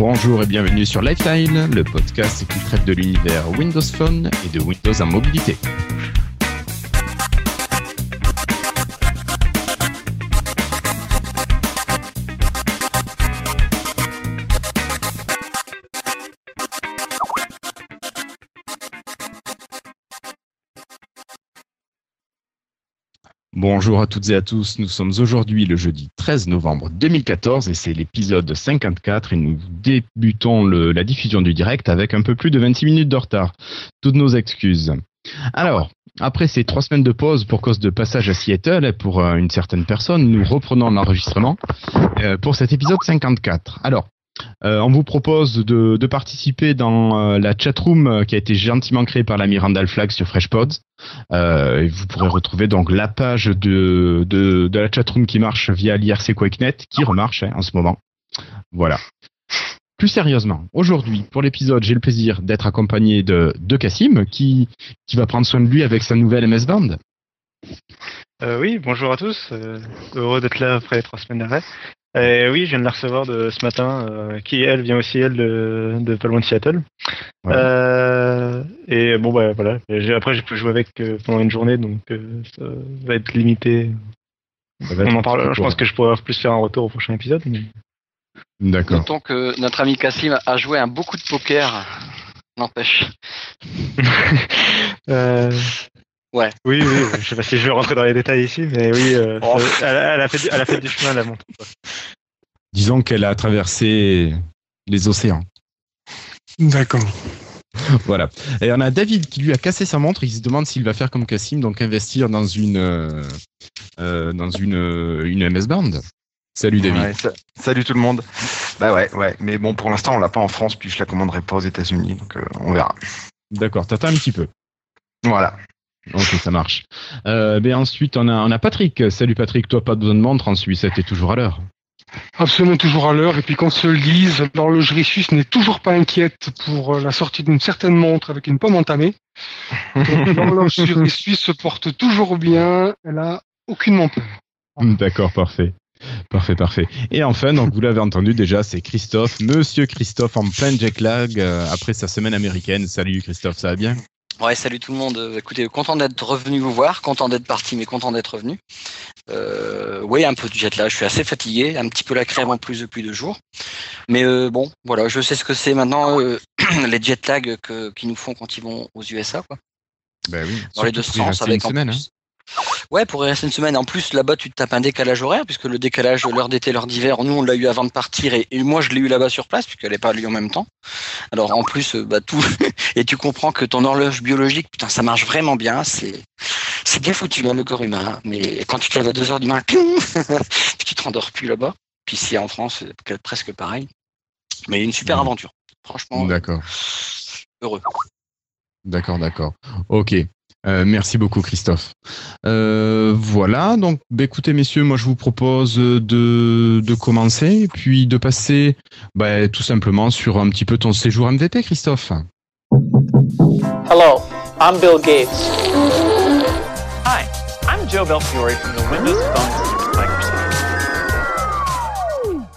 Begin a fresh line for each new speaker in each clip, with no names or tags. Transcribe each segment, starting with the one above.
Bonjour et bienvenue sur Lifetime, le podcast qui traite de l'univers Windows Phone et de Windows en mobilité. Bonjour à toutes et à tous, nous sommes aujourd'hui le jeudi 13 novembre 2014 et c'est l'épisode 54 et nous débutons la diffusion du direct avec un peu plus de 26 minutes de retard. Toutes nos excuses. Alors, après ces trois semaines de pause pour cause de passage à Seattle pour euh, une certaine personne, nous reprenons l'enregistrement euh, pour cet épisode 54. Alors, euh, on vous propose de, participer dans euh, la chatroom euh, qui a été gentiment créée par l'ami Randall Flag sur FreshPods. Euh, vous pourrez retrouver donc la page de, de, la chatroom qui marche via l'IRC QuakeNet, qui remarche hein, en ce moment. Voilà. Plus sérieusement, aujourd'hui, pour l'épisode, j'ai le plaisir d'être accompagné de, de Cassim, qui, qui va prendre soin de lui avec sa nouvelle MS Band.
oui, bonjour à tous. heureux d'être là après trois semaines d'arrêt. Euh, oui, je viens de la recevoir de ce matin, euh, qui elle vient aussi elle de, de pas loin de Seattle. Euh, et bon bah voilà. Après j'ai pu jouer avec pendant une journée, donc ça va être limité. On en parle. Je pense que je pourrais plus faire un retour au prochain épisode.
D'accord. Notons que notre ami Cassim a joué un beaucoup de poker. N'empêche.
Ouais. Oui, oui, je sais pas si je vais rentrer dans les détails ici, mais oui, euh, oh. elle, a fait, elle a fait du chemin la montre.
Disons qu'elle a traversé les océans.
D'accord.
Voilà. Et on a David qui lui a cassé sa montre. Il se demande s'il va faire comme Cassim, donc investir dans une euh, euh dans une une MS Band. Salut David.
salut tout le monde. Bah ouais, ouais. Mais bon, pour l'instant, on l'a pas en France, puis je la commanderai pas aux États-Unis, donc euh, on verra.
D'accord. T'attends un petit peu.
Voilà.
Ok, ça marche. Euh, ben ensuite, on a, on a Patrick. Salut Patrick, toi pas besoin de montre en Suisse, t'es toujours à l'heure.
Absolument toujours à l'heure. Et puis qu'on se le dise, l'horlogerie suisse n'est toujours pas inquiète pour euh, la sortie d'une certaine montre avec une pomme entamée. L'horlogerie suisse se porte toujours bien. Elle a aucunement peur.
D'accord, parfait. Parfait, parfait. Et enfin, donc vous l'avez entendu déjà, c'est Christophe, Monsieur Christophe en plein jet lag euh, après sa semaine américaine. Salut Christophe, ça va bien?
Ouais, salut tout le monde. Euh, écoutez, content d'être revenu vous voir, content d'être parti, mais content d'être revenu. Euh, oui, un peu de jet là, je suis assez fatigué, un petit peu la crève en plus depuis deux jours. Mais euh, bon, voilà, je sais ce que c'est maintenant, euh, les jet lag que, qu'ils nous font quand ils vont aux USA. Quoi.
Ben oui,
Dans les deux sens, avec en semaine, Hein. Ouais, pour rester une semaine. En plus, là-bas, tu te tapes un décalage horaire, puisque le décalage l'heure d'été, l'heure d'hiver, nous, on l'a eu avant de partir, et, moi, je l'ai eu là-bas sur place, puisqu'elle n'est pas lieu en même temps. Alors, en plus, euh, bah, tout, et tu comprends que ton horloge biologique, putain, ça marche vraiment bien, c'est, c'est bien foutu, hein, le corps humain. Mais quand tu te lèves à 2 heures du matin, tu te rendors plus là-bas. Puis ici, en France, c'est presque pareil. Mais une super aventure. Franchement.
D'accord.
Heureux.
D'accord, d'accord. Ok. Euh, merci beaucoup Christophe. Euh, voilà, donc bah, écoutez messieurs, moi je vous propose de, de commencer, puis de passer bah, tout simplement sur un petit peu ton séjour MVP Christophe.
Hello, I'm Bill Gates. Hi, I'm Joe Belfiore from the Windows Phone Microsoft.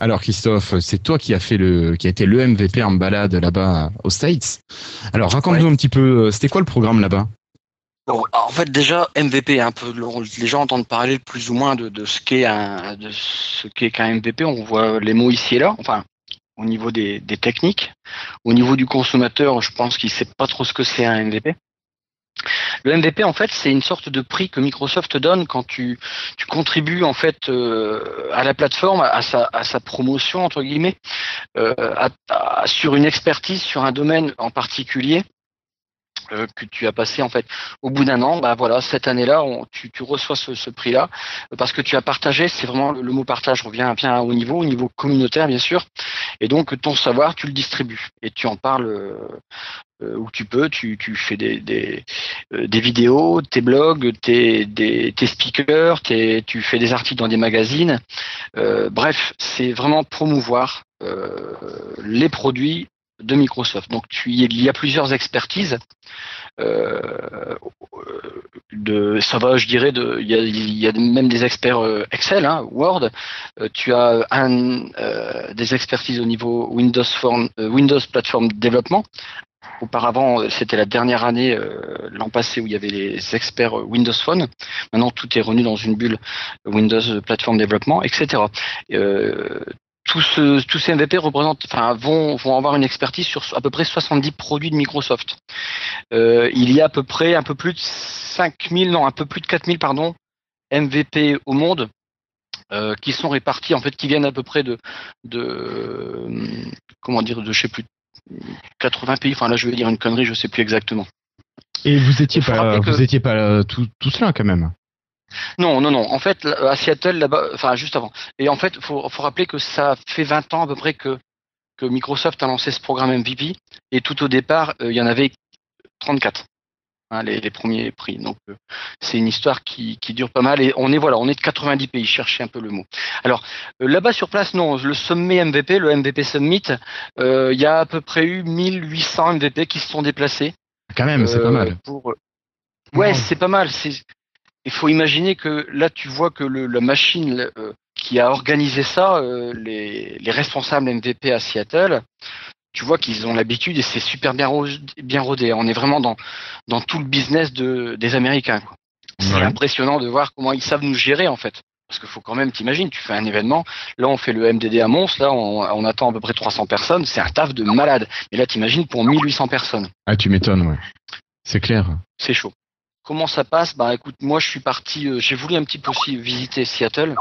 Alors Christophe, c'est toi qui a fait le, qui a été le MVP en balade là-bas aux States. Alors raconte-nous un petit peu, euh, c'était quoi le programme là-bas?
En fait, déjà, MVP, un peu, les gens entendent parler plus ou moins de, de ce qu'est un, de ce qu'est qu'un MVP. On voit les mots ici et là. Enfin, au niveau des, techniques, au niveau du consommateur, je pense qu'il sait pas trop ce que c'est un MVP. Le MVP, en fait, c'est une sorte de prix que Microsoft donne quand tu, contribues en fait euh, à la plateforme, à sa, promotion entre guillemets, euh, sur une expertise sur un domaine en particulier euh, que tu as passé en fait au bout d'un an, bah voilà, cette année-là, tu, tu, reçois ce, ce prix-là parce que tu as partagé. C'est vraiment le, mot partage revient bien au niveau, au niveau communautaire bien sûr. Et donc ton savoir, tu le distribues et tu en parles euh, euh où tu peux. Tu, tu fais des des, euh, des vidéos, tes blogs, tes tes speakers, tes, tu fais des articles dans des magazines. bref, c'est vraiment promouvoir les produits de Microsoft. Donc tu, il y a plusieurs expertises euh, de, ça va, je dirais, il y a, même des experts euh, Excel, hein, Word. Euh, tu as des expertises au niveau Windows Form, Windows Platform Développement. Auparavant, c'était la dernière année, l'an passé, où il y avait les experts Windows Phone. Maintenant, tout est revenu dans une bulle Windows Platform Développement, etc. Tous, ce- tous ces MVP représentent, enfin, vont, vont avoir une expertise sur à peu près 70 produits de Microsoft. Euh, il y a à peu près un peu plus de 5000, non, un peu plus de 4000, pardon, MVP au monde. euh, qui sont répartis en fait qui viennent à peu près de de comment dire de je sais plus 80 pays enfin là je vais dire une connerie je sais plus exactement
Et vous étiez pas,
que-
vous étiez pas euh, tout, tous là quand même.
Non, non, non. En fait, à Seattle, là-bas, enfin juste avant. Et en fait, faut, faut rappeler que ça fait 20 ans à peu près que que Microsoft a lancé ce programme MVP. Et tout au départ, euh, il y en avait 34, hein, les, les premiers prix. Donc euh, c'est une histoire qui, qui dure pas mal. Et on est voilà, on est de 90 pays. Cherchez un peu le mot. Alors euh, là-bas sur place, non. Le sommet MVP, le MVP Summit, il y a à peu près eu 1800 MVP qui se sont déplacés.
Quand même, c'est pas mal.
Pour... Ouais, c'est pas mal. C'est... Il faut imaginer que là, tu vois que le, la machine euh, qui a organisé ça, euh, les, les responsables MVP à Seattle, tu vois qu'ils ont l'habitude et c'est super bien, ro- bien rodé. On est vraiment dans, dans tout le business de, des Américains. C'est
Ouais.
impressionnant de voir comment ils savent nous gérer en fait. Parce qu'il faut quand même, t'imagines, tu fais un événement, là on fait le MDD à Mons, là on, on attend à peu près 300 personnes, c'est un taf de malade. Et là t'imagines pour 1800 personnes.
Ah, tu m'étonnes, ouais. C'est clair.
c'est chaud. Comment ça passe? Bah écoute, moi je suis parti, euh, j'ai voulu un petit peu aussi visiter Seattle,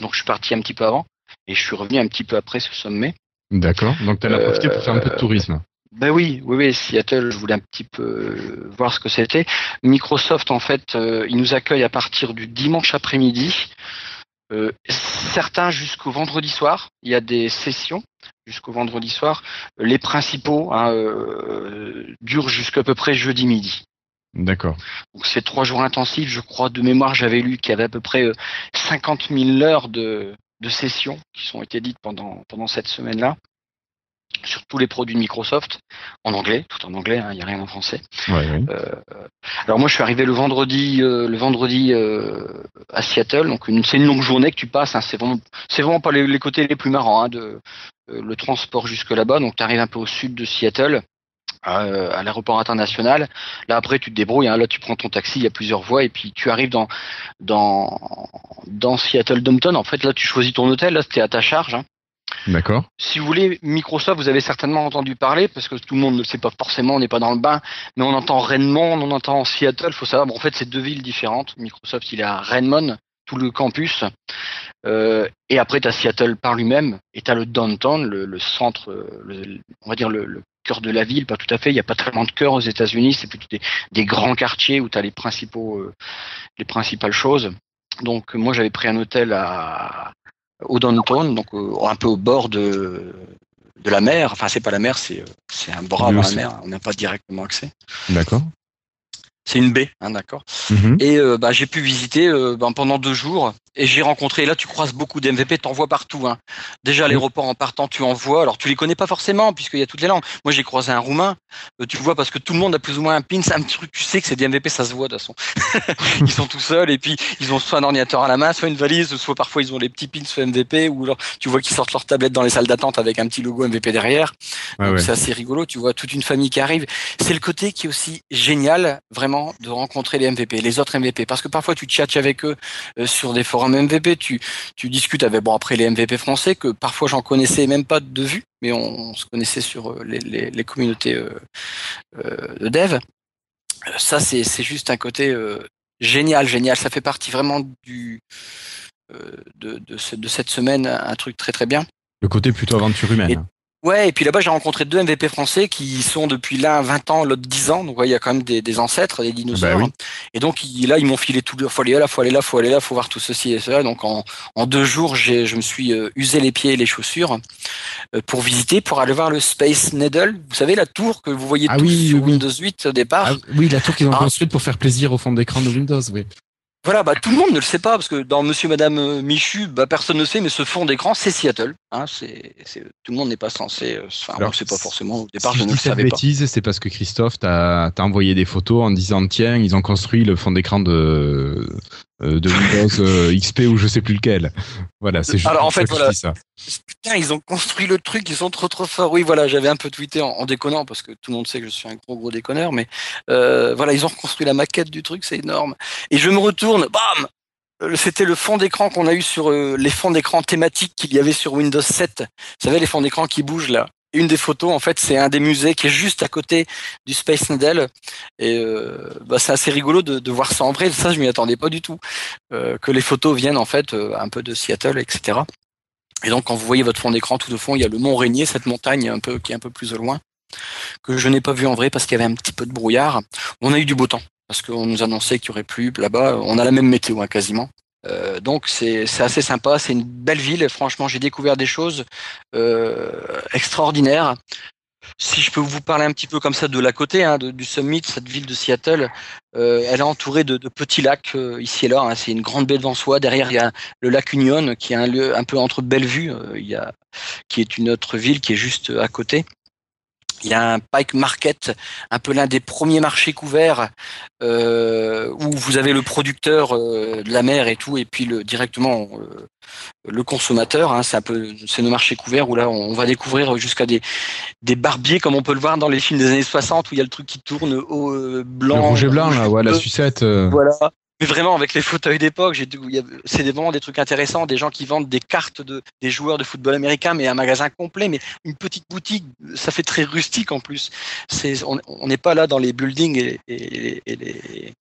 donc je suis parti un petit peu avant et je suis revenu un petit peu après ce sommet.
D'accord. Donc t'en as
Euh,
profité pour faire un peu de tourisme.
Ben oui, oui, oui, Seattle, je voulais un petit peu euh, voir ce que c'était. Microsoft, en fait, euh, il nous accueille à partir du dimanche après-midi. Euh, certains jusqu'au vendredi soir. Il y a des sessions jusqu'au vendredi soir. Les principaux hein, euh, durent jusqu'à peu près jeudi midi.
D'accord.
Donc c'est trois jours intensifs. Je crois de mémoire, j'avais lu qu'il y avait à peu près euh, 50 000 heures de, de sessions qui sont été dites pendant, pendant cette semaine-là sur tous les produits de Microsoft en anglais, tout en anglais, hein, il n'y a rien en français.
Ouais, ouais.
Alors moi je suis arrivé le vendredi, euh, le vendredi euh, à Seattle, donc une- c'est une longue journée que tu passes. Hein, c'est vraiment, c'est vraiment pas les, les côtés les plus marrants hein, de euh, le transport jusque là-bas. Donc tu arrives un peu au sud de Seattle. À, euh, à l'aéroport international. Là après tu te débrouilles. Hein, là tu prends ton taxi, il y a plusieurs voies et puis tu arrives dans dans dans Seattle Downtown. En fait là tu choisis ton hôtel. Là c'était à ta charge. hein.
D'accord.
Si vous voulez, Microsoft, vous avez certainement entendu parler, parce que tout le monde ne le sait pas forcément, on n'est pas dans le bain, mais on entend Redmond, on entend Seattle, faut savoir, bon, en fait, c'est deux villes différentes. Microsoft, il est à Redmond, tout le campus, euh, et après, tu as Seattle par lui-même, et tu as le downtown, le, le centre, euh, le- on va dire le, le cœur de la ville, pas tout à fait, il n'y a pas tellement de cœur aux États-Unis, c'est plutôt des, des grands quartiers où tu as les, principaux, euh, les principales choses. Donc, moi, j'avais pris un hôtel à, au downtown, donc euh, un peu au bord de, de la mer. Enfin, c'est pas la mer, c'est euh, un bras dans la mer. On n'a pas directement accès.
D'accord.
C'est une baie, hein, d'accord.
Mhm.
Et euh, bah, j'ai pu visiter euh, ben, pendant deux jours. Et j'ai rencontré, là tu croises beaucoup d'MVP, t'en vois partout. Hein. Déjà à l'aéroport en partant, tu en vois. Alors tu les connais pas forcément, puisqu'il y a toutes les langues. Moi j'ai croisé un Roumain, euh, tu vois, parce que tout le monde a plus ou moins un pin, c'est un petit truc, tu sais que c'est des MVP, ça se voit de toute façon. ils sont tout seuls, et puis ils ont soit un ordinateur à la main, soit une valise, soit parfois ils ont les petits pins soit MVP, ou alors tu vois qu'ils sortent leur tablette dans les salles d'attente avec un petit logo MVP derrière.
Ouais.
c'est assez rigolo, tu vois toute une famille qui arrive. C'est le côté qui est aussi génial, vraiment, de rencontrer les MVP, les autres MVP, parce que parfois tu tchatches avec eux euh, sur des forums MVP, tu tu discutes avec bon après les MVP français que parfois j'en connaissais même pas de vue, mais on, on se connaissait sur euh, les, les, les communautés euh, euh, de dev. Ça c'est c'est juste un côté euh, génial, génial. Ça fait partie vraiment du de, de, ce- de cette semaine, un truc très très bien.
Le côté plutôt aventure humaine.
Ouais, et puis là-bas, j'ai rencontré deux MVP français qui sont depuis l'un 20 ans, l'autre 10 ans. Donc, ouais, il y a quand même des, des ancêtres, des dinosaures.
Bah oui.
Et donc, là, ils m'ont filé tout. Faut aller là, faut aller là, faut aller là, faut voir tout ceci et cela. Donc, en, en deux jours, j'ai, je me suis euh, usé les pieds et les chaussures euh, pour visiter, pour aller voir le Space Needle. Vous savez, la tour que vous voyez
Ah
tous
oui,
sur
oui.
Windows 8 au départ?
Ah, oui, la tour qu'ils ont
Ah.
construite pour faire plaisir au fond d'écran de Windows, oui.
Voilà, bah, tout le monde ne le sait pas, parce que dans Monsieur Madame euh, Michu, bah, personne ne sait, mais ce fond d'écran, c'est Seattle. Hein, c'est, tout le monde n'est pas censé. euh, Enfin, on ne sait pas forcément. Au départ,
si
je
je
ne le pas.
bêtise, c'est parce que Christophe t'a envoyé des photos en disant tiens, ils ont construit le fond d'écran de, de Windows euh, XP ou je sais plus lequel. Voilà, c'est juste
Alors, en fait, voilà.
ça.
Putain, ils ont construit le truc, ils sont trop trop forts. Oui, voilà, j'avais un peu tweeté en, en déconnant, parce que tout le monde sait que je suis un gros gros déconneur, mais euh, voilà, ils ont reconstruit la maquette du truc, c'est énorme. Et je me retourne, bam Euh, C'était le fond d'écran qu'on a eu sur euh, les fonds d'écran thématiques qu'il y avait sur Windows 7. Vous savez, les fonds d'écran qui bougent là? Une des photos, en fait, c'est un des musées qui est juste à côté du Space Needle. Et euh, bah, c'est assez rigolo de, voir ça en vrai. Ça, je m'y attendais pas du tout. Euh, que les photos viennent, en fait, euh, un peu de Seattle, etc. Et donc, quand vous voyez votre fond d'écran, tout au fond, il y a le Mont Rainier, cette montagne qui est un peu plus au loin, que je n'ai pas vu en vrai parce qu'il y avait un petit peu de brouillard. On a eu du beau temps parce qu'on nous annonçait qu'il y aurait plu là-bas. On a la même météo hein, quasiment. Euh, donc c'est assez sympa, c'est une belle ville. Franchement, j'ai découvert des choses euh, extraordinaires. Si je peux vous parler un petit peu comme ça de la côté hein, de- du summit, cette ville de Seattle, euh, elle est entourée de, de petits lacs euh, ici et là. hein. c'est une grande baie devant soi. Derrière, il y a le lac Union, qui est un lieu un peu entre Bellevue, euh, il y a, qui est une autre ville qui est juste à côté. Il y a un Pike Market, un peu l'un des premiers marchés couverts euh, où vous avez le producteur euh, de la mer et tout, et puis le, directement euh, le consommateur. Hein, c'est un peu, c'est nos marchés couverts où là on va découvrir jusqu'à des des barbiers comme on peut le voir dans les films des années 60 où il y a le truc qui tourne au euh, blanc,
le rouge et blanc, là, ouais, la sucette.
Voilà. Mais vraiment, avec les fauteuils d'époque, c'est vraiment des trucs intéressants, des gens qui vendent des cartes de, des joueurs de football américain, mais un magasin complet, mais une petite boutique, ça fait très rustique en plus. On n'est pas là dans les buildings et,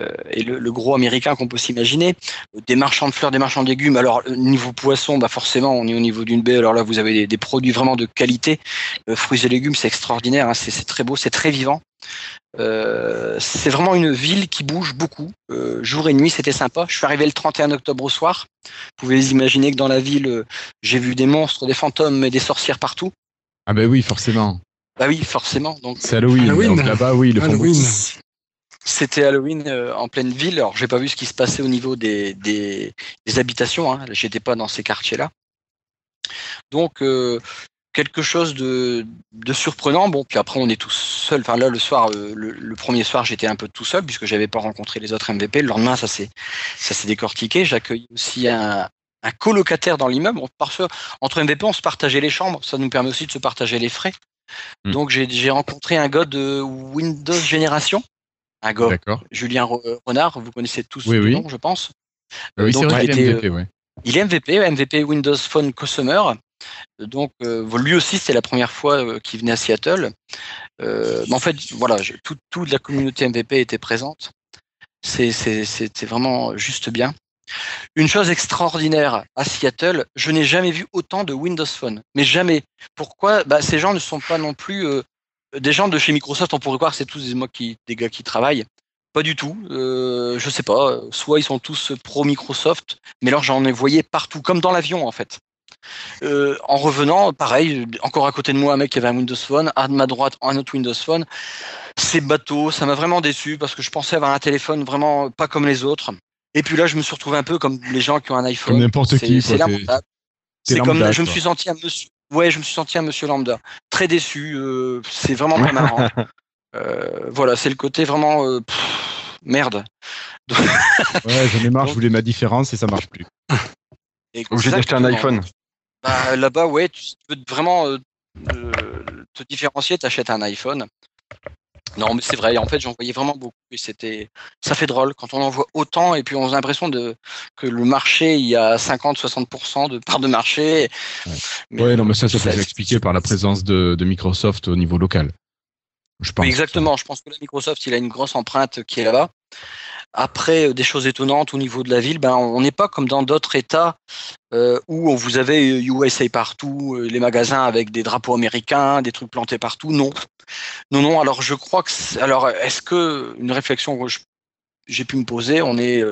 euh, le, gros américain qu'on peut s'imaginer. Des marchands de fleurs, des marchands de légumes. Alors, niveau poisson, bah forcément, on est au niveau d'une baie. Alors là, vous avez des, produits vraiment de qualité. Euh, fruits et légumes, c'est extraordinaire. hein, c'est très beau, c'est très vivant. Euh, c'est vraiment une ville qui bouge beaucoup. Euh, jour et nuit, c'était sympa. Je suis arrivé le 31 octobre au soir. Vous pouvez imaginer que dans la ville, euh, j'ai vu des monstres, des fantômes et des sorcières partout.
Ah ben oui, forcément.
Bah oui, forcément. Donc
C'est Halloween.
Halloween.
donc Là-bas, oui, le
Halloween.
c'était Halloween euh, en pleine ville. Alors j'ai pas vu ce qui se passait au niveau des, des, des habitations. Hein. J'étais pas dans ces quartiers-là. Donc euh, quelque chose de, de surprenant. Bon, puis après on est tous seuls. Enfin là le soir, euh, le, le premier soir j'étais un peu tout seul puisque j'avais pas rencontré les autres MVP. Le lendemain ça s'est ça s'est décortiqué. J'accueille aussi un, un colocataire dans l'immeuble. Parfois entre MVP on se partageait les chambres. Ça nous permet aussi de se partager les frais.
Hmm.
Donc j'ai j'ai rencontré un gars de Windows Génération. Un gars
D'accord.
Julien Re- Renard, vous connaissez tous
Oui,
nom, je pense.
Oui,
donc,
c'est vrai
il était,
MVP, ouais.
Il est MVP, MVP Windows Phone Customer. Donc, euh, lui aussi, c'était la première fois euh, qu'il venait à Seattle. Euh, en fait, voilà, toute la communauté MVP était présente. C'est- c'est- C'était vraiment juste bien. Une chose extraordinaire à Seattle, je n'ai jamais vu autant de Windows Phone. Mais jamais. Pourquoi? Bah, Ces gens ne sont pas non plus des gens de chez Microsoft. On pourrait croire que c'est tous des, moi qui, gars qui travaillent. Pas du tout. Euh, je sais pas. Soit ils sont tous pro Microsoft, mais alors j'en ai voyé partout, comme dans l'avion en fait. Euh, en revenant, pareil, encore à côté de moi, un mec qui avait un Windows Phone, à ma droite, un autre Windows Phone. C'est bateau, ça m'a vraiment déçu parce que je pensais avoir un téléphone vraiment pas comme les autres. Et puis là, je me suis retrouvé un peu comme les gens qui ont un iPhone.
Comme n'importe qui,
C'est
quoi.
Lamentable. C'est comme
lambda,
je me
quoi.
suis senti un monsieur. Ouais, je me suis senti un monsieur lambda, très déçu. euh, c'est vraiment pas marrant. Euh, voilà, c'est le côté vraiment euh, pff, merde.
Ouais, j'en ai marre, je voulais ma différence et ça marche plus.
Obligé d'acheter un iPhone.
Bah, Là-bas, ouais, tu tu veux vraiment euh, euh, te différencier, t'achètes un iPhone. Non, mais c'est vrai. En fait, j'en voyais vraiment beaucoup et c'était, ça fait drôle quand on en voit autant et puis on a l'impression de que le marché, il y a 50-60% de part de marché. Mais-
Ouais, non, mais ça, ça peut s'expliquer par la présence de, de Microsoft au niveau local. Je pense.
Oui, exactement. Je pense que là, Microsoft, il a une grosse empreinte qui est là-bas. Après, euh, des choses étonnantes au niveau de la ville, ben, on n'est pas comme dans d'autres États euh, où vous avez euh, USA partout, les magasins avec des drapeaux américains, des trucs plantés partout. Non, non, non. Alors, je crois que. c'est- Alors, est-ce que une réflexion que j'ai pu me poser, on est,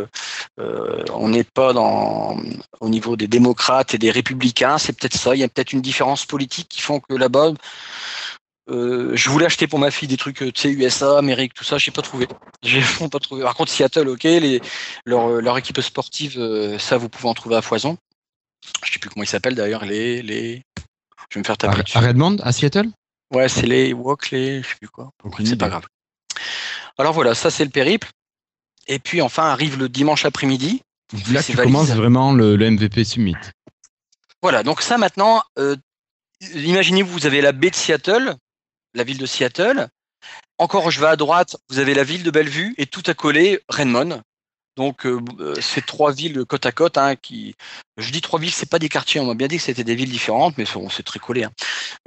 on n'est pas dans au niveau des démocrates et des républicains. C'est peut-être ça. Il y a peut-être une différence politique qui font que là-bas, Euh, je voulais acheter pour ma fille des trucs, tu sais, USA, Amérique, tout ça, j'ai pas trouvé. J'ai pas trouvé. Par contre, Seattle, ok, les, leur, leur équipe sportive, euh, ça, vous pouvez en trouver à foison. Je sais plus comment ils s'appellent d'ailleurs, les, les. Je vais me faire taper
À,
dessus.
à Redmond, à Seattle?
Ouais, c'est les Walk, les. Je sais plus quoi. C'est pas grave. Alors voilà, ça c'est le périple. Et puis enfin arrive le dimanche après-midi.
Là,
C'est
tu commences vraiment le, le MVP Summit.
Voilà, donc ça maintenant, euh, imaginez-vous, vous avez la baie de Seattle, la ville de Seattle. Encore, je vais à droite, vous avez la ville de Bellevue et tout à coller, Redmond. Donc, euh, euh, ces trois villes côte à côte, hein, je dis trois villes, c'est pas des quartiers. On m'a bien dit que c'était des villes différentes, mais bon, c'est très collé. hein.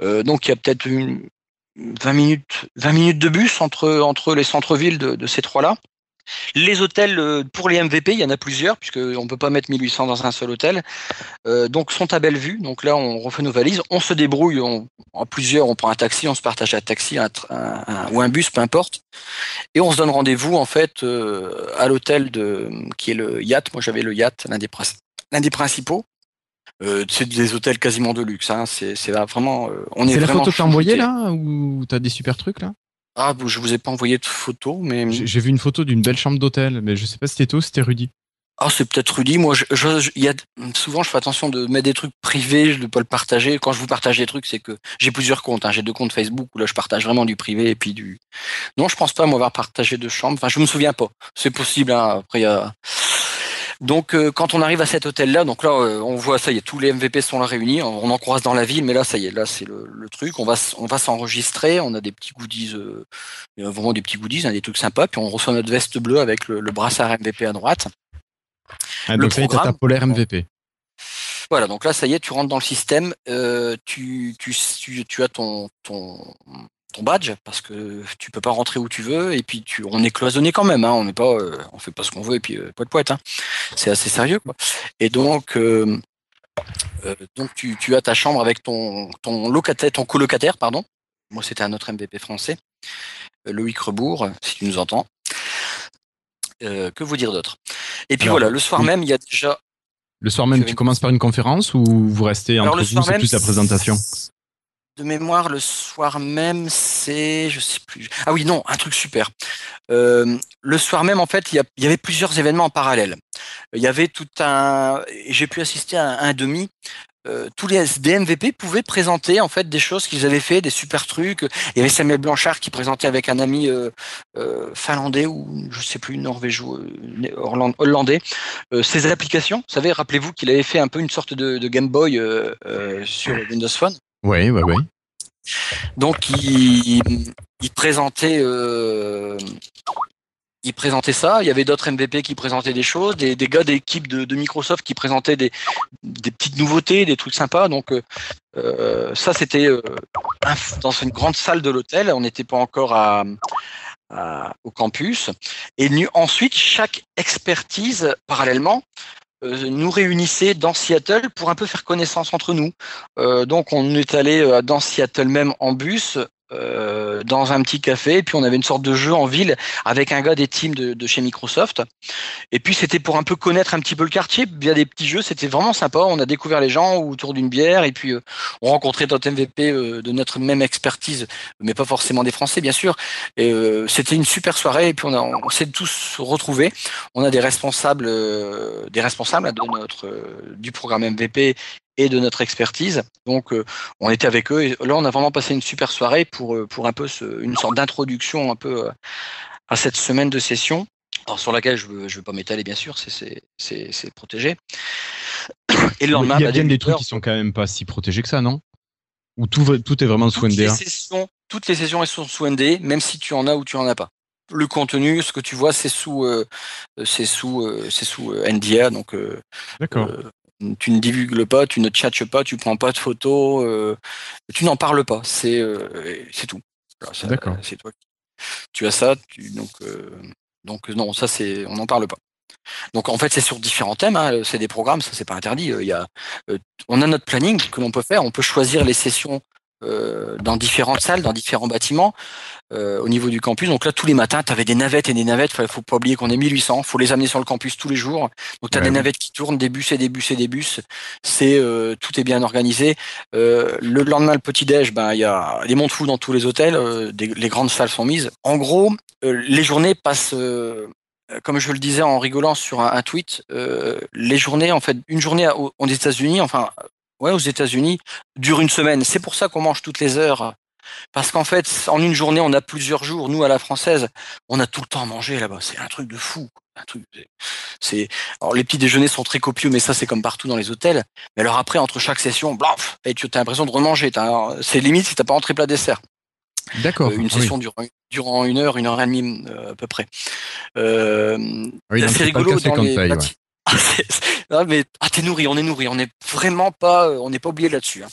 Euh, donc, il y a peut-être une 20 minutes, 20 minutes de bus entre les centres-villes de ces trois-là. Les hôtels euh, pour les MVP, il y en a plusieurs, puisque on peut pas mettre 1800 dans un seul hôtel. Euh, donc sont à Bellevue. Donc là, on refait nos valises, on se débrouille, on, en plusieurs, on prend un taxi, on se partage un taxi un, tra- un- un- ou un bus, peu importe, et on se donne rendez-vous en fait euh, à l'hôtel de qui est le Yacht. Moi, j'avais le Yacht, l'un des princi- l'un des principaux. Euh, c'est des hôtels quasiment de luxe. Hein. C'est vraiment. on est,
C'est la
vraiment
photo que t'as envoyée là? Ou t'as des super trucs là?
Ah, je vous ai pas envoyé de photo, mais
J'ai vu une photo d'une belle chambre d'hôtel, mais je sais pas si c'était toi c'était Rudy.
Ah, c'est peut-être Rudy. Moi, je, je- je- il y a, souvent, je fais attention de mettre des trucs privés, de ne pas le partager. Quand je vous partage des trucs, c'est que j'ai plusieurs comptes. hein. J'ai deux comptes Facebook où là, je partage vraiment du privé et puis du. Non, je pense pas m'avoir partagé de chambre. Enfin, je me souviens pas. C'est possible. Hein. Après, il y a. Donc, euh, quand on arrive à cet hôtel-là, donc là, euh, on voit ça y est, tous les MVP sont là réunis. On en croise dans la ville, mais là, ça y est, là, c'est le, le truc. On va, on va s'enregistrer. On a des petits goodies, euh, euh, vraiment des petits goodies, hein, des trucs sympas. Puis on reçoit notre veste bleue avec le, le brassard MVP à droite.
Ah,
Le
donc ça ta
programme.
polaire MVP.
Voilà, donc là, ça y est, tu rentres dans le système, euh, tu, tu, tu, tu as ton, ton, ton badge parce que tu peux pas rentrer où tu veux et puis tu, on est cloisonné quand même, hein, on n'est pas, euh, on fait pas ce qu'on veut et puis euh, poète poète, hein. c'est assez sérieux quoi. Et donc, euh, euh, donc tu, tu as ta chambre avec ton, ton locataire, ton colocataire, pardon. Moi, c'était un autre MVP français, Loïc Rebourg, si tu nous entends. Que vous dire d'autre? Et puis
Alors,
voilà, le soir
oui.
même, il y a déjà
Le soir même,
Tu
commences par une conférence ou vous restez
Alors,
entre
le
vous, c'est plus la présentation?
De mémoire, le soir même, c'est, je sais plus. Ah oui, non, un truc super. Euh, le soir même, en fait, il y, avait plusieurs événements en parallèle. Il y avait tout un, j'ai pu assister à un, demi. Euh, tous les DMVP pouvaient présenter en fait des choses qu'ils avaient fait, des super trucs. Il y avait Samuel Blanchard qui présentait avec un ami euh, finlandais ou je sais plus Orland- hollandais, ses applications. Vous savez, rappelez-vous qu'il avait fait un peu une sorte de, de Game Boy sur Windows Phone.
Oui, oui, oui.
Donc il, il présentait euh, ça. Il y avait d'autres MVP qui présentaient des choses, des, gars d'équipe de, Microsoft qui présentaient des, petites nouveautés, des trucs sympas. Donc euh, euh, ça c'était dans une grande salle de l'hôtel. On n'était pas encore au campus. Et ensuite chaque expertise parallèlement nous réunissait dans Seattle pour un peu faire connaissance entre nous. Euh, donc on est allé euh, dans Seattle même en bus, euh, dans un petit café, et puis on avait une sorte de jeu en ville avec un gars des teams de, chez Microsoft. Et puis c'était pour un peu connaître un petit peu le quartier via des petits jeux. C'était vraiment sympa. On a découvert les gens autour d'une bière, et puis euh, on rencontrait d'autres MVP euh, de notre même expertise, mais pas forcément des Français bien sûr. Et c'était une super soirée. Et puis on, a, on s'est tous retrouvés. On a des responsables, des responsables de notre du programme MVP et de notre expertise. Donc, euh, on était avec eux. Et là, on a vraiment passé une super soirée pour euh, pour un peu ce- une sorte d'introduction un peu euh, à cette semaine de session. Alors, sur laquelle je veux, je veux pas m'étaler, bien sûr, c'est protégé. Et le lendemain,
Il y a bien des
8
trucs qui sont quand même pas si protégés que ça, non? Ou tout, va- tout est vraiment sous
toutes les
NDA
sessions, toutes les sessions elles sont sous ND, même si tu en as ou tu en as pas. Le contenu, ce que tu vois, c'est sous, euh, c'est sous, euh, c'est sous euh, NDA, donc
D'accord.
Tu ne divulgues pas, tu ne tchatches pas, tu prends pas de photos, euh, tu n'en parles pas. C'est euh, c'est tout.
D'accord.
C'est toi. qui- Tu as ça, tu, donc euh, donc non, ça c'est, on n'en parle pas. Donc en fait c'est sur différents thèmes. hein, c'est des programmes, ça c'est pas interdit. Il y a, euh, on a notre planning que l'on peut faire. On peut choisir les sessions euh, dans différentes salles, dans différents bâtiments euh, au niveau du campus. Donc là, tous les matins, tu avais des navettes et des navettes. Il faut pas oublier qu'on est 1800. faut les amener sur le campus tous les jours. Donc tu as
Ouais,
des navettes qui tournent, des bus et des bus et des bus. C'est euh, tout est bien organisé. Le lendemain, le petit déj, ben il y a des mondes fous dans tous les hôtels. des- les grandes salles sont mises. En gros, les journées passent. comme je le disais en rigolant sur un, tweet, euh, les journées, en fait, une journée aux États-Unis, enfin, ouais, aux États-Unis, dure une semaine. C'est pour ça qu'on mange toutes les heures. Parce qu'en fait, en une journée, on a plusieurs jours. Nous, à la française, on a tout le temps à manger là-bas. C'est un truc de fou. Un truc. C'est. Alors, les petits déjeuners sont très copieux, mais ça, c'est comme partout dans les hôtels. Mais alors après, entre chaque session, blaf, et tu as l'impression de remanger. T'as- C'est limite si t'as pas entré plat dessert.
D'accord.
Euh, une
oui.
session durant, durant une heure, une heure et demie euh, à peu près. Euh,
oui,
c'est rigolo dans les
ouais.
Ah, non, mais ah, t'es nourri, on est nourri, on n'est vraiment pas, euh, on n'est pas oublié là-dessus. hein.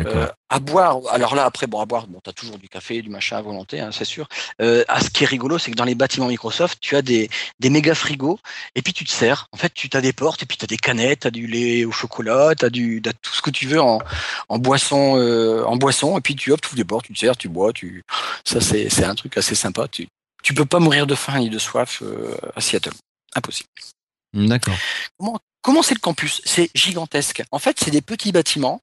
Euh, à boire, alors là après, bon à boire, bon t'as toujours du café, du machin à volonté, hein, c'est sûr. Euh, ah, ce qui est rigolo, c'est que dans les bâtiments Microsoft, tu as des, des méga frigos et puis tu te sers. En fait, tu as des portes et puis tu as des canettes, tu as du lait au chocolat, tu as du, t'as tout ce que tu veux en, en boisson, euh, en boisson et puis tu hop, tu ouvres les portes, tu te sers, tu bois, tu, ça c'est, c'est un truc assez sympa. Tu, tu peux pas mourir de faim ni de soif à Seattle, impossible.
D'accord.
Comment c'est le campus? C'est gigantesque. En fait, c'est des petits bâtiments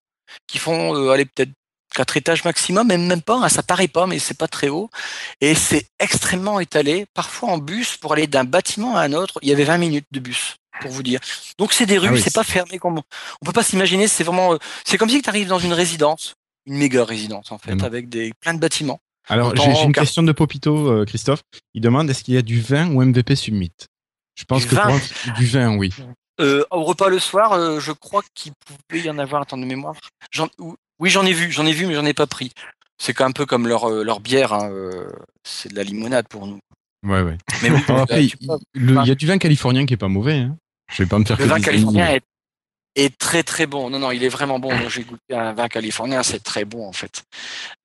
qui font euh, aller peut-être quatre étages maximum, même même pas. hein, ça paraît pas, mais c'est pas très haut. Et c'est extrêmement étalé. Parfois en bus pour aller d'un bâtiment à un autre, il y avait 20 minutes de bus pour vous dire. Donc c'est des rues,
Ah oui,
c'est pas fermé comme on peut pas s'imaginer. C'est vraiment, euh, c'est comme si tu arrives dans une résidence, une méga résidence en fait, avec des plein de bâtiments.
Alors, j'ai j'ai une
car-
question de Popito, euh, Christophe. Il demande est-ce qu'il y a du vin ou MVP Summit Je pense
Du
que
vin
pour un- du vin, oui.
Euh, au repas le soir, euh, je crois qu'il pouvait y en avoir un temps de mémoire. Oui, j'en ai vu, j'en ai vu, mais j'en ai pas pris. C'est un peu comme leur, euh, leur bière, hein, euh, c'est de la limonade pour nous.
Ouais, ouais.
Mais oui,
Alors après, il
tu peux-
le- il y a du vin californien qui est pas mauvais. Hein. Je vais pas me faire
le
que
vin californien est, est très très bon. Non, non, il est vraiment bon. J'ai goûté un vin californien, c'est très bon en fait.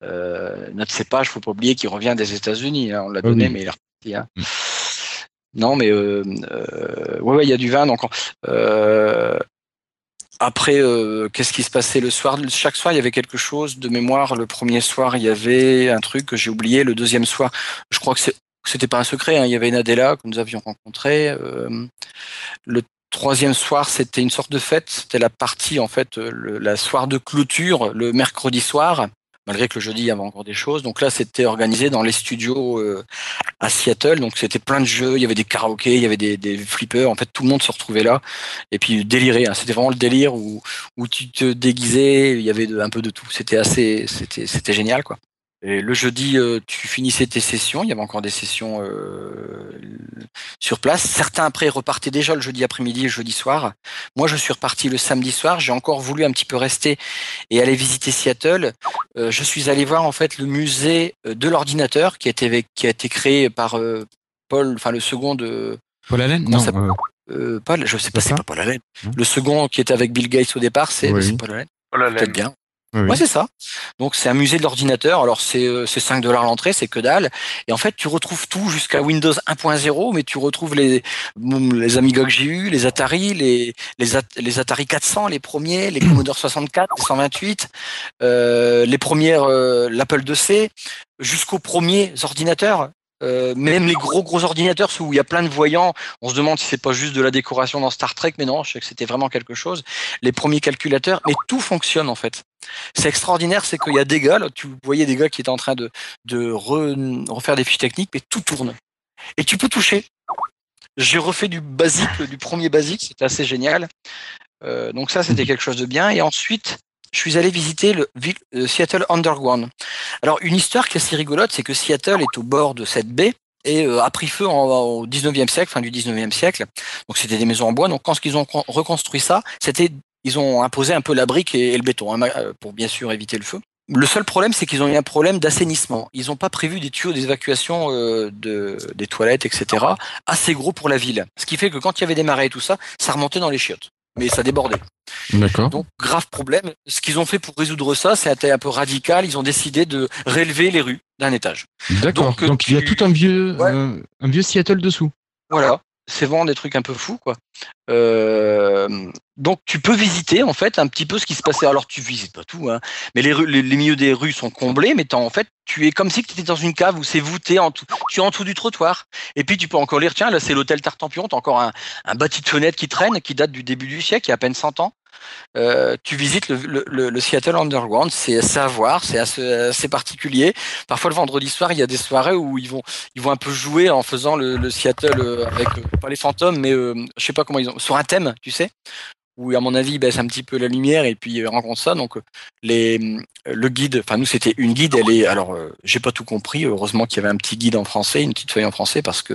Euh, notre cépage, faut pas oublier qu'il revient des États-Unis. hein. On l'a
Ah
donné,
oui.
mais il est reparti. hein.
Mm.
Non, mais euh, euh, ouais, il y a du vin. Donc, euh, après, euh, qu'est-ce qui se passait le soir? Chaque soir, il y avait quelque chose de mémoire. Le premier soir, il y avait un truc que j'ai oublié. Le deuxième soir, je crois que c'était pas un secret. hein. Il y avait Nadella que nous avions rencontré. Euh, le troisième soir, c'était une sorte de fête. C'était la partie, en fait, la soirée de clôture, le mercredi soir. Malgré que le jeudi, il y avait encore des choses. Donc là, c'était organisé dans les studios euh, à Seattle. Donc c'était plein de jeux. Il y avait des karaokés, il y avait des, des flippers. En fait, tout le monde se retrouvait là. Et puis délirer. hein. C'était vraiment le délire où, où tu te déguisais. Il y avait un peu de tout. C'était assez, c'était, c'était génial, quoi. Et le jeudi, euh, tu finissais tes sessions. Il y avait encore des sessions euh, sur place. Certains après repartaient déjà le jeudi après-midi et le jeudi soir. Moi, je suis reparti le samedi soir. J'ai encore voulu un petit peu rester et aller visiter Seattle. Euh, je suis allé voir en fait le musée euh, de l'ordinateur qui a été qui a été créé par euh, Paul, enfin le second de
Paul Allen? Non.
ça-
euh,
euh, Paul, je sais pas,
C'est
pas Paul Allen.
Non.
Le second qui était avec Bill Gates au départ, c'est
Oui.
Paul Allen.
Là là.
Peut-être bien.
Oui.
Ouais, c'est ça. Donc c'est un musée de l'ordinateur. Alors c'est euh, c'est 5 dollars l'entrée, c'est que dalle. Et en fait, tu retrouves tout jusqu'à Windows 1.0, mais tu retrouves les les Amiga que j'ai eu, les Atari, les les, At- les Atari 400, les premiers, les Commodore 64, les 128, euh, les premières euh, l'Apple IIc, jusqu'aux premiers ordinateurs. Euh, même les gros gros ordinateurs où il y a plein de voyants, on se demande si c'est pas juste de la décoration dans Star Trek, mais non, je sais que c'était vraiment quelque chose. Les premiers calculateurs, mais tout fonctionne en fait. C'est extraordinaire, c'est qu'il y a des gars, là, tu voyais des gars qui étaient en train de, de re- refaire des fiches techniques, mais tout tourne. Et tu peux toucher. J'ai refait du basique, du premier basique, c'était assez génial. Euh, donc ça, c'était quelque chose de bien. Et ensuite, je suis allé visiter le euh, Seattle Underground. Alors, une histoire qui est assez rigolote, c'est que Seattle est au bord de cette baie et euh, a pris feu en- au 19e siècle, fin du 19e siècle. Donc, c'était des maisons en bois. Donc, quand ils ont con- reconstruit ça, c'était ils ont imposé un peu la brique et, le béton hein, euh, pour bien sûr éviter le feu. Le seul problème, c'est qu'ils ont eu un problème d'assainissement. Ils n'ont pas prévu des tuyaux d'évacuation euh, de, des toilettes, etc., assez gros pour la ville. Ce qui fait que quand il y avait des marées et tout ça, ça remontait dans les chiottes. Mais ça débordait.
D'accord.
Donc, grave problème. Ce qu'ils ont fait pour résoudre ça, c'était un peu radical. Ils ont décidé de rélever les rues d'un étage.
D'accord.
donc,
Donc, il y a tout un vieux,
Ouais.
euh, un vieux Seattle dessous.
Voilà. C'est vraiment des trucs un peu fous, quoi. Donc tu peux visiter en fait un petit peu ce qui se passait. Alors tu visites pas tout, hein, mais les, milieux des rues sont comblés, mais en fait tu es comme si tu étais dans une cave où c'est voûté en tout. Tu es en dessous du trottoir. Et puis tu peux encore lire, tiens là c'est l'hôtel Tartampion, t'as encore un, un bâti de fenêtre qui traîne, qui date du début du siècle, il y a à peine 100 ans. Euh, tu visites le, le, le, Seattle Underground, c'est à voir, c'est assez, assez, particulier. Parfois le vendredi soir, il y a des soirées où ils vont, ils un peu jouer en faisant le, le Seattle euh, avec euh, pas les fantômes, mais je sais pas comment ils ont, sur un thème, tu sais? Où à mon avis ils baissent un petit peu la lumière et puis ils rencontrent ça. Donc les le guide, enfin nous c'était une guide, elle est alors euh, j'ai pas tout compris. Heureusement qu'il y avait un petit guide en français, une petite feuille en français parce que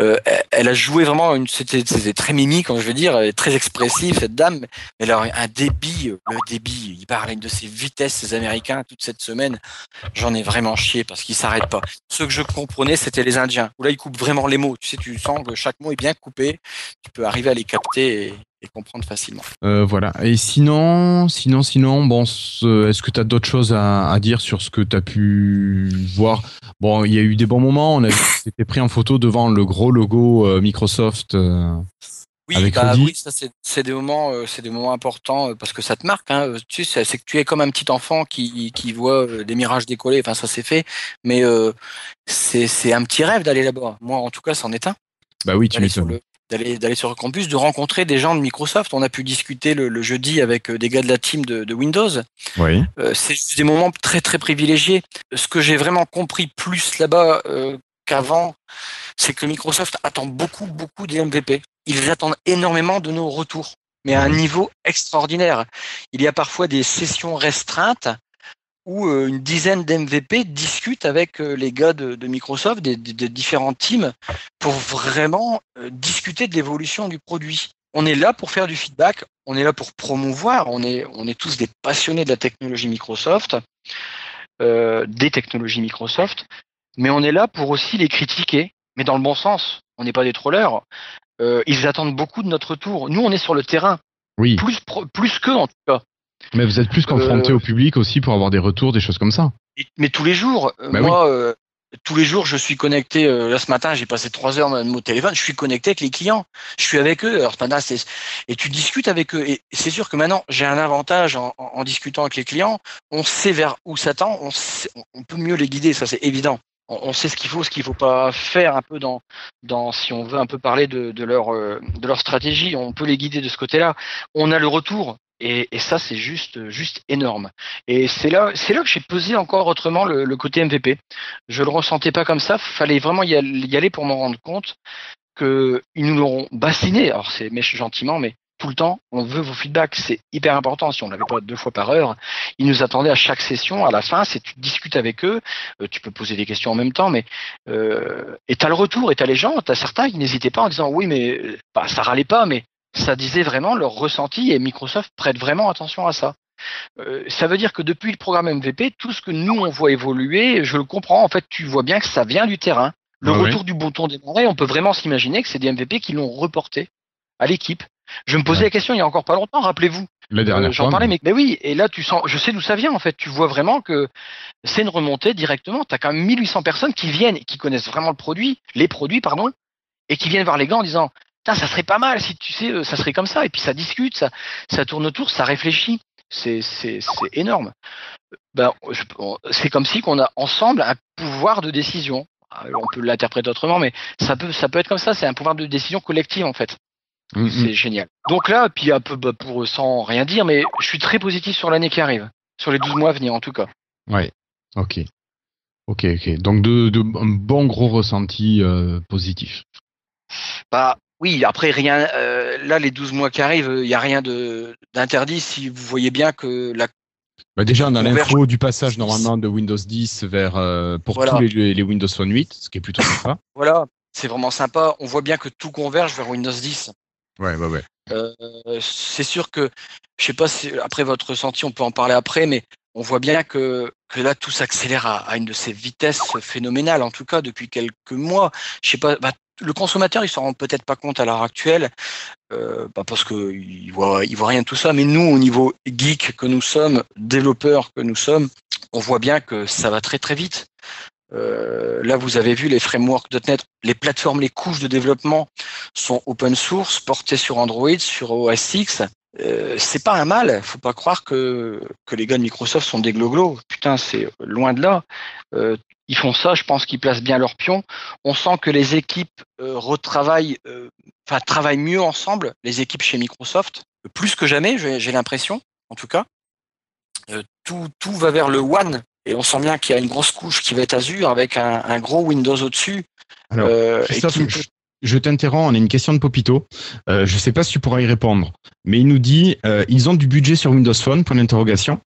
euh, elle a joué vraiment une c'était très mimique, je veux dire, elle très expressive cette dame. Mais alors un débit, le débit, il parlait de ses vitesses, ces Américains toute cette semaine. J'en ai vraiment chié parce qu'ils s'arrêtent pas. Ce que je comprenais c'était les Indiens où là ils coupent vraiment les mots. Tu sais, tu sens que chaque mot est bien coupé. Tu peux arriver à les capter et, et comprendre facilement.
Euh, voilà. Et sinon, sinon, sinon, bon, est-ce que tu as d'autres choses à, à, dire sur ce que tu as pu voir? Bon, il y a eu des bons moments. On a été pris en photo devant le gros logo euh, Microsoft. Euh,
oui, avec bah, oui, ça c'est des moments, c'est des moments importants parce que ça te marque. Hein, tu sais, c'est que tu es comme un petit enfant qui, qui voit des mirages décoller. Enfin, ça c'est fait, mais c'est un petit rêve d'aller là-bas. Moi, en tout cas, c'en est un.
Bah oui, tu m'étonnes
d'aller d'aller sur le campus, de rencontrer des gens de Microsoft. On a pu discuter le, le jeudi avec des gars de la team de, de Windows.
Oui.
Euh, c'est des moments très très privilégiés. Ce que j'ai vraiment compris plus là-bas euh, qu'avant, c'est que Microsoft attend beaucoup beaucoup des MVP. Ils attendent énormément de nos retours, mais à un niveau extraordinaire. Il y a parfois des sessions restreintes où euh, une dizaine d'MVP discutent avec euh, les gars de, de Microsoft, des, des, des, différents teams, pour vraiment euh, discuter de l'évolution du produit. On est là pour faire du feedback, on est là pour promouvoir, on est, on est tous des passionnés de la technologie Microsoft, euh, des technologies Microsoft, mais on est là pour aussi les critiquer, mais dans le bon sens. On n'est pas des trollers. Euh, ils attendent beaucoup de notre tour. Nous, on est sur le terrain.
Oui.
Plus, plus qu'eux, en tout cas.
Mais vous êtes plus confronté euh, au public aussi pour avoir des retours, des choses comme ça.
Mais tous les jours, bah moi, oui. euh, tous les jours, je suis connecté. Euh, là, ce matin, j'ai passé trois heures dans mon téléphone. Je suis connecté avec les clients. Je suis avec eux. Alors, ce matin, c'est et tu discutes avec eux. Et c'est sûr que maintenant, j'ai un avantage en, en, en, discutant avec les clients. On sait vers où s'attend. On, on peut mieux les guider. Ça, c'est évident on sait ce qu'il faut, ce qu'il faut pas faire un peu dans, dans si on veut un peu parler de, de leur euh, de leur stratégie, on peut les guider de ce côté-là. On a le retour et, et ça c'est juste juste énorme. Et c'est là c'est là que j'ai pesé encore autrement le, le, côté MVP. Je le ressentais pas comme ça, fallait vraiment y aller pour m'en rendre compte que ils nous l'auront bassiné. Alors c'est gentiment, mais tout le temps, on veut vos feedbacks, c'est hyper important. Si on l'avait pas deux fois par heure, ils nous attendaient à chaque session, à la fin, c'est tu discutes avec eux, euh, tu peux poser des questions en même temps, mais euh, et t'as le retour, et t'as les gens, t'as certains qui n'hésitaient pas en disant oui, mais bah, ça râlait pas, mais ça disait vraiment leur ressenti et Microsoft prête vraiment attention à ça. Euh, ça veut dire que depuis le programme MVP, tout ce que nous on voit évoluer, je le comprends. En fait, tu vois bien que ça vient du terrain. Le ah retour oui. du bouton démarrer, on peut vraiment s'imaginer que c'est des MVP qui l'ont reporté à l'équipe. Je me posais ouais. la question il y a encore pas longtemps, rappelez-vous.
La dernière
euh, J'en parlais, mais, mais, oui, et là tu sens, je sais d'où ça vient en fait. Tu vois vraiment que c'est une remontée directement. Tu as quand même 1800 personnes qui viennent, qui connaissent vraiment le produit, les produits, pardon, et qui viennent voir les gars en disant ça serait pas mal si tu sais, ça serait comme ça. Et puis ça discute, ça, ça tourne autour, ça réfléchit. C'est énorme. Ben, c'est comme si qu'on a ensemble un pouvoir de décision. On peut l'interpréter autrement, mais ça peut, ça peut être comme ça. C'est un pouvoir de décision collective en fait. Mmh, c'est génial. Donc là, puis un peu bah, pour sans rien dire, mais je suis très positif sur l'année qui arrive, sur les 12 mois à venir en tout cas.
Ouais. Ok. Ok, ok. Donc de, de un bon gros ressenti euh, positif.
Bah oui, après rien. Euh, là, les 12 mois qui arrivent, il n'y a rien de d'interdit si vous voyez bien que la
bah déjà, dans l'info du passage normalement de Windows 10 vers euh, pour voilà. tous les, les, Windows Phone 8, ce qui est plutôt sympa.
Voilà, c'est vraiment sympa. On voit bien que tout converge vers Windows 10.
Ouais, ouais, ouais.
Euh, c'est sûr que, je sais pas si après votre ressenti, on peut en parler après, mais on voit bien que, que là, tout s'accélère à, à, une de ces vitesses phénoménales, en tout cas depuis quelques mois. Je sais pas, bah, le consommateur, il s'en rend peut-être pas compte à l'heure actuelle, euh, bah parce qu'il voit, il voit rien de tout ça. Mais nous, au niveau geek que nous sommes, développeurs que nous sommes, on voit bien que ça va très très vite. Euh, là, vous avez vu les frameworks .NET, les plateformes, les couches de développement sont open source, portées sur Android, sur OS X. Euh, c'est pas un mal. Faut pas croire que que les gars de Microsoft sont des gloglos. Putain, c'est loin de là. Euh, ils font ça. Je pense qu'ils placent bien leurs pions. On sent que les équipes euh, retravaillent, enfin travaillent mieux ensemble. Les équipes chez Microsoft, plus que jamais. J'ai l'impression, en tout cas. Tout tout va vers le One. Et on sent bien qu'il y a une grosse couche qui va être Azure avec un, un gros Windows au-dessus.
Alors, Christophe,
qui
je, je t'interromps, on a une question de Popito. Euh, je sais pas si tu pourras y répondre, mais il nous dit euh, ils ont du budget sur Windows Phone, point d'interrogation,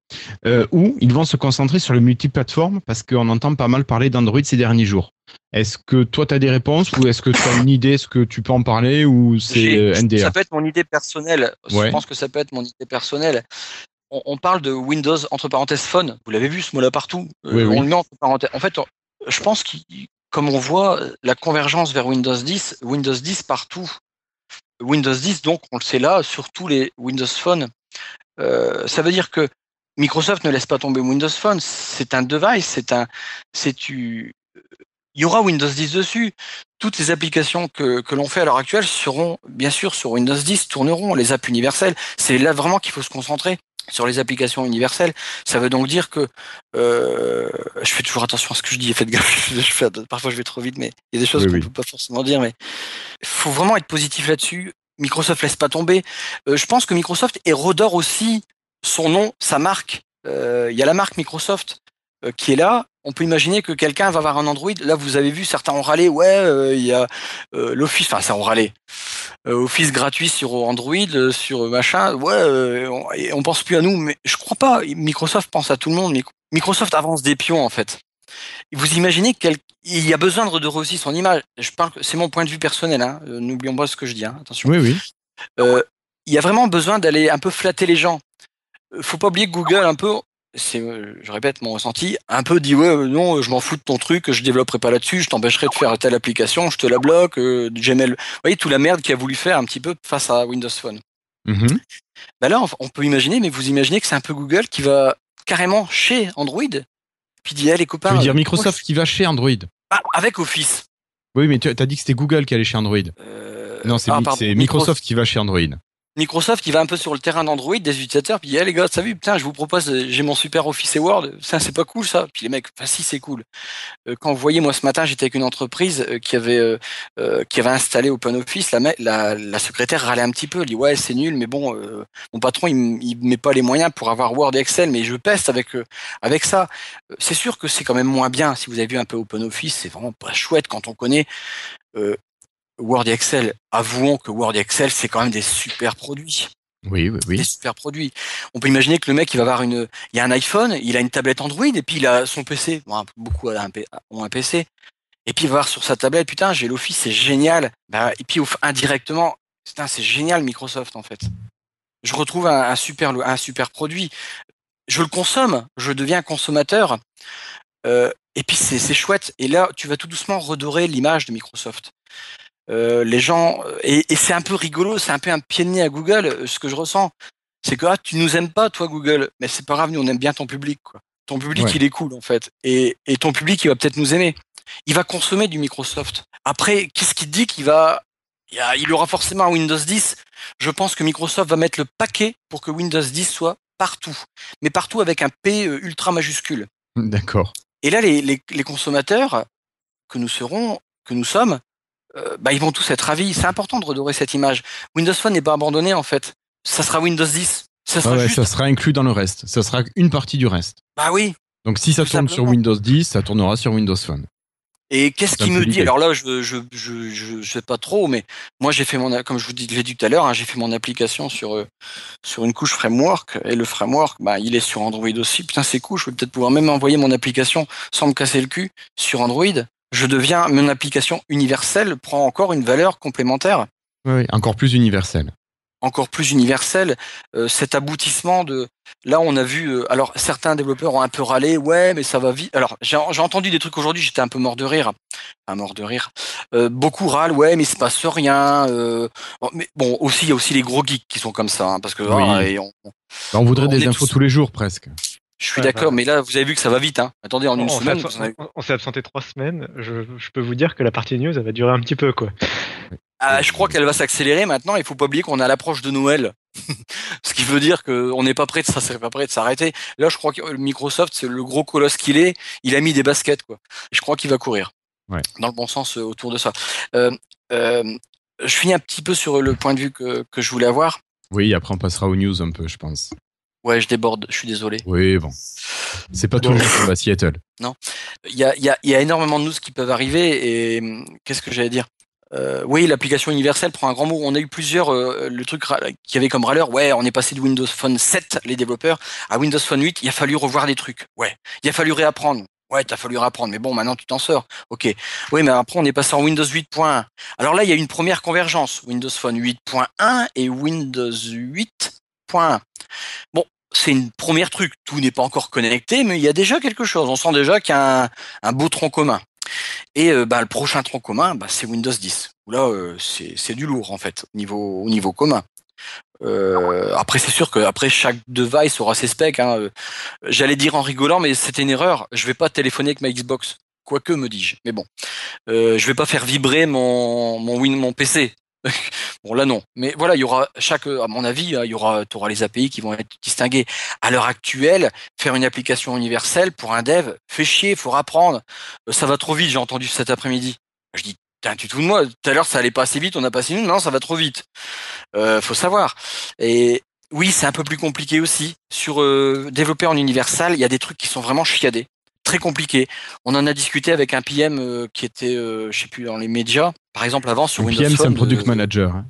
euh, ou ils vont se concentrer sur le multiplateforme parce qu'on entend pas mal parler d'Android ces derniers jours. Est-ce que toi tu as des réponses ou est-ce que tu as une idée, est-ce que tu peux en parler ou c'est NDA
Ça peut être mon idée personnelle.
Ouais.
Je pense que ça peut être mon idée personnelle. On, parle de Windows entre parenthèses Phone. Vous l'avez vu ce mot-là partout.
Oui.
On le met entre parenthèses. En fait, je pense qu'il, comme on voit la convergence vers Windows 10, Windows 10 partout. Windows 10, donc, on le sait là, sur tous les Windows Phone. Euh, ça veut dire que Microsoft ne laisse pas tomber Windows Phone. C'est un device, c'est un, c'est il y aura Windows 10 dessus. Toutes les applications que, que l'on fait à l'heure actuelle seront bien sûr sur Windows 10, tourneront les apps universelles. C'est là vraiment qu'il faut se concentrer sur les applications universelles. Ça veut donc dire que euh, je fais toujours attention à ce que je dis. Faites gaffe, je fais, parfois je vais trop vite, mais il y a des choses
Oui,
qu'on
oui.
peut pas forcément dire. Mais il faut vraiment être positif là-dessus. Microsoft laisse pas tomber. Euh, je pense que Microsoft et redore aussi son nom, sa marque. Euh, Il y a la marque Microsoft qui est là. On peut imaginer que quelqu'un va avoir un Android. Là, vous avez vu, certains ont râlé. Ouais, euh, il y a euh, l'Office. Enfin, ça ont râlé. Euh, Office gratuit sur Android, euh, sur machin. Ouais, euh, on, on pense plus à nous. Mais je crois pas. Microsoft pense à tout le monde. Microsoft avance des pions en fait. Vous imaginez qu'il y a besoin de aussi son image. Je parle, c'est mon point de vue personnel. Hein. Euh, N'oublions pas ce que je dis. Hein. Attention.
Oui, oui.
Euh, il y a vraiment besoin d'aller un peu flatter les gens. Euh, Faut pas oublier que Google un peu, c'est, euh, je répète mon ressenti, un peu dit ouais euh, non, je m'en fous de ton truc, je développerai pas là-dessus, je t'empêcherai de faire telle application, je te la bloque, euh, Gmail. Vous voyez toute la merde qu'il a voulu faire un petit peu face à Windows Phone.
Mhm.
Bah là, on, peut imaginer, mais vous imaginez que c'est un peu Google qui va carrément chez Android, puis dit eh, les copains.
Tu veux dire Microsoft qui va chez Android
ah, avec Office.
Oui, mais tu as dit que c'était Google qui allait chez Android.
Euh,
Non, c'est
ah,
Mi- Microsoft qui va chez Android.
Microsoft, il va un peu sur le terrain d'Android, des utilisateurs, puis dit, Eh, les gars, vu, putain, je vous propose, euh, j'ai mon super Office et Word, ça, c'est pas cool, ça. Puis les mecs, enfin, si, c'est cool. Euh, quand vous voyez, moi, ce matin, j'étais avec une entreprise euh, qui avait, qui avait installé OpenOffice, la, la, la secrétaire râlait un petit peu, elle dit, ouais, c'est nul, mais bon, mon patron, il, il met pas les moyens pour avoir Word et Excel, mais je peste avec, avec ça. C'est sûr que c'est quand même moins bien. Si vous avez vu un peu OpenOffice, c'est vraiment pas chouette quand on connaît, Word et Excel. Avouons que Word et Excel, c'est quand même des super produits
Oui, oui, oui.
des super produits. On peut imaginer que le mec, il va avoir une, il y a un iPhone, il a une tablette Android, et puis il a son PC. Bon, beaucoup ont un, PC. Et puis il va voir sur sa tablette, putain, j'ai l'Office, c'est génial. Bah, et puis indirectement, putain, c'est génial Microsoft en fait. Je retrouve un, un super, un super produit. Je le consomme, je deviens consommateur. Euh, et puis c'est chouette. Et là, tu vas tout doucement redorer l'image de Microsoft. Euh, les gens et, et c'est un peu rigolo, c'est un peu un pied de nez à Google. euh, Ce que je ressens, c'est que ah, tu nous aimes pas, toi Google, mais c'est pas grave, nous on aime bien ton public. Quoi. Ton public,
Ouais.
il est cool en fait, et, et ton public, il va peut-être nous aimer. Il va consommer du Microsoft. Après, qu'est-ce qui dit qu'il va il, aura forcément un Windows 10. Je pense que Microsoft va mettre le paquet pour que Windows 10 soit partout, mais partout avec un P euh, ultra majuscule.
D'accord.
Et là, les, les, les consommateurs que nous serons, que nous sommes, euh, bah, ils vont tous être ravis. C'est important de redorer cette image. Windows Phone n'est pas abandonné en fait. Ça sera Windows 10. Ça
Ah
sera
ouais,
juste.
ça sera inclus dans le reste. Ça sera une partie du reste.
Bah oui.
Donc si ça tourne sur. Windows 10, ça tournera sur Windows Phone.
Et qu'est-ce qui me dit? Alors là, je, je, je, je, je sais pas trop, mais moi j'ai fait mon, comme je vous dis, l'ai dit tout à l'heure, hein, j'ai fait mon application sur euh, sur une couche framework et le framework, bah il est sur Android aussi. Putain, c'est cool. Je vais peut-être pouvoir même envoyer mon application sans me casser le cul sur Android. Je deviens mon application universelle prend encore une valeur complémentaire.
Oui, encore plus universel.
encore plus universel, euh, cet aboutissement de là on a vu euh, alors certains développeurs ont un peu râlé ouais mais ça va vite alors j'ai entendu des trucs aujourd'hui j'étais un peu mort de rire un mort de rire Euh, beaucoup râlent ouais mais il se passe rien bon, mais bon aussi il y a aussi les gros geeks qui sont comme ça hein, parce que
Oui.
ah, et on-
Bah, on voudrait
On
des infos
tous-
tous les jours presque.
Je suis
Ouais,
d'accord,
bah.
mais là, vous avez vu que ça va vite. Hein. Attendez, en une
On s'est
semaine,
absen-
avez-
on- on s'est absenté trois semaines. Je, je peux vous dire que la partie news, elle va durer un petit peu, quoi.
Ah, je crois qu'elle va s'accélérer maintenant. Il faut pas oublier qu'on est à l'approche de Noël, ce qui veut dire qu'on n'est pas prêt de ça, c'est pas prêt de s'arrêter. Là, je crois que Microsoft, c'est le gros colosse qu'il est. Il a mis des baskets, quoi. Et je crois qu'il va courir
Ouais.
dans le bon sens euh, autour de ça. Euh, euh, je finis un petit peu sur le point de vue que, que je voulais avoir.
Oui, après on passera aux news un peu, je pense.
Ouais, je déborde. Je suis désolé.
Oui, bon. C'est pas tout le monde à Seattle.
Il y a, il y, a, y a énormément de news qui peuvent arriver et hum, qu'est-ce que j'allais dire? Euh, Oui, l'application universelle prend un grand mot. On a eu plusieurs, euh, le truc qui avait comme râleur, ouais, on est passé de Windows Phone 7, les développeurs, à Windows Phone 8, il a fallu revoir des trucs. Ouais, il a fallu réapprendre. Ouais, t'as fallu réapprendre, mais bon, maintenant tu t'en sors. Ok. Oui, mais après on est passé en Windows 8.1. Alors là, il y a une première convergence. Windows Phone 8.1 et Windows 8.1. Bon, c'est une première truc. Tout n'est pas encore connecté, mais il y a déjà quelque chose. On sent déjà qu'il y a un, beau tronc commun. Et euh, bah, le prochain tronc commun, bah, c'est Windows 10. Où là, euh, c'est du lourd en fait, au niveau, au niveau commun. Euh, après, c'est sûr que après chaque device aura ses specs. Hein. J'allais dire en rigolant, mais c'était une erreur. Je vais pas téléphoner avec ma Xbox. Quoique, me dis-je. Mais bon, je vais pas faire vibrer mon mon Win, mon PC. bon là non. Mais voilà, il y aura chaque, à mon avis, hein, il y aura, tu auras les API qui vont être distingués. À l'heure actuelle, faire une application universelle pour un dev, fait chier, faut apprendre. Euh, ça va trop vite. J'ai entendu cet après-midi. Je dis, tu te fous de moi Tout à l'heure, ça allait pas assez vite. On a passé une. Non, ça va trop vite. Euh, faut savoir. Et oui, c'est un peu plus compliqué aussi. Sur euh, développer en universal, il y a des trucs qui sont vraiment chiadés, très compliqués. On en a discuté avec un PM euh, qui était, euh, je sais plus, dans les médias. Par exemple, avant sur
Un
Windows
PM, c'est un product
euh,
manager. Hein,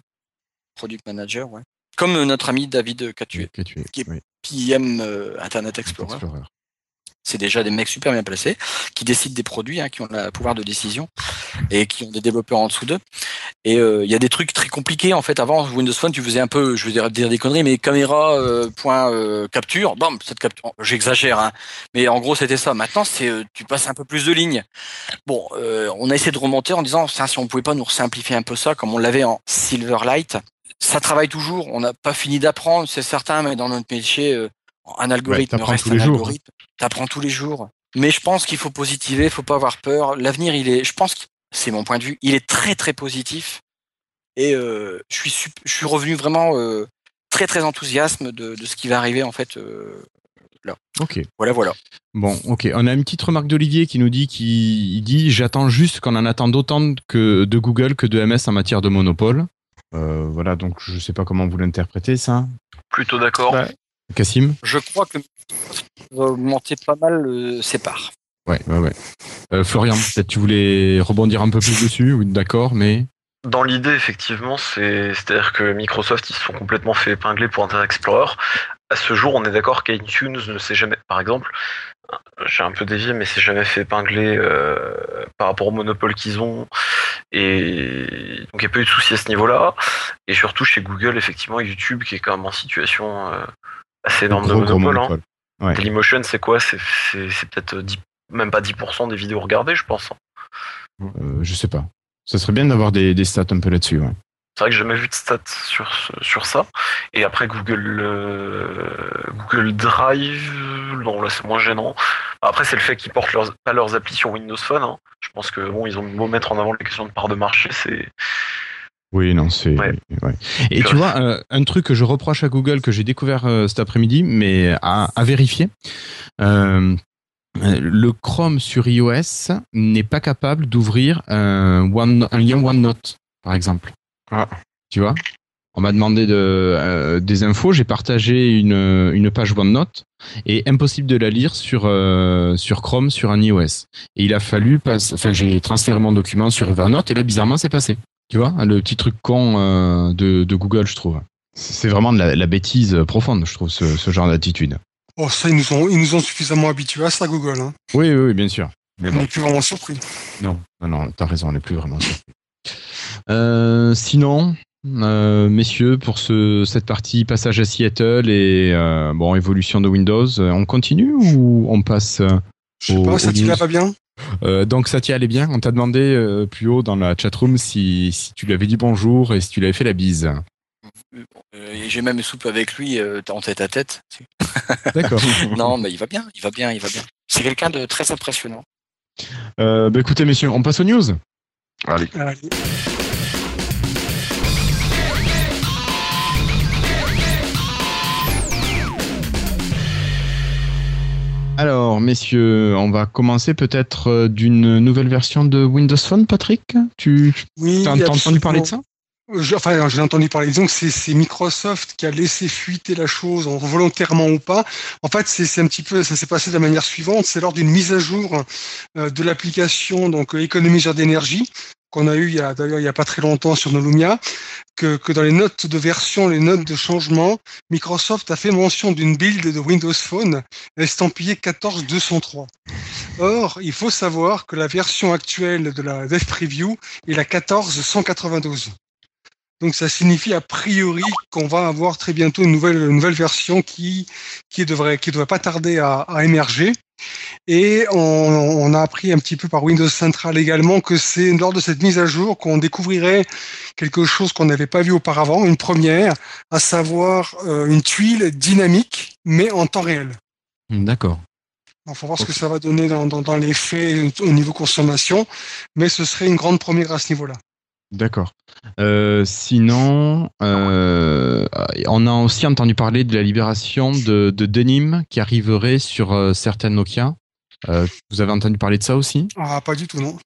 Product manager, ouais. Comme notre ami David
es.
qui est
Oui,
PM Internet Explorer.
Explorer.
C'est déjà des mecs super bien placés qui décident des produits, hein, qui ont le pouvoir de décision et qui ont des développeurs en dessous d'eux. Et euh, il y a des trucs très compliqués en fait. Avant Windows Phone, tu faisais un peu, je vais dire, des conneries, mais caméra euh, point euh, capture, bam, cette capture. J'exagère, hein, mais en gros c'était ça. Maintenant, c'est tu passes un peu plus de lignes. Bon, on a essayé de remonter en disant si on pouvait pas nous simplifier un peu ça, comme on l'avait en Silverlight. Ça travaille toujours. On n'a pas fini d'apprendre, c'est certain, mais dans notre métier, un algorithme
t'apprends
reste
tous les
un
jours.
algorithme. T'apprends tous les jours. Mais je pense qu'il faut positiver, faut pas avoir peur. L'avenir, il est, je pense que c'est mon point de vue, il est très très positif. Et euh, je suis sup- je suis revenu vraiment euh, très très enthousiasme de, de ce qui va arriver en fait. euh,
Ok.
voilà voilà.
Bon, ok. On a une petite remarque d'Olivier qui nous dit qu'il il dit j'attends juste qu'on en attende autant que de Google que de MS en matière de monopole. Euh, voilà, donc je sais pas comment vous l'interprétez ça.
Plutôt d'accord.
Bah,
Cassim
Je crois que va augmenter pas mal euh, ses parts.
Ouais, ouais, ouais. Euh, Florian, peut-être tu voulais rebondir un peu plus dessus, oui, d'accord, mais
Dans l'idée, effectivement, c'est- c'est-à-dire que Microsoft, ils se sont complètement fait épingler pour Internet Explorer. À ce jour, on est d'accord qu'iTunes ne s'est jamais, par exemple, j'ai un peu dévié, mais s'est jamais fait épingler euh, par rapport au monopole qu'ils ont. Et donc, il n'y a pas eu de souci à ce niveau-là. Et surtout, chez Google, effectivement, YouTube, qui est quand même en situation euh, assez énorme de monopole. hein.
Ouais.
Dailymotion, c'est quoi? C'est c'est- c'est peut-être 10 même pas 10% des vidéos regardées, je pense.
Euh, je sais pas. Ça serait bien d'avoir des, des stats un peu là-dessus. Ouais.
C'est vrai que j'ai jamais vu de stats sur, sur ça. Et après Google euh, Google Drive, non là c'est moins gênant. Après c'est le fait qu'ils portent leurs, pas leurs applis sur Windows Phone. hein. Je pense que bon ils ont beau mettre en avant les questions de part de marché, c'est
Oui, non, c'est.
Ouais.
ouais. Et tu vois, euh, un truc que je reproche à Google que j'ai découvert euh, cet après-midi, mais à, à vérifier. euh, le Chrome sur iOS n'est pas capable d'ouvrir un, One- un lien OneNote, par exemple.
Ah.
Tu vois? On m'a demandé de, des infos, j'ai partagé une, une page OneNote et impossible de la lire sur, sur Chrome sur un iOS. Et il a fallu, enfin j'ai transféré mon document sur Evernote et là bizarrement c'est passé. Tu vois, le petit truc con euh, de, de Google, je trouve. C'est vraiment de la, la bêtise profonde, je trouve, ce, ce genre d'attitude.
Oh, ça, ils nous ont, ils nous ont suffisamment habitués à ça, Google. Hein.
Oui, oui, oui, bien sûr. Mais
On n'est plus vraiment surpris.
non, non, non, t'as raison, on n'est plus vraiment sûr. Euh, sinon, euh, messieurs, pour ce, cette partie passage à Seattle et euh, bon évolution de Windows, euh, on continue ou on passe euh,
Je sais
Au-
pas, ça t'y va pas bien?
Euh, Donc ça t'y allait bien On t'a demandé euh, plus haut dans la chatroom si, si tu lui avais dit bonjour et si tu lui avais fait la bise.
euh, j'ai même soupe avec lui euh, en tête à tête.
D'accord.
non, mais il va bien, il va bien, il va bien. C'est quelqu'un de très impressionnant.
Euh, bah, écoutez, messieurs, on passe aux news.
Allez.
Allez.
Alors, messieurs, on va commencer peut-être euh, d'une nouvelle version de Windows Phone, Patrick Tu
Oui,
as entendu parler de ça?
Je- Enfin, j'ai entendu parler. Disons que c'est Microsoft qui a laissé fuiter la chose, en- volontairement ou pas. En fait, c'est un petit peu, ça s'est passé de la manière suivante. C'est lors d'une mise à jour euh, de l'application donc économiseur d'énergie qu'on a eu d'ailleurs il y a pas très longtemps sur nos Lumia, que, que dans les notes de version, les notes de changement, Microsoft a fait mention d'une build de Windows Phone estampillée 14203. Or, il faut savoir que la version actuelle de la Dev Preview est la 14192. Donc ça signifie a priori qu'on va avoir très bientôt une nouvelle, une nouvelle version qui, qui devrait, qui devrait pas tarder à, à émerger. Et on, on a appris un petit peu par Windows Central également que c'est lors de cette mise à jour qu'on découvrirait quelque chose qu'on n'avait pas vu auparavant, une première, à savoir euh, une tuile dynamique, mais en temps réel.
D'accord.
Il faut voir ce que ça va donner dans, dans, dans les faits au niveau consommation, mais ce serait une grande première à ce niveau-là.
D'accord. Euh, sinon, euh, on a aussi entendu parler de la libération de, de Denim qui arriverait sur euh, certaines Nokia. Euh, vous avez entendu parler de ça aussi?
Ah, pas du tout, non.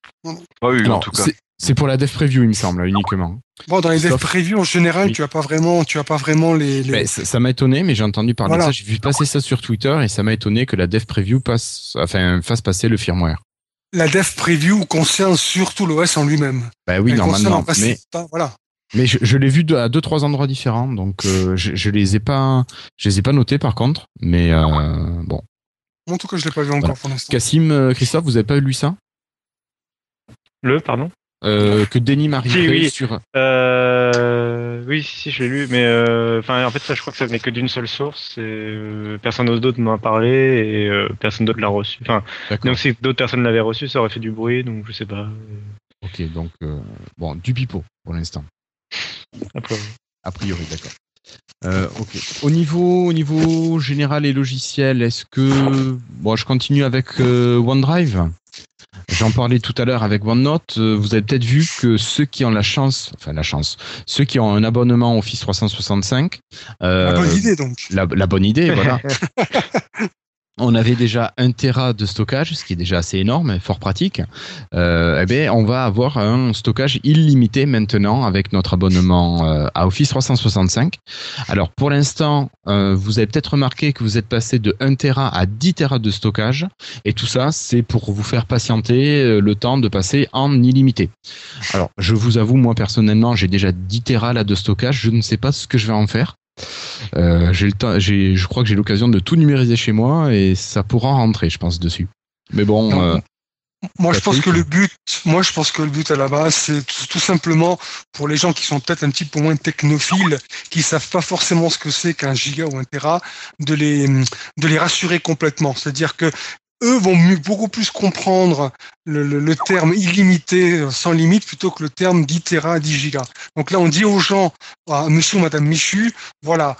Pas eu, en
Alors,
tout cas.
c'est- pour la Dev Preview, il me semble, uniquement.
Bon, dans les dev previews, en général,
Oui.
tu as pas vraiment, tu as pas vraiment les, les-
Mais ça ça m'a étonné, mais j'ai entendu parler
Voilà.
de ça. J'ai vu passer ça sur Twitter et ça m'a étonné que la Dev Preview passe, enfin, fasse passer le firmware.
La dev preview concerne surtout l'OS en lui-même.
Bah oui,
Elle concerne
normalement.
en principe
Mais,
pas- voilà.
mais je, je l'ai vu à deux, trois endroits différents, donc euh, je, je les ai pas, je les ai pas notés par contre. Mais euh, bon.
En tout cas, je l'ai pas vu encore
Voilà.
pour l'instant.
Cassim, euh, Christophe, vous avez pas lu ça
Le, pardon?
Euh, Que Denim arriverait
oui.
sur.
euh, Oui, si, je l'ai lu, mais euh, en fait, ça, je crois que ça venait que d'une seule source. Et, euh, personne d'autre m'en a parlé et euh, personne d'autre l'a reçu. Enfin, donc si d'autres personnes l'avaient reçu, ça aurait fait du bruit, donc je sais pas.
Ok, donc euh, bon, du pipeau pour l'instant. A priori, d'accord. Euh, ok. Au niveau, au niveau général et logiciel, est-ce que bon, je continue avec euh, OneDrive? J'en parlais tout à l'heure avec OneNote. Euh, vous avez peut-être vu que ceux qui ont la chance, enfin la chance, ceux qui ont un abonnement Office 365, euh,
La bonne idée, donc.
la, la bonne idée, voilà. On avait déjà un Tera de stockage, ce qui est déjà assez énorme et fort pratique. Euh, eh bien, on va avoir un stockage illimité maintenant avec notre abonnement euh, à Office 365. Alors, pour l'instant, euh, vous avez peut-être remarqué que vous êtes passé de 1 Tera à 10 Tera de stockage. Et tout ça, c'est pour vous faire patienter euh, le temps de passer en illimité. Alors, je vous avoue, moi personnellement, j'ai déjà 10 Tera là de stockage. Je ne sais pas ce que je vais en faire. Euh, j'ai le temps, j'ai, je crois que j'ai l'occasion de tout numériser chez moi et ça pourra rentrer, je pense, dessus. Mais bon,
Non.
euh,
Moi, je pense que le but, moi, je pense que le but à la base, c'est tout, tout simplement pour les gens qui sont peut-être un petit peu moins technophiles, qui savent pas forcément ce que c'est qu'un giga ou un téra, de les, de les rassurer complètement. C'est-à-dire que eux vont mieux, beaucoup plus comprendre le, le- le terme illimité, sans limite, plutôt que le terme 10 téra, 10 gigas. Donc là, on dit aux gens, à monsieur ou madame Michu, voilà,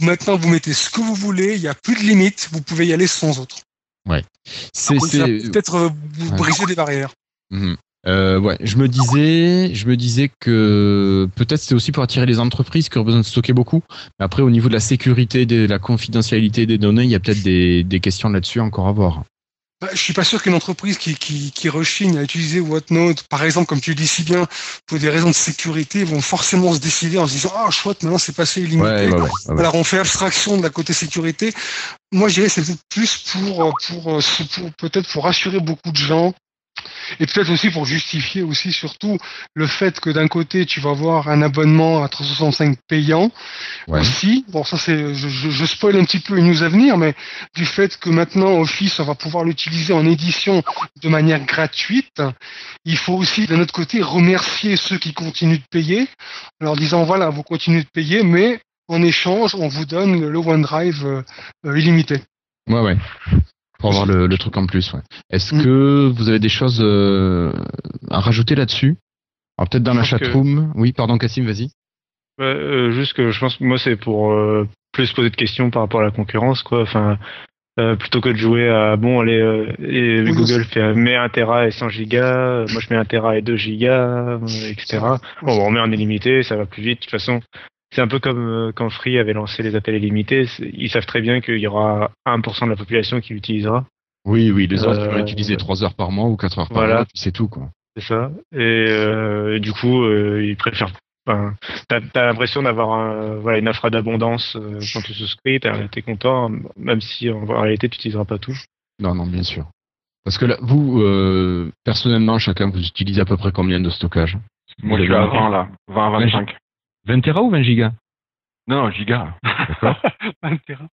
maintenant vous mettez ce que vous voulez, il n'y a plus de limite, vous pouvez y aller sans autre. ça
c'est,
peut peut-être euh, vous
Ouais.
briser des barrières.
Euh, ouais, je me disais, je me disais que peut-être c'était aussi pour attirer les entreprises qui ont besoin de stocker beaucoup. Mais après, au niveau de la sécurité, de la confidentialité des données, il y a peut-être des, des questions là-dessus encore à voir.
Bah, je suis pas sûr qu'une entreprise qui, qui, qui rechigne à utiliser Whatnot, par exemple, comme tu le dis si bien, pour des raisons de sécurité, vont forcément se décider en se disant ah chouette maintenant c'est passé illimité.
Ouais, ouais, ouais, ouais, ouais.
Alors on fait abstraction de la côté sécurité. Moi je dirais c'est plus pour euh, pour peut-être pour rassurer beaucoup de gens et peut-être aussi pour justifier aussi surtout le fait que d'un côté tu vas avoir un abonnement à 365 payant
Ouais.
aussi. Bon ça c'est je, je, je spoil un petit peu une news à venir, mais du fait que maintenant Office on va pouvoir l'utiliser en édition de manière gratuite, il faut aussi d'un autre côté remercier ceux qui continuent de payer en leur disant voilà vous continuez de payer mais en échange, on vous donne le OneDrive euh, euh, illimité.
Ouais, ouais. Pour avoir le, le truc en plus, ouais. Est-ce
Mm.
que vous avez des choses euh, à rajouter là-dessus? Alors peut-être dans
Je
la
pense que-
chatroom. Oui, pardon, Cassim, vas-y.
Ouais, euh, juste que je pense que moi c'est pour euh, plus poser de questions par rapport à la concurrence quoi. Enfin plutôt que de jouer à bon allez et
Oui,
Google fait met 1 Tera et 100 gigas, moi je mets 1 Tera et 2 gigas, etc. Bon on met en illimité, ça va plus vite. De toute façon c'est un peu comme euh, quand Free avait lancé les appels illimités. Ils savent très bien qu'il y aura 1% de la population qui l'utilisera.
Oui, oui, les autres
Euh,
ils vont utiliser 3 heures par mois ou 4 heures par
Voilà.
mois, c'est tout, quoi.
C'est ça. Et, euh, et du coup, euh, ils préfèrent. Enfin, t'as as, l'impression d'avoir un- voilà, une offre d'abondance euh, quand tu souscris, t'es content, même si en, en réalité tu n'utiliseras pas tout.
Non, non, bien sûr. Parce que là, vous, euh, personnellement, chacun, vous utilisez à peu près combien de stockage
Moi, je suis à 20 là. 20, 25.
20 Tera ou 20 gigas
Non, non, giga.
D'accord.
Un terrain.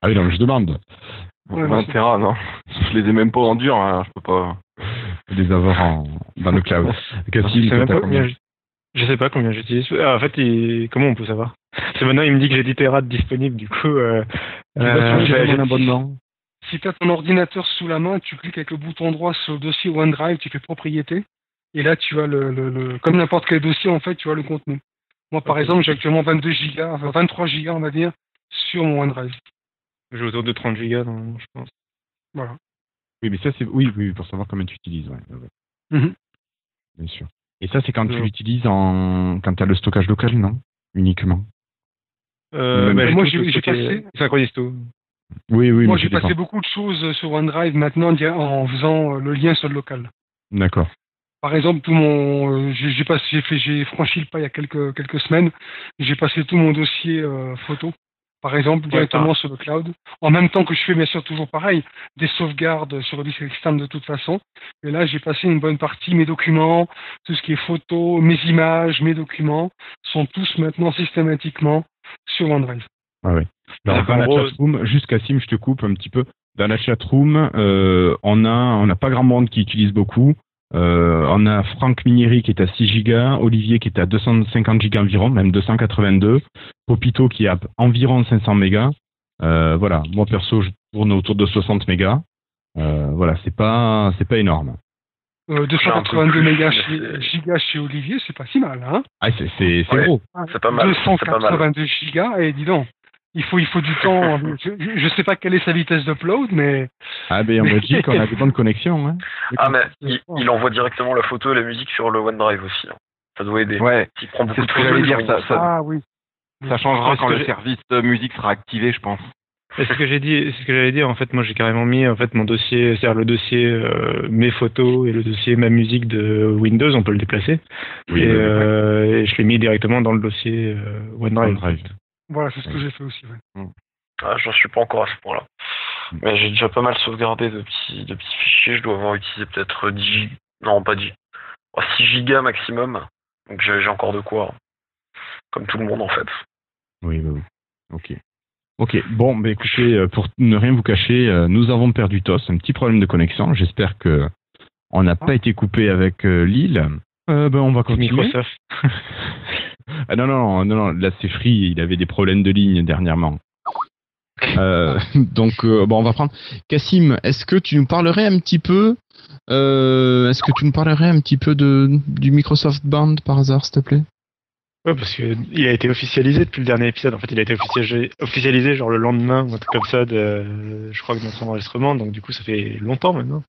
Ah oui, non, mais je demande.
Ouais,
20
c'est-
Tera, non. Je les ai même pas en dur, hein, je peux pas.
les avoir en, dans le cloud.
Je,
combien?
je, je sais pas combien j'utilise. Ah, en fait, il- comment on peut savoir? C'est maintenant, il me dit que j'ai 10 Tera de disponible, du coup. Euh,
Tu
euh,
abonnement
Si tu as ton ordinateur sous la main, tu cliques avec le bouton droit sur le dossier OneDrive, tu fais propriété, et là tu as le, le, le- comme n'importe quel dossier en fait, tu as le contenu. Moi par exemple, j'ai actuellement 22 gigas, enfin 23 gigas on va dire, sur mon OneDrive.
j'ai autour de 30 gigas, je pense.
Voilà.
Oui, mais ça, c'est. Oui, oui, pour savoir combien tu utilises, ouais. ouais, ouais.
Mhm.
Bien sûr. Et ça, c'est quand tu l'utilises en. Quand tu as le stockage local, non? Uniquement?
Euh, bah,
Moi, j'ai- passé-.
Oui, oui,
Moi j'ai passé beaucoup de choses sur OneDrive maintenant en faisant euh, le lien sur le local.
D'accord.
Par exemple, tout mon, euh, j'ai j'ai passé, j'ai fait, j'ai franchi le pas il y a quelques quelques semaines. J'ai passé tout mon dossier euh, photo, par exemple, directement sur le cloud. En même temps que je fais bien sûr toujours pareil, des sauvegardes sur le disque externe de toute façon. Et là, j'ai passé une bonne partie mes documents, tout ce qui est photo, mes images, mes documents sont tous maintenant systématiquement sur OneDrive.
Ah oui. Alors,
Donc,
dans
en
la
gros-
chatroom, juste Cassim, je te coupe un petit peu. Dans la chatroom, euh, on a on n'a pas grand monde qui utilise beaucoup. Euh, on a Franck Minieri qui est à 6 gigas, Olivier qui est à 250 gigas environ, même 282, Popito qui est à environ 500 mégas. Euh, voilà, moi perso, je tourne autour de 60 mégas. Euh, voilà, c'est pas c'est pas énorme.
Euh,
un peu
282
plus,
mégas chez, gigas chez Olivier, c'est pas si mal, hein
Ah, c'est c'est
Ouais.
gros.
C'est pas mal. C'est pas mal.
282 gigas, et dis donc, il faut, il faut du temps. je, je sais pas quelle est sa vitesse d'upload, mais
Ah ben en Belgique, on a des bonnes connexions. Hein.
Ah, mais il, il envoie directement la photo et la musique sur le OneDrive aussi. hein. Ça doit aider.
Ouais,
Il prend beaucoup
c'est
de
ce que
photos.
j'allais
il
dire. Ça, ça,
ah oui.
ça changera
Parce
quand le service de musique sera activé, je pense.
Et c'est ce que j'ai dit, ce que j'allais dire. En fait, moi, j'ai carrément mis en fait mon dossier, c'est-à-dire le dossier euh, mes photos et le dossier ma musique de Windows, on peut le déplacer.
Oui,
et,
oui, oui.
euh, et je l'ai mis directement dans le dossier euh, OneDrive.
OneDrive.
Voilà, c'est ce que j'ai fait aussi. ouais.
Ah, j'en suis pas encore à ce point-là. Mais j'ai déjà pas mal sauvegardé de petits, de petits fichiers. Je dois avoir utilisé peut-être 10 gig- Non, pas 10. Oh, 6 gigas maximum. Donc j'ai encore de quoi. Comme tout le monde en fait.
Oui, oui, oui. Ok. Ok, bon, bah écoutez, euh, pour ne rien vous cacher, euh, nous avons perdu TOS, un petit problème de connexion. J'espère que on n'a pas été coupé avec euh, Lille. Euh, ben, on va continuer.
Microsoft.
Ah non, non, non, non, là c'est Free, il avait des problèmes de ligne dernièrement. Euh, donc, euh, bon, on va prendre. Cassim, est-ce que tu nous parlerais un petit peu, euh, est-ce que tu nous parlerais un petit peu de, du Microsoft Band par hasard, s'il te plaît?
Ouais, parce que il a été officialisé depuis le dernier épisode. En fait, il a été officialisé, officialisé genre le lendemain ou un truc comme ça de, je crois que de notre enregistrement. Donc du coup, ça fait longtemps maintenant.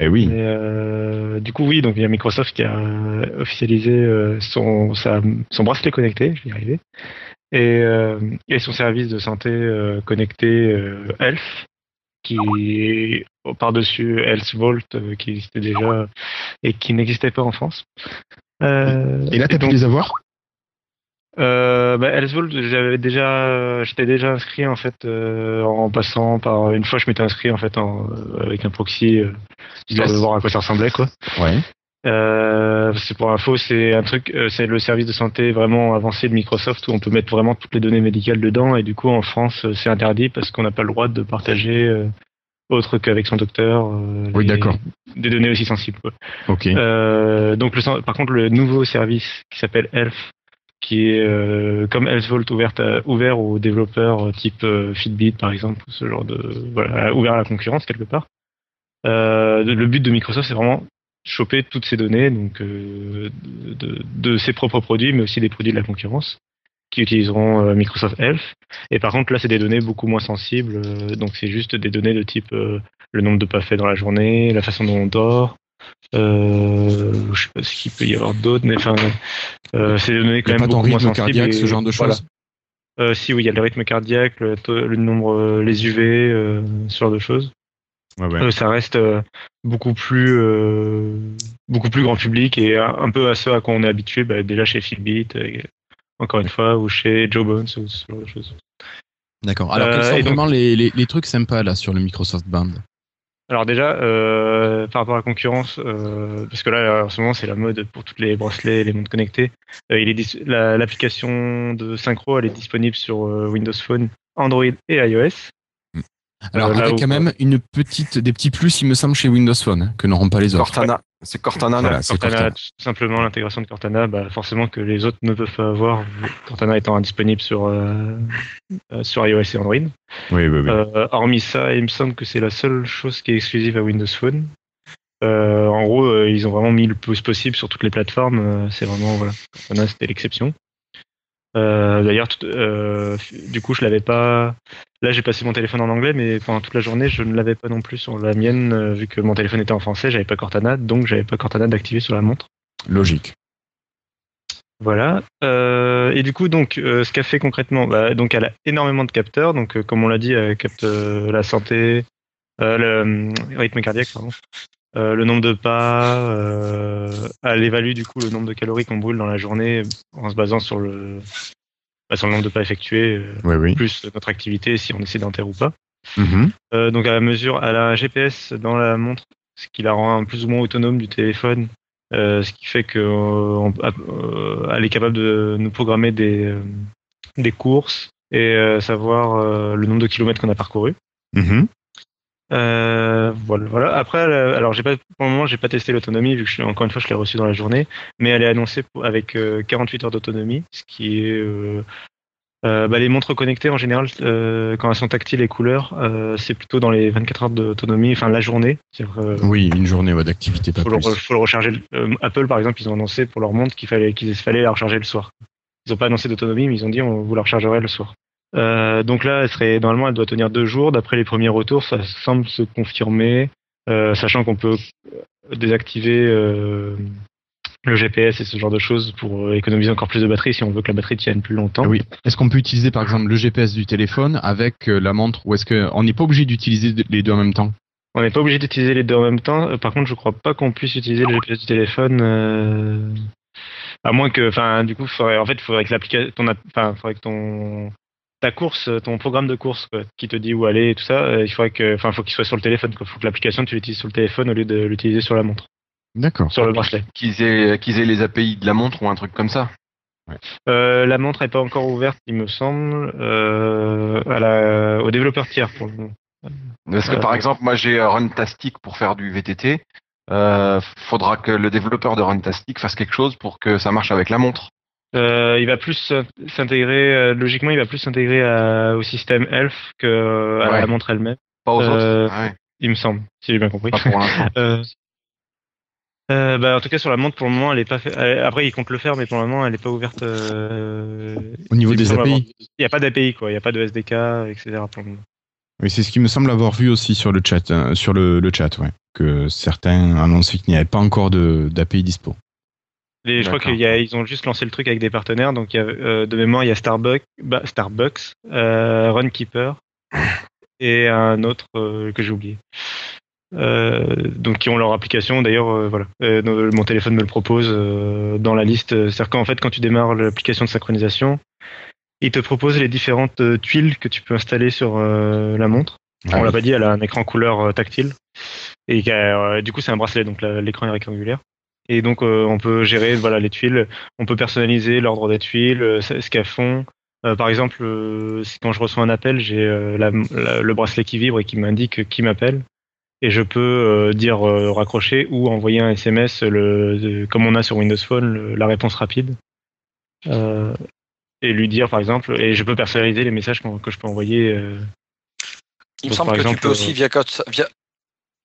Eh oui.
Mais euh, du coup, oui, donc il y a Microsoft qui a officialisé euh, son, sa- son bracelet connecté, je vais y arriver, et, euh, et son service de santé euh, connecté euh, Health, qui est par-dessus Health Vault, euh, qui existait déjà et qui n'existait pas en France. Euh,
Et là, t'as pu
donc,
les avoir?
Euh, bah, Vault, j'avais déjà, j'étais déjà inscrit en fait euh, en passant par une fois, je m'étais inscrit en fait en, euh, avec un proxy, euh, voir à quoi ça ressemblait quoi.
Ouais.
Euh, c'est pour info, c'est un truc, euh, c'est le service de santé vraiment avancé de Microsoft où on peut mettre vraiment toutes les données médicales dedans et du coup en France euh, c'est interdit parce qu'on n'a pas le droit de partager euh, autre qu'avec son docteur.
Oui, d'accord.
Des données aussi sensibles. Quoi.
Ok.
Euh, donc le, par contre le nouveau service qui s'appelle Health, qui est euh, comme Health Vault ouverte à- ouvert aux développeurs euh, type euh, Fitbit par exemple, ou ce genre de ouvert à la concurrence quelque part. Le but de Microsoft c'est vraiment choper toutes ces données donc de, de ses propres produits mais aussi des produits de la concurrence qui utiliseront Microsoft Health. Et par contre, là, c'est des données beaucoup moins sensibles. donc, c'est juste des données de type le nombre de pas faits dans la journée, la façon dont on dort. Euh, je sais pas ce qu'il peut y avoir d'autres, mais enfin, c'est des données quand même beaucoup moins sensibles.
cardiaque, ce genre de choses.
Euh, si oui, il y a le rythme cardiaque, le, le nombre, les UV, ce genre de choses.
Ouais,
ça reste beaucoup plus beaucoup plus grand public et un peu à ce à quoi on est habitué bah, déjà chez Fitbit, encore une fois, ou chez Joe Bones ou ce genre de choses.
D'accord. Alors, quels sont vraiment les, les, les, trucs sympas là sur le Microsoft Band?
Alors déjà, euh, par rapport à la concurrence, euh, parce que là, en ce moment, c'est la mode pour toutes les bracelets, les montres connectées. Euh, il est l'application de synchro, elle est disponible sur Windows Phone, Android et iOS.
Alors, il y a quand même une petite, des petits plus, il me semble, chez Windows Phone, que n'auront pas les autres.
Cortana. C'est Cortana,
voilà, Cortana, tout simplement l'intégration de Cortana, bah, forcément que les autres ne peuvent pas avoir, Cortana étant indisponible sur, euh, euh, sur iOS et Android.
Oui, oui, oui.
Euh, hormis ça, il me semble que c'est la seule chose qui est exclusive à Windows Phone. en gros, ils ont vraiment mis le plus possible sur toutes les plateformes. c'est vraiment, voilà, Cortana, c'était l'exception. D'ailleurs, du coup, je l'avais pas. Là, j'ai passé mon téléphone en anglais, mais pendant toute la journée, je ne l'avais pas non plus sur la mienne, euh, vu que mon téléphone était en français, j'avais pas Cortana, donc j'avais pas Cortana d'activer sur la montre.
Logique.
Voilà. Euh, et du coup, donc, euh, ce qu'a fait concrètement, bah, donc, elle a énormément de capteurs. Donc, comme on l'a dit, elle capte la santé, le rythme cardiaque, pardon, le nombre de pas. elle évalue du coup le nombre de calories qu'on brûle dans la journée en se basant sur le sur le nombre de pas effectués,
euh,
plus notre activité, si on est sédentaire ou pas.
Mm-hmm.
Euh, donc à la mesure, elle a un GPS dans la montre, ce qui la rend plus ou moins autonome du téléphone, euh, ce qui fait qu'elle est capable de nous programmer des, des courses et savoir le nombre de kilomètres qu'on a parcouru.
Mm-hmm.
Euh, voilà, voilà. Après, alors j'ai pas pour le moment j'ai pas testé l'autonomie vu que je, encore une fois je l'ai reçu dans la journée, mais elle est annoncée avec 48 euh, heures d'autonomie, ce qui est euh, euh, bah, les montres connectées en général quand elles sont tactiles et couleurs, c'est plutôt dans les 24 heures d'autonomie, enfin la journée.
oui, une journée d'activité pas
faut
plus.
Le, faut le recharger. Apple par exemple, ils ont annoncé pour leur montre qu'il fallait qu'il fallait la recharger le soir. Ils ont pas annoncé d'autonomie, mais ils ont dit on vous la rechargerait le soir. Euh, donc là, elle serait normalement, elle doit tenir deux jours. D'après les premiers retours, ça semble se confirmer, euh, sachant qu'on peut désactiver euh, le GPS et ce genre de choses pour économiser encore plus de batterie si on veut que la batterie tienne plus longtemps.
Oui. Est-ce qu'on peut utiliser par exemple le GPS du téléphone avec la montre ou est-ce qu'on n'est pas obligé d'utiliser les deux en même temps?
On n'est pas obligé d'utiliser les deux en même temps. Par contre, je crois pas qu'on puisse utiliser le GPS du téléphone. À moins que, enfin, du coup, faudrait, en fait, il faudrait que l'application, enfin, faudrait que ton ta course, ton programme de course qui te dit où aller et tout ça, euh, il faudrait que, enfin, faut qu'il soit sur le téléphone. Il faut que l'application tu l'utilises sur le téléphone au lieu de l'utiliser sur la montre.
D'accord.
Sur le bracelet.
Qu'ils aient, qu'ils aient les API de la montre ou un truc comme ça.
Euh, la montre n'est pas encore ouverte, il me semble, euh, à la, au développeur tiers pour le moment.
Parce que par exemple, moi j'ai Runtastic pour faire du VTT. Euh, faudra que le développeur de Runtastic fasse quelque chose pour que ça marche avec la montre.
Euh, il va plus s'intégrer, euh, logiquement, il va plus s'intégrer au système Elf que à la montre elle-même.
Pas aux autres.
Euh, Il me semble, si j'ai bien compris.
Pas pour
euh, bah, en tout cas, sur la montre, pour le moment, elle est pas fait... Après, il compte le faire, mais pour le moment, elle n'est pas ouverte. Au
niveau des API
Il n'y a pas d'API, quoi. Il n'y a pas de SDK, etc. pour le moment.
Oui, c'est ce qui me semble avoir vu aussi sur le chat, hein, sur le, le, chat, ouais, que certains annonçaient qu'il n'y avait pas encore d'API dispo
je crois qu'ils ont juste lancé le truc avec des partenaires. Donc, il y a, euh, de mémoire, il y a Starbucks, bah, Starbucks euh, Runkeeper et un autre euh, que j'ai oublié. donc, qui ont leur application. D'ailleurs, voilà, mon téléphone me le propose dans la liste. C'est-à-dire qu'en fait, quand tu démarres l'application de synchronisation, il te propose les différentes tuiles que tu peux installer sur la montre. On l'a pas dit, elle a un écran couleur tactile. Et du coup, c'est un bracelet, donc l'écran est rectangulaire. Et donc, euh, on peut gérer voilà, les tuiles, on peut personnaliser l'ordre des tuiles, euh, ce qu'elles font. Euh, par exemple, quand je reçois un appel, j'ai le bracelet qui vibre et qui m'indique qui m'appelle. Et je peux dire raccrocher ou envoyer un SMS, le, comme on a sur Windows Phone, la réponse rapide. et lui dire, par exemple, et je peux personnaliser les messages que, je peux envoyer.
Il me semble que tu peux aussi, via, via,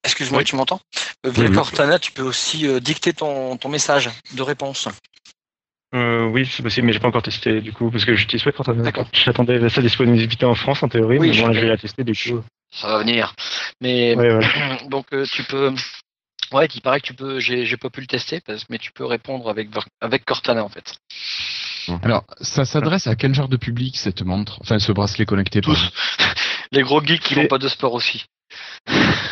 Excuse-moi, tu m'entends euh, Via Cortana, tu peux aussi euh, dicter ton, ton, message de réponse.
Euh, oui, c'est possible, mais j'ai pas encore testé du coup, parce que j'utilise pas Cortana.
D'accord.
J'attendais sa disponibilité en France en théorie,
Oui,
mais bon, là,
je-
je vais la tester du coup.
Ça va venir. Mais
Ouais,
donc euh, tu peux. Ouais, il paraît que tu peux. J'ai pas pu le tester, parce... mais tu peux répondre avec avec Cortana en fait.
Alors, ça s'adresse à quel genre de public cette montre? Enfin, ce bracelet connecté.
Tous. Les gros geeks qui font pas de sport aussi.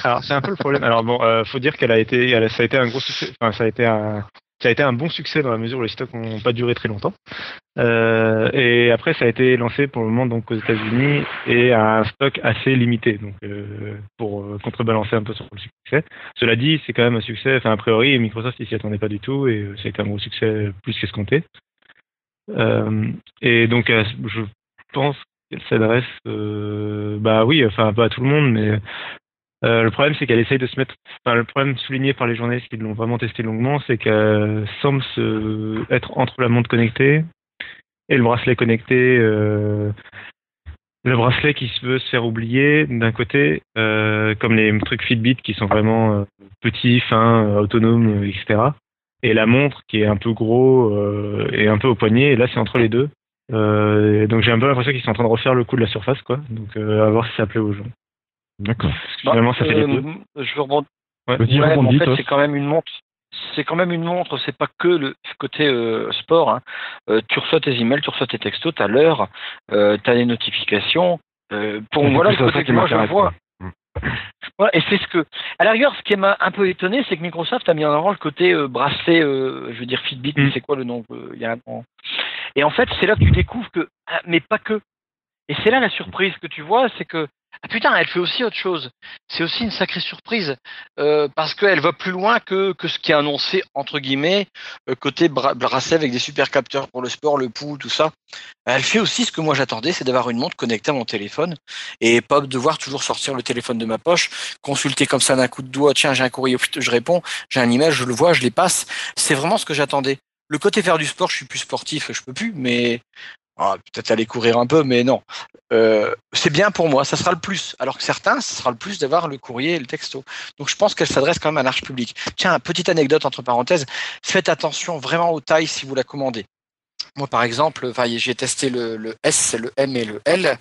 Alors c'est un peu le problème. Alors bon, euh, faut dire qu'elle a été, elle ça a été un gros succès. Enfin, ça a été un, ça a été un bon succès dans la mesure où les stocks n'ont pas duré très longtemps. Euh, et après, ça a été lancé pour le moment donc aux États-Unis et à un stock assez limité, donc euh, pour euh, contrebalancer un peu sur le succès. Cela dit, c'est quand même un succès. Enfin, a priori, Microsoft il s'y attendait pas du tout et ça a été un gros succès plus qu'escompté. Euh, et donc, je pense qu'elle s'adresse, euh, bah oui, enfin pas à tout le monde, mais euh, le problème, c'est qu'elle essaye de se mettre. Le problème souligné par les journalistes qui l'ont vraiment testé longuement, c'est qu'elle semble se... être entre la montre connectée et le bracelet connecté. euh, Le bracelet qui veut se faire oublier d'un côté, comme les trucs Fitbit qui sont vraiment petits, fins, autonomes, etc. Et la montre qui est un peu gros et un peu au poignet. Et là, c'est entre les deux. Euh, donc j'ai un peu l'impression qu'ils sont en train de refaire le coup de la surface, quoi. Donc euh, à voir si ça plaît aux gens.
D'accord.
Finalement, ça fait les deux.
Euh, Je veux rebondir.
Ouais.
Ouais, en fait, c'est quand même une montre. C'est quand même une montre. C'est pas que le côté euh, sport. hein. Euh, tu reçois tes emails, tu reçois tes textos, t'as l'heure, euh, t'as les notifications. Euh, pour
C'est
voilà
plus
le
ça
côté moi je vois. Voilà, et c'est ce que. À la rigueur, ce qui m'a un peu étonné, c'est que Microsoft a mis en avant le côté euh, bracelet, euh, je veux dire Fitbit,
Mm.
c'est quoi le nom euh, il y a un. Et en fait, c'est là que tu découvres que, ah, mais pas que. Et c'est là la surprise que tu vois, c'est que ah putain, elle fait aussi autre chose. C'est aussi une sacrée surprise euh, parce qu'elle va plus loin que que ce qui est annoncé entre guillemets euh, côté bra- avec des super capteurs pour le sport, le pouls, tout ça. Elle fait aussi ce que moi j'attendais, c'est d'avoir une montre connectée à mon téléphone et pas devoir toujours sortir le téléphone de ma poche, consulter comme ça d'un coup de doigt, tiens j'ai un courrier, je réponds, j'ai un email, je le vois, je les passe. C'est vraiment ce que j'attendais. Le côté faire du sport, je suis plus sportif, je peux plus, mais ah, peut-être aller courir un peu, mais non. Euh, c'est bien pour moi, ça sera le plus. Alors que certains, ce sera le plus d'avoir le courrier et le texto. Donc je pense qu'elle s'adresse quand même à large public. Tiens, petite anecdote entre parenthèses, faites attention vraiment aux tailles si vous la commandez. Moi, par exemple, j'ai testé le, le S, le M et le L.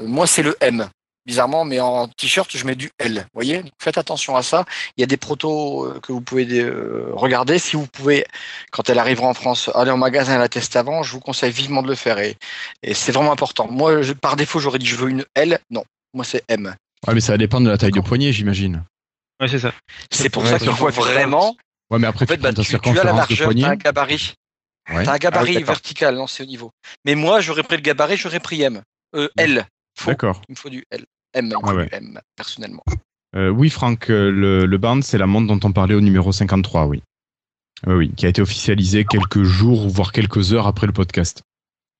Euh, moi, c'est le M. Bizarrement, mais en t-shirt, je mets du L. Vous voyez? Donc, Faites attention à ça. Il y a des protos euh, que vous pouvez euh, regarder. Si vous pouvez, quand elle arrivera en France, aller en magasin et la tester avant, je vous conseille vivement de le faire. Et, et c'est vraiment important. Moi, je- par défaut, j'aurais dit je veux une L. Non, moi, c'est M.
Ouais, mais ça va dépendre de la taille de poignet, j'imagine.
Ouais, c'est ça.
C'est pour
Ouais,
ça qu'il faut vraiment.
Ouais, mais après,
En fait,
tu
bah, tu, tu as la largeur, tu as un gabarit.
Ouais.
T'as un
Ah
gabarit
oui,
vertical, non, c'est au niveau. Mais moi, j'aurais pris le gabarit, j'aurais pris M. Euh, L.
D'accord.
Il me faut du L. M,
Ah ouais.
M, personnellement.
Euh, oui, Franck, euh, le, le band, c'est la montre dont on parlait au numéro 53, oui. Oui, oui, qui a été officialisé quelques jours, voire quelques heures après le podcast.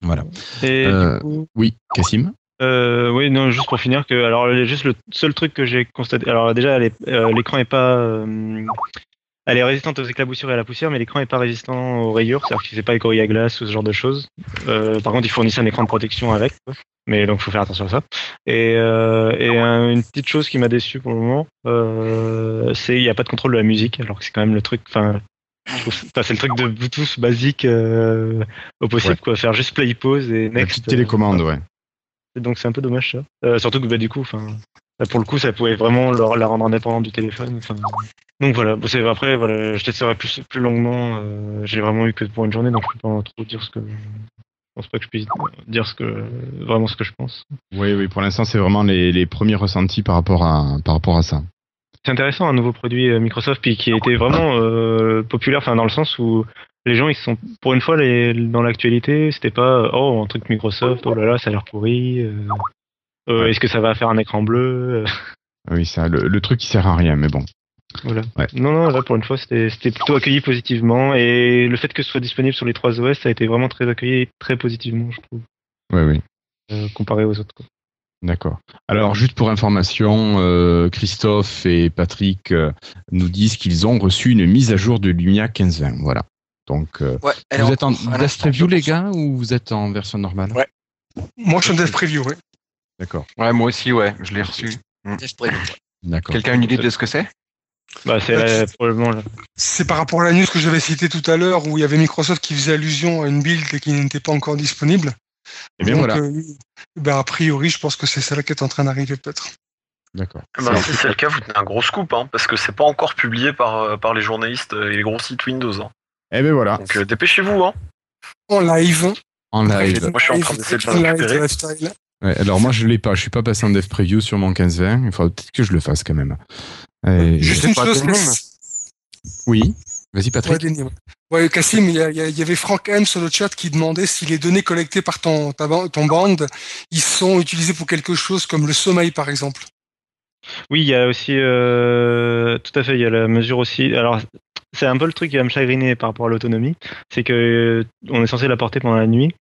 Voilà.
Et
Euh,
coup,
Oui, Cassim
euh, oui, non, juste pour finir, que alors le- juste le seul truc que j'ai constaté. Alors déjà, euh, l'écran est pas, euh, elle est résistante aux éclaboussures et à la poussière, mais l'écran est pas résistant aux rayures, c'est-à-dire qu'il fait pas écoriller à glace ou ce genre de choses. Euh, par contre, il fournissait un écran de protection avec, mais donc faut faire attention à ça. Et, euh, et un- une petite chose qui m'a déçu pour le moment, euh, c'est il n'y a pas de contrôle de la musique, alors que c'est quand même le truc. Enfin, c'est le truc de Bluetooth basique euh, au possible,
Ouais.
quoi. Faire juste play pause et
La
next.
petite télécommande, ouais.
Et Donc c'est un peu dommage ça. Euh, surtout que bah, du coup, enfin, là, pour le coup, ça pouvait vraiment leur- la rendre indépendante du téléphone. enfin. Donc voilà. C'est après, voilà, je testerai plus plus longuement. Euh, J'ai vraiment eu que pour une journée, donc je peux pas trop dire ce que. Je pense pas que je puisse dire ce que vraiment ce que je pense.
Oui, oui, pour l'instant, c'est vraiment les, les premiers ressentis par rapport à, par rapport à ça.
C'est intéressant un nouveau produit euh, Microsoft puis qui a été vraiment euh, populaire, enfin dans le sens où les gens ils sont pour une fois les, dans l'actualité, c'était pas oh un truc Microsoft, oh là là ça a l'air pourri. euh, euh. Est-ce que ça va faire un écran bleu
Oui, ça, le, le truc qui sert à rien, mais bon.
Voilà.
Ouais.
Non, non, là pour une fois c'était c'était plutôt accueilli positivement et le fait que ce soit disponible sur les trois OS, ça a été vraiment très accueilli très positivement, je trouve,
Oui, oui.
euh, comparé aux autres.
D'accord. Alors, juste pour information, euh, Christophe et Patrick euh, nous disent qu'ils ont reçu une mise à jour de Lumia 15.20. Voilà. Donc, euh,
Ouais,
vous êtes en
l'instant,
preview, les gars, ou vous êtes en version normale?
Ouais.
Moi, je suis en dev preview, oui.
D'accord.
Ouais, moi aussi, ouais, je l'ai reçu.
Dev Preview.
D'accord.
Quelqu'un a une idée de ce que c'est?
Bah, c'est probablement là.
C'est par rapport à la news que j'avais citée tout à l'heure où il y avait Microsoft qui faisait allusion à une build qui n'était pas encore disponible.
Et bien
Donc,
voilà.
euh, ben, a priori, je pense que c'est celle qui est en train d'arriver peut-être.
D'accord.
Bah, si c'est le cas, vous tenez un gros scoop, hein, parce que c'est pas encore publié par, euh, par les journalistes et les gros sites Windows. hein.
Eh ben voilà.
Donc euh, dépêchez-vous. Hein.
En live.
En live.
Moi, je suis en train d'essayer de le récupérer.
Ouais, alors moi je l'ai pas, je suis pas passé en dev preview sur mon 15-20, il faudra peut-être que je le fasse quand même. Et-
Juste une chose.
Oui, vas-y Patrick.
Ouais. Cassim, il y, avait Franck M sur le chat qui demandait si les données collectées par ton, ta ton band, ils sont utilisés pour quelque chose comme le sommeil, par exemple.
Oui, il y a aussi, euh, tout à fait, il y a la mesure aussi. Alors, c'est un peu le truc qui va me chagriner par rapport à l'autonomie, c'est que euh, on est censé la porter pendant la nuit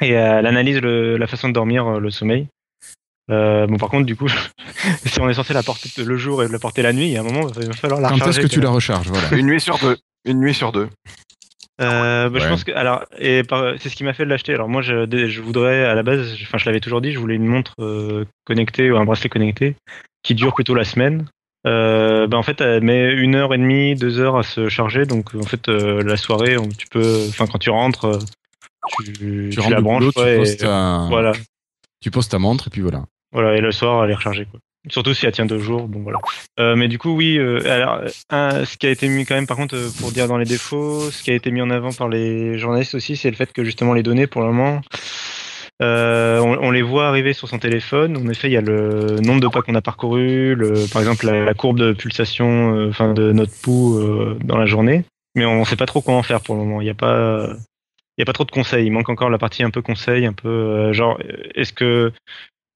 et elle analyse le- la façon de dormir, euh, le sommeil. Euh, bon, par contre, du coup, si on est censé la porter le jour et la porter la nuit, il y a un moment, il va falloir la
Quand
recharger.
est-ce que tu
quand
la recharges Voilà.
Une nuit sur deux. Une nuit sur deux.
Euh, bah, Je pense que alors et c'est ce qui m'a fait l'acheter. Alors moi je, je voudrais à la base, je- enfin je l'avais toujours dit, je voulais une montre euh, connectée ou un bracelet connecté qui dure plutôt la semaine. Euh, bah, en fait elle met une heure et demie, deux heures à se charger. Donc en fait euh, la soirée on- tu peux, enfin quand tu rentres, tu,
Tu
tu
rentres
la branches
boulot, tu
ouais,
poses
et,
ta...
voilà,
tu poses ta montre et puis voilà.
Voilà et le soir elle est rechargée quoi. Surtout si elle tient deux jours, bon voilà. Euh, mais du coup oui, euh, alors un- ce qui a été mis quand même par contre euh, pour dire dans les défauts, ce qui a été mis en avant par les journalistes aussi, c'est le fait que justement les données pour le moment, euh, on, on les voit arriver sur son téléphone. En effet, il y a le nombre de pas qu'on a parcouru, le, par exemple la, courbe de pulsation, euh, enfin de notre pouls dans la journée, mais on ne sait pas trop comment faire pour le moment. Il n'y a pas il y a pas trop de conseils. Il manque encore la partie un peu conseil, un peu euh, genre est-ce que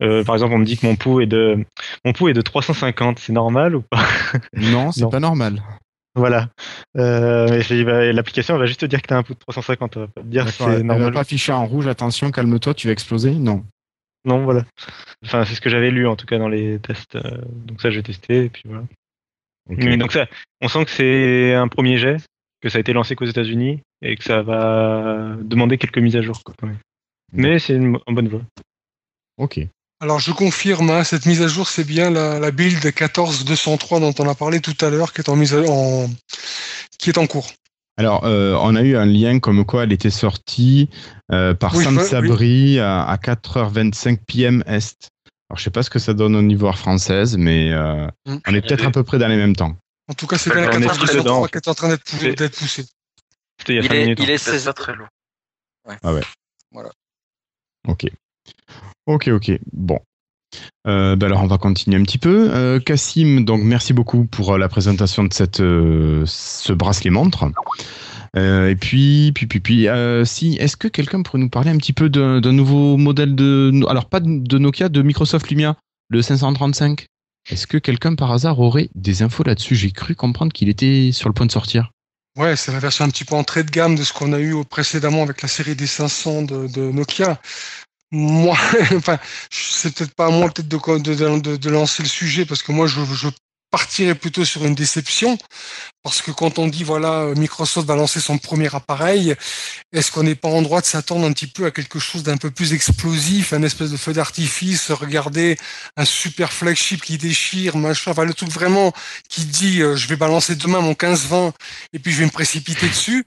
euh, par exemple, on me dit que mon pouls est de mon pouls est de 350, c'est normal ou pas?
Non, c'est pas normal.
Voilà. Euh, c'est- bah, l'application va juste te dire que tu as un pouls de 350, elle va pas te dire si
Elle
c'est
va
normal.
pas afficher en rouge, attention, calme-toi, tu vas exploser Non.
Non, voilà. Enfin, c'est ce que j'avais lu en tout cas dans les tests. euh, donc ça, je vais tester et puis voilà. Mais donc ça, on sent que c'est un premier jet, que ça a été lancé qu'aux États-Unis et que ça va demander quelques mises à jour. Quoi, quand même. Mais c'est une, en bonne voie.
Ok.
Alors je confirme, hein, cette mise à jour, c'est bien la, la build 14203 dont on a parlé tout à l'heure, qui est en mise à, en, qui est en cours.
Alors, euh, on a eu un lien comme quoi elle était sortie euh, par
Oui,
Sam Sabri à, à 4h25 PM Est. Alors, je sais pas ce que ça donne au niveau heure française, mais euh,
Mm.
on est peut-être à peu près dans les mêmes temps.
En tout cas, c'est
Ouais,
bien la
on est tous
14203
dedans.
qui est en train d'être poussée.
Il y a
Il
5
est, il est
C'est
16
pas très lourd.
Ok. Ok, ok. Bon. Euh, ben alors on va continuer un petit peu. Euh, Cassim, donc merci beaucoup pour euh, la présentation de cette euh, ce bracelet montre. Euh, et puis, puis, puis, puis, euh, si, est-ce que quelqu'un pourrait nous parler un petit peu d'un nouveau modèle de, alors pas de Nokia, de Microsoft Lumia, le 535 Est-ce que quelqu'un par hasard aurait des infos là-dessus? J'ai cru comprendre qu'il était sur le point de sortir.
Ouais, c'est la version un petit peu entrée de gamme de ce qu'on a eu précédemment avec la série des 500 de, de Nokia. Moi, enfin, c'est peut-être pas à moi peut-être de, lancer le sujet parce que moi, je partirais plutôt sur une déception parce que quand on dit voilà, Microsoft va lancer son premier appareil, est-ce qu'on n'est pas en droit de s'attendre un petit peu à quelque chose d'un peu plus explosif, un espèce de feu d'artifice, regarder un super flagship qui déchire, machin, enfin le truc vraiment qui dit euh, je vais balancer demain mon 15-20 et puis je vais me précipiter dessus?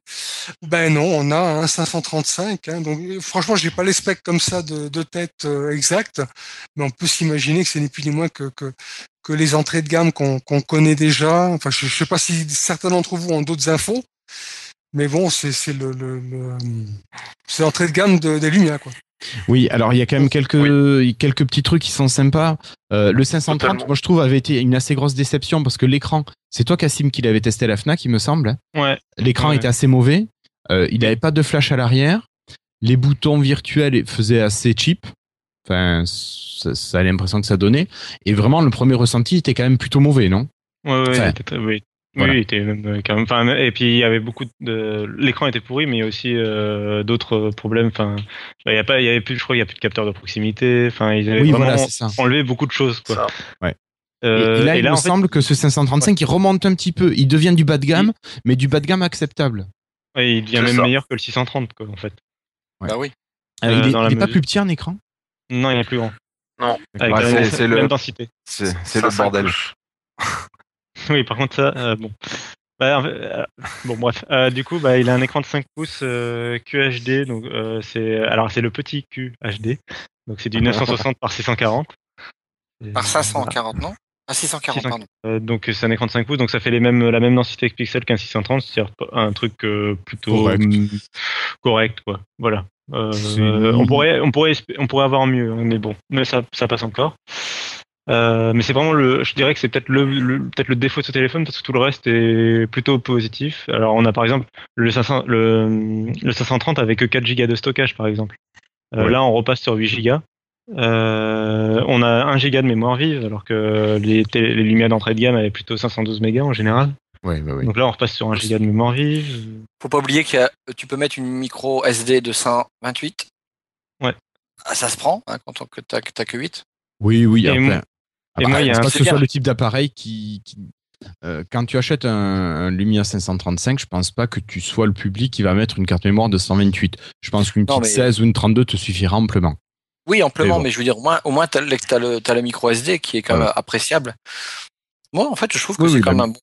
Ben non, on a un 535. Hein, donc euh, franchement, j'ai pas les specs comme ça de, tête euh, exact, mais on peut s'imaginer que ce n'est plus ni moins que, que que les entrées de gamme qu'on connaît déjà. Enfin, je sais pas si certains d'entre vous ont d'autres infos, mais bon, c'est c'est le, le, le c'est l'entrée de gamme de, des Lumia quoi.
Oui, alors il y a quand même quelques, quelques petits trucs qui sont sympas. Euh, le 530,
Totalement.
moi je trouve, avait été une assez grosse déception parce que l'écran, c'est toi Cassim qui l'avait testé à la FNAC, il me semble. hein.
Ouais.
L'écran
Ouais.
était assez mauvais. Euh, il n'avait pas de flash à l'arrière. Les boutons virtuels faisaient assez cheap. Enfin, ça, ça a l'impression que ça donnait. Et vraiment, le premier ressenti était quand même plutôt mauvais, non?
Ouais, ouais,
Enfin,
oui.
Voilà.
Oui, il était même, euh, quand même. Enfin, et puis il y avait beaucoup de. L'écran était pourri, mais il y a aussi euh, d'autres problèmes. Enfin, il y a pas, il y avait plus, je crois, il y a plus de capteurs de proximité. Enfin, ils avaient
Oui,
vraiment
voilà,
enlevé beaucoup de choses. Quoi.
Ça.
Et-
Euh,
et, là,
et
il me
fait,
semble que ce 535, il remonte un petit peu. Il devient du bas de gamme, mais du bas de gamme acceptable.
ouais, il devient même
ça.
meilleur que le 630, quoi, en fait.
Ouais.
Bah oui.
Euh, il est,
dans la
il est pas plus petit en écran?
Non, il est plus grand.
Non.
Avec
Bah,
la
c'est-
même,
c'est le-
même densité.
C'est le
500
bordel.
Oui, par contre, ça, euh, bon. Bah, euh, bon, bref. Euh, du coup, bah, il a un écran de 5 pouces euh, QHD. Donc, euh, c'est, alors, c'est le petit QHD. Donc, c'est du 960 par 640. Et,
Par
voilà.
540, non? Ah, 640,
640.
pardon.
Euh, donc, c'est un écran de 5 pouces. Donc, ça fait les mêmes, la même densité que Pixel qu'un 630. C'est-à-dire un truc euh, plutôt
Correct.
correct, quoi. Voilà. Euh, on pourrait, on pourrait, on pourrait avoir mieux, hein, mais bon, mais ça, ça passe encore. Euh, mais c'est vraiment le, je dirais que c'est peut-être le, le- peut-être le défaut de ce téléphone parce que tout le reste est plutôt positif. Alors on a par exemple le 500, le, le 530 avec que 4 Go de stockage par exemple. Euh,
Ouais.
Là on repasse sur 8 Go. Euh, on a 1 Go de mémoire vive alors que les, télé- les Lumia d'entrée de gamme avaient plutôt 512 mégas en général.
Ouais, ouais, ouais.
Donc là on repasse sur 1 Go de mémoire vive.
Faut pas oublier que tu peux mettre une micro SD de 128.
Ouais.
Ah, ça se prend hein, quand t'as que t'as que 8.
Oui, oui. Après, ah
et
bah,
moi, il y a un-
pas que ce soit le type d'appareil qui. qui- euh, quand tu achètes un, un Lumia 535, je pense pas que tu sois le public qui va mettre une carte mémoire de 128. Je pense qu'une petite
mais-
16 ou une 32 te suffira amplement.
Oui, amplement,
Mais bon.
mais je veux dire, au moins, au moins t'as le, t'as le, t'as le micro SD qui est quand même appréciable. Moi, en fait, je trouve que
Oui,
c'est
oui,
quand
bah,
même un bon.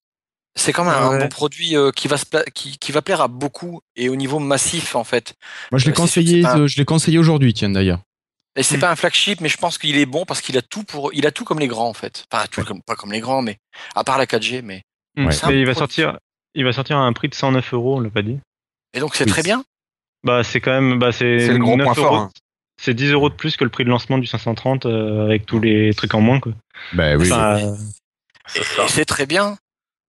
C'est quand même un bon produit euh, qui va se pla- qui, qui va plaire à beaucoup et au niveau massif en fait.
Moi, je l'ai
Euh,
conseillé,
pas-
euh, je l'ai conseillé aujourd'hui, tiens d'ailleurs.
Et c'est
Mm.
pas un flagship, mais je pense qu'il est bon parce qu'il a tout pour, il a tout comme les grands en fait. Enfin, tout comme, pas comme les grands, mais à part la 4G, mais
Hum,
Ouais.
C'est un
Mais il va sortir, il va sortir à un prix de 109 euros, on l'a pas dit.
et donc c'est
Oui,
très bien.
Bah c'est quand même, bah c'est
C'est le gros
9
point fort,
euros.
hein.
C'est 10 euros de plus que le prix de lancement du 530 euh, avec tous les trucs en moins quoi.
Ben oui.
Enfin, euh,
c'est
très bien.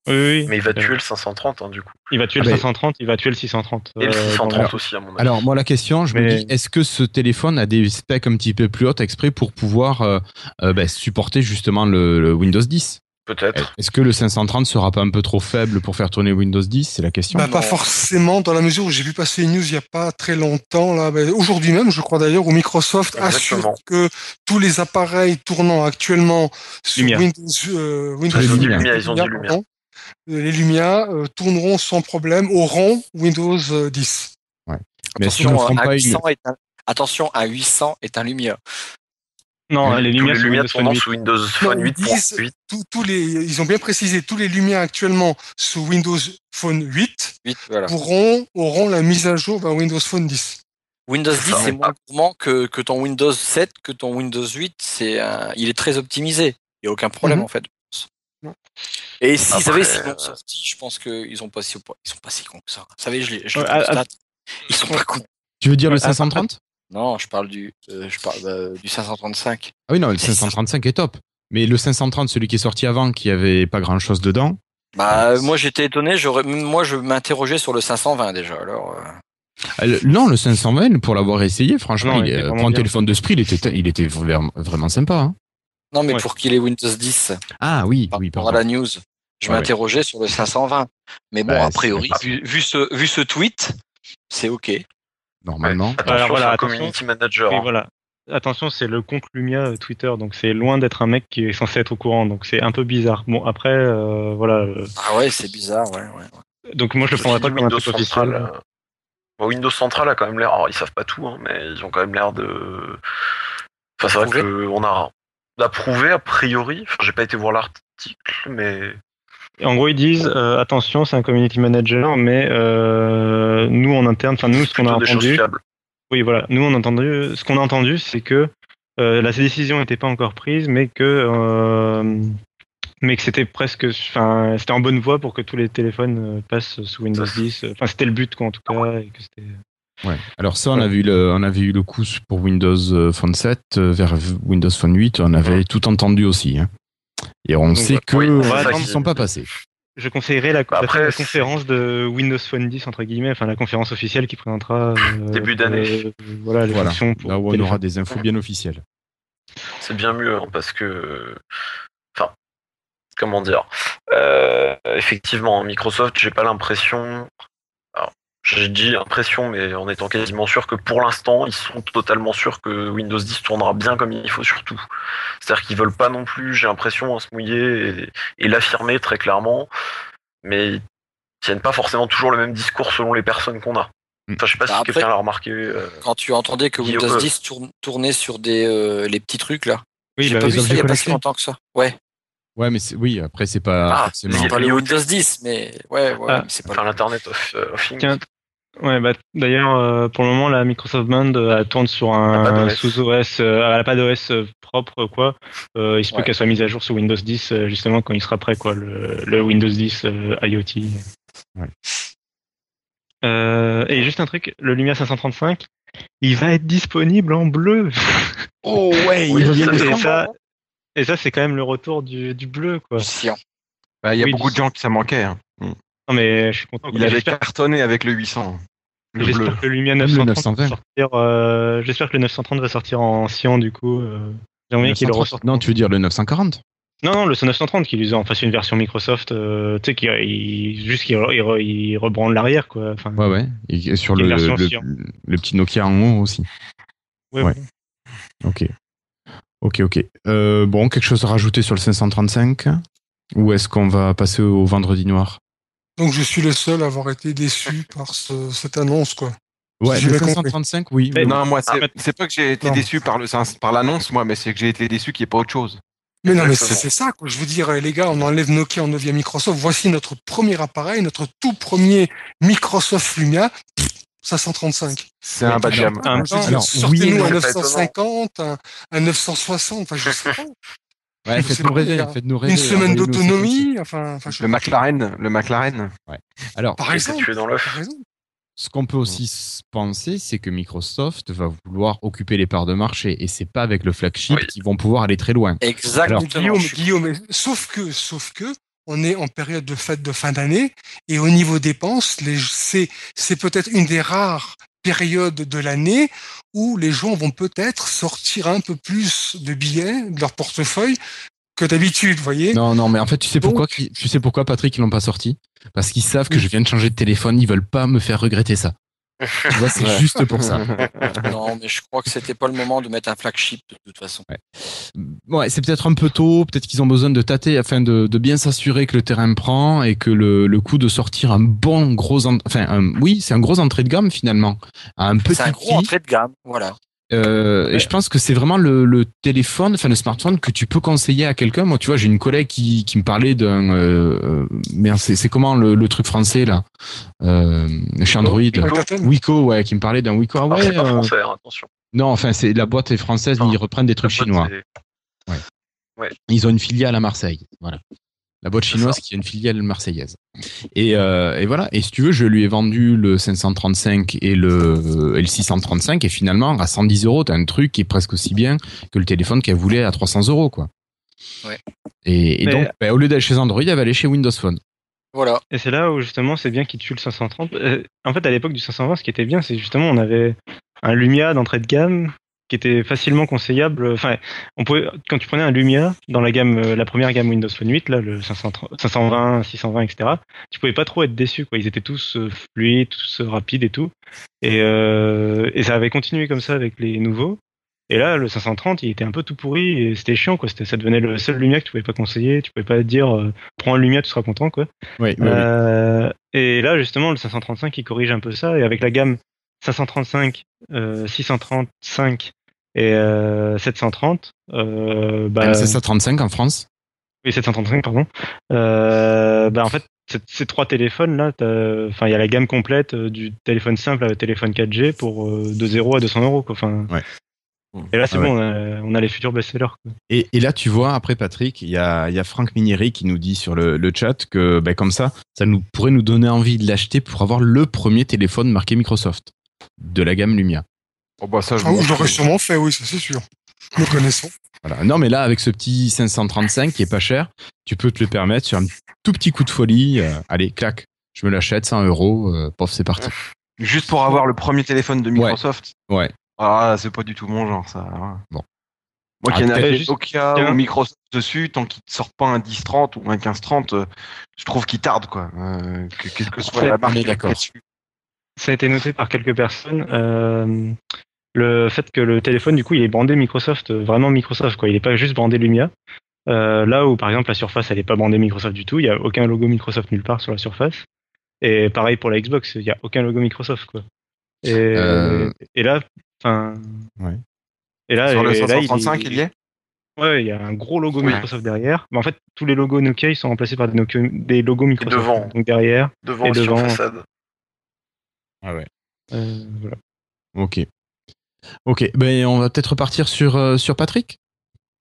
Oui, oui.
Mais il va
Euh,
tuer le 530 hein, du coup.
Il va tuer
Ah
le
ben-
530, il va tuer le 630.
Et le
euh,
630
dans-
aussi à mon avis.
Alors moi la question, je me dis, est-ce que ce téléphone a des specs un petit peu plus hautes exprès pour pouvoir euh, euh, ben, supporter justement le, le Windows 10
Peut-être.
Est-ce que le 530 sera pas un peu trop faible pour faire tourner Windows 10 C'est la question.
Bah, pas forcément, dans la mesure où j'ai vu passer une news il n'y a pas très longtemps, là, ben, aujourd'hui même, je crois d'ailleurs, où Microsoft assure que tous les appareils tournant actuellement sur. Windows, euh, Windows
Ils ont dit
Lumia, ils ont dit Lumia.
Euh, les Lumia euh, tourneront sans problème, auront Windows euh, 10.
Mais est-ce qu'ils ne
Attention,
feront
un
pas une
800 est un, attention, un 800 est un Lumia.
Non, les lumières
les
sur
lumières
Windows Phone
tournant
8.
sous Windows
Non,
Phone
ils disent
8.8.
tous, tous les, ils ont bien précisé, tous les Lumia actuellement sous Windows Phone 8
8, voilà.
pourront, auront la mise à jour vers Windows Phone 10.
Windows
C'est
10
ça.
c'est moins gourmand que, que ton Windows 7, que ton Windows 8, c'est un- il est très optimisé. Il n'y a aucun problème
Mhm.
en fait.
Non.
Et s'ils
Après,
avaient si
euh,
bon sorti, je pense qu'ils sont pas si ils sont pas si cons que ça. Vous savez, je les, je les
Ouais, ah,
constate. Ils sont pas cons.
Tu veux dire le
Ouais,
530
Non, je parle du euh, je parle euh, du 535.
Ah oui, non, le
C'est ça.
535 est top. Mais le 530, celui qui est sorti avant, qui avait pas grand chose dedans.
Bah euh, moi j'étais étonné, j'aurais moi je m'interrogeais sur le 520 déjà. Alors euh,
le- non, le 520, pour l'avoir essayé, franchement,
Non, il
téléphone de prix, il était, il était vraiment, vraiment sympa. hein.
non mais
Ouais.
pour qu'il ait Windows 10
Ah oui,
par
oui,
rapport à
pardon.
la news, je
Ouais,
m'interrogeais sur le 520. Mais bon
Bah,
a priori vu, vu ce vu ce tweet, c'est OK.
Normalement.
Attention,
Alors voilà,
c'est un
attention.
community manager.
Oui,
hein.
voilà. Attention, c'est le compte Lumia euh, Twitter, donc c'est loin d'être un mec qui est censé être au courant, donc c'est un peu bizarre. Bon, après, euh, voilà. euh,
Ah ouais, c'est bizarre, ouais, ouais.
Donc moi, je le prendrais pas comme un
Windows
truc
Central.
officiel.
euh, bon, Windows Central a quand même l'air. Alors, ils savent pas tout, hein, mais ils ont quand même l'air de. Enfin, c'est vrai qu'on a d'approuver a priori. Enfin, j'ai pas été voir l'article, mais
En gros, ils disent euh, attention, c'est un community manager, mais euh, nous en interne, enfin nous, ce qu'on a entendu, oui, voilà, nous on a entendu, ce qu'on a entendu, c'est que euh, la décision n'était pas encore prise, mais que euh, mais que c'était presque, enfin, c'était en bonne voie pour que tous les téléphones passent sous Windows
Ça, c'est-
10. Enfin, c'était le but, quoi, en tout cas, et que c'était.
Ouais. Alors ça, on
Ouais.
avait eu le, on avait eu le coup pour Windows Phone 7 euh, vers Windows Phone 8. On avait tout entendu aussi. hein. Et on
Donc,
sait que
Oui,
ils ne sont pas passés.
Je conseillerais la,
après,
la
c'est-
conférence de Windows Phone 10 entre guillemets, enfin la conférence officielle qui présentera euh,
Début d'année.
euh, voilà les
Voilà.
fonctions pour
Là où on
téléphone.
aura des infos bien officielles.
C'est bien mieux hein, parce que, enfin, comment dire, euh, effectivement, Microsoft, j'ai pas l'impression. J'ai dit impression, mais en étant quasiment sûr que pour l'instant, ils sont totalement sûrs que Windows 10 tournera bien comme il faut surtout. C'est-à-dire qu'ils veulent pas non plus, j'ai l'impression, à se mouiller et, et l'affirmer très clairement, mais ils tiennent pas forcément toujours le même discours selon les personnes qu'on a. Enfin, je sais pas
Bah,
si
après-
quelqu'un l'a remarqué. euh,
Quand tu entendais que Windows
euh,
10 tourne- tournait sur des euh, les petits trucs là.
Oui,
J'ai
bah,
pas
oui.
vu
les
ça il y a pas si longtemps que ça. Ouais.
Ouais, mais c'est- oui, après, c'est pas
Ah,
forcément.
les-
Pas le
l'IoT.
Windows 10, mais ouais, ouais,
Ah.
mais c'est pas
Enfin, l'Internet of, euh, of Things.
Tiens, Ouais, bah, d'ailleurs, euh, pour le moment, la Microsoft Band euh, elle tourne sur un sous OS, euh, elle a pas d'OS euh, propre, quoi. Euh, il se peut
Ouais.
qu'elle soit mise à jour sur Windows 10, euh, justement, quand il sera prêt, quoi, le, le Windows 10 euh, IoT.
Ouais.
Euh, et juste un truc, le Lumia 535, il va être disponible en bleu.
Oh ouais, reviennent
ça,
de
et ça, et ça, c'est quand même le retour du, du bleu, quoi.
Bah, Il y a
Oui,
beaucoup
du-
de gens qui ça manquait. hein.
Non, mais je suis content.
Il avait cartonné avec le 800. Le bleu.
J'espère que le Lumia
Même le
930 va
920.
sortir. euh, J'espère que le 930 va sortir en cyan du coup. Euh, J'aimerais bien qu'il le
930.
ressorte.
Non, tu veux dire le 940
Non, non, le 930 qu'il en fasse une version Microsoft. euh, tu sais, il- juste qu'il re- il, re- il rebrande l'arrière quoi. Enfin,
Ouais, ouais. Et sur le, petit Nokia en haut aussi.
ouais,
ouais.
bon.
Ok. Ok, ok. Euh, bon, quelque chose à rajouter sur le 535 Ou est-ce qu'on va passer au vendredi noir?
Donc je suis le seul à avoir été déçu par ce- cette annonce, quoi.
Ouais,
J'ai
le
bien compris.
535, oui.
Mais.
Non, moi, c'est pas que j'ai été
Non.
déçu par le par l'annonce, moi, mais c'est que j'ai été déçu qu'il n'y ait pas autre chose.
Mais non, mais c'est ça, quoi. Je veux dire, les gars, on enlève Nokia, on devient Microsoft. Voici notre premier appareil, notre tout premier Microsoft Lumia, pff, 535.
C'est un bas de gamme.
Sortez-nous un
mais c'est pas
950, un, un 960, enfin, je sais pas.
Ouais, faites-nous rêver, faites-nous rêver.
Une semaine d'autonomie, enfin, enfin, je
Le McLaren, le McLaren.
Alors,
Par exemple,
tué dans
raison.
ce qu'on peut aussi penser, c'est que Microsoft va vouloir occuper les parts de marché et c'est pas avec le flagship
Oui.
qu'ils vont pouvoir aller très loin.
Exactement.
Guillaume,
suis-
Guillaume, sauf que, sauf que, on est en période de fête de fin d'année et au niveau dépenses, c'est peut-être une des rares périodes de l'année où les gens vont peut-être sortir un peu plus de billets de leur portefeuille que d'habitude, vous voyez.
Non, non, mais en fait, tu sais
Donc-
pourquoi, tu sais pourquoi Patrick, ils l'ont pas sorti? Parce qu'ils savent que je viens de changer de téléphone, ils veulent pas me faire regretter ça. Tu vois, c'est
Ouais.
juste pour ça.
Non, mais je crois que c'était pas le moment de mettre un flagship de toute façon.
Ouais, c'est peut-être un peu tôt, peut-être qu'ils ont besoin de tâter afin de, de bien s'assurer que le terrain prend et que le, le coup de sortir un bon gros, en- enfin, un- oui, c'est un gros entrée de gamme finalement, un petit
C'est un gros
prix.
entrée de gamme, voilà.
Euh, Et je pense que c'est vraiment le, le téléphone, enfin le smartphone que tu peux conseiller à quelqu'un. Moi, tu vois, j'ai une collègue qui, qui me parlait d'un, euh, euh, c'est c'est comment le, le truc français là, euh, chez Android. Wico, ouais, qui me parlait d'un Wico. Ah ouais,
c'est pas
euh,
français, hein, attention.
non, enfin, c'est la boîte est française, mais ils reprennent des trucs chinois. Ils ont une filiale à Marseille. Voilà. La boîte chinoise qui a une filiale marseillaise. Et, euh, et voilà. Et si tu veux, je lui ai vendu le 535 et le, et le 635. Et finalement, à 110 euros, t'as un truc qui est presque aussi bien que le téléphone qu'elle voulait à 300 euros, quoi.
Ouais.
Et, donc, bah, au lieu d'aller chez Android, elle va aller chez Windows Phone.
Voilà.
Et c'est là où justement c'est bien qu'il tue le 530. Euh, en fait, à l'époque du 520, ce qui était bien, c'est justement on avait un Lumia d'entrée de gamme qui était facilement conseillable. Enfin, on pouvait quand tu prenais un Lumia dans la gamme, euh, la première gamme Windows Phone 8, là, le 530 520, 620, etc. Tu pouvais pas trop être déçu, quoi. Ils étaient tous euh, fluides, tous euh, rapides et tout. Et, euh, et ça avait continué comme ça avec les nouveaux. Et là, le 530, il était un peu tout pourri et c'était chiant, quoi. Ça devenait le seul Lumia que tu pouvais pas conseiller. Tu pouvais pas dire, euh, prends un Lumia, tu seras content, quoi.
Oui,
Euh, et là, justement, le 535, il corrige un peu ça. Et avec la gamme 535, euh, 635 et euh, 730, euh, bah,
c'est ça 35 en France.
oui, 735, pardon. Euh, bah, en fait, ces trois téléphones-là, t'as- enfin, il y a la gamme complète euh, du téléphone simple au téléphone 4G pour euh, de 0 à 200 euros, quoi. Enfin,
Ouais.
Et là, c'est
Ah ouais.
bon, on a, on a les futurs best-sellers.
Et, et là, tu vois, après Patrick, il y a, y a Franck Minieri qui nous dit sur le, le chat que ben, comme ça, ça nous pourrait nous donner envie de l'acheter pour avoir le premier téléphone marqué Microsoft de la gamme Lumia.
Oh, bah, ça, je
Ah, l'aurais sûrement fait, oui, ça c'est sûr. Nous connaissons.
Voilà. Non, mais là, avec ce petit 535 qui est pas cher, tu peux te le permettre sur un tout petit coup de folie. euh, allez, clac, je me l'achète, 100 euros, euh, pof, c'est parti.
Juste pour avoir le premier téléphone de Microsoft.
Ouais.
Ah, c'est pas du tout mon genre, ça. ouais.
Bon.
Moi
Ah,
qui ai
peut-être
un
juste-
Nokia ou Microsoft dessus, tant qu'ils ne sortent pas un 1030 ou un 1530, euh, je trouve qu'ils tardent, quoi. Euh, que, quelle que soit
Ouais,
la marque
d'accord.
Ça a été noté par quelques personnes. Le fait que le téléphone, du coup, il est brandé Microsoft, euh, vraiment Microsoft, quoi. Il n'est pas juste brandé Lumia. Euh, là où, par exemple, la surface, elle n'est pas brandée Microsoft du tout. Il n'y a aucun logo Microsoft nulle part sur la surface. Et pareil pour la Xbox, il n'y a aucun logo Microsoft, quoi. Et,
Euh,
et là, enfin.
Ouais.
Et là,
Sur le
et là,
535, il y est?
Ouais, il y a un gros logo
Ouais.
Microsoft derrière. Mais en fait, tous les logos Nokia ils sont remplacés par des, Nokia- des logos Microsoft.
devant.
Donc derrière.
Devant
Et devant.
façade.
Ah ouais.
euh, voilà.
Ok. Ok, ben on va peut-être repartir sur, euh, sur Patrick.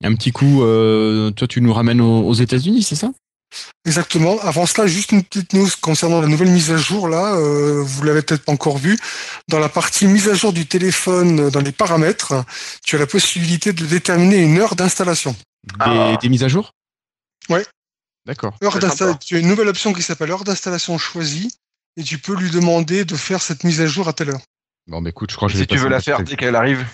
Un petit coup, euh, toi tu nous ramènes aux, aux États-Unis, c'est ça?
Exactement. Avant cela, juste une petite news concernant la nouvelle mise à jour. Là, euh, vous l'avez peut-être pas encore vu. Dans la partie mise à jour du téléphone, dans les paramètres, tu as la possibilité de déterminer une heure d'installation.
des,
Ah.
des mises à jour?
Ouais.
D'accord.
Heure. Tu as une nouvelle option qui s'appelle heure d'installation choisie et tu peux lui demander de faire cette mise à jour à telle heure.
Bon, bah écoute, je crois que je
Si tu veux la faire dès qu'elle arrive.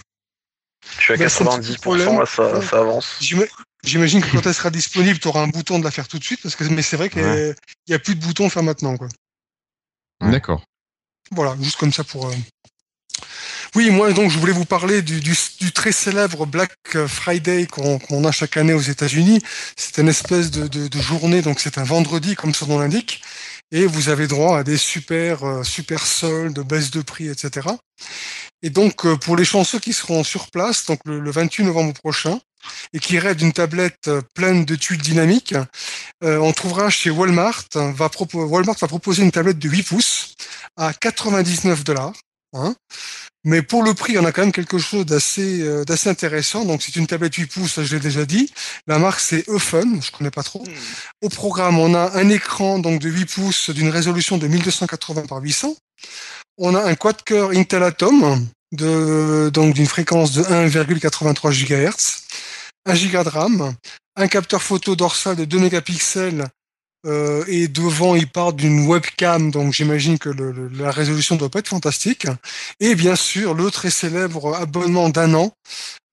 Je suis à
Bah, c'est un petit
90%,
problème.
là, ça, ça avance.
J'ima- J'imagine que quand elle sera disponible, tu auras un bouton de la faire tout de suite, parce que mais c'est vrai qu'il
Ouais.
n'y a plus de bouton faire maintenant. Quoi.
D'accord.
Voilà, juste comme ça pour. euh, Oui, moi donc je voulais vous parler du, du, du très célèbre Black Friday qu'on qu'on a chaque année aux États-Unis. C'est une espèce de, de, de journée, donc c'est un vendredi comme son nom l'indique, et vous avez droit à des super euh, super soldes, baisses de prix, etc. Et donc euh, pour les chanceux qui seront sur place, donc le, le 28 novembre prochain, et qui rêvent d'une tablette euh, pleine de tuiles dynamiques, on trouvera chez Walmart Walmart va proposer une tablette de 8 pouces à 99 dollars. Hein. Mais pour le prix, on a quand même quelque chose d'assez euh, d'assez intéressant. Donc c'est une tablette 8 pouces, ça, je l'ai déjà dit. La marque c'est Eufun, je connais pas trop. Au programme, on a un écran donc de 8 pouces d'une résolution de 1280 par 800. On a un quad-core Intel Atom de donc d'une fréquence de 1,83 GHz, 1 Go de RAM, un capteur photo dorsal de 2 mégapixels euh, et devant il part d'une webcam, donc j'imagine que la résolution doit pas être fantastique. Et bien sûr le très célèbre abonnement d'un an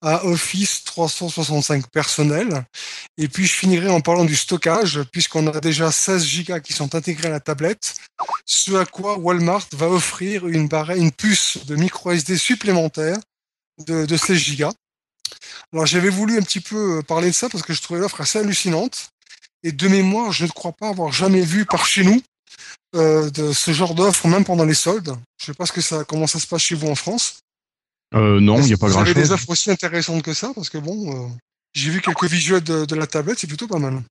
à Office 365 personnel. Et puis je finirai en parlant du stockage, puisqu'on a déjà 16 Go qui sont intégrés à la tablette, ce à quoi Walmart va offrir une, barre- une puce de micro SD supplémentaire de, de 16 Go. Alors j'avais voulu un petit peu euh, parler de ça parce que je trouvais l'offre assez hallucinante. Et de mémoire, je ne crois pas avoir jamais vu par chez nous euh, de ce genre d'offre, même pendant les soldes. Je sais pas ce que ça, comment ça se passe chez vous en France.
Euh, non, il n'y a pas
Vous avez des
grand-chose.
offres aussi intéressantes que ça? Parce que bon, euh, j'ai vu quelques visuels de, de la tablette, c'est plutôt pas mal.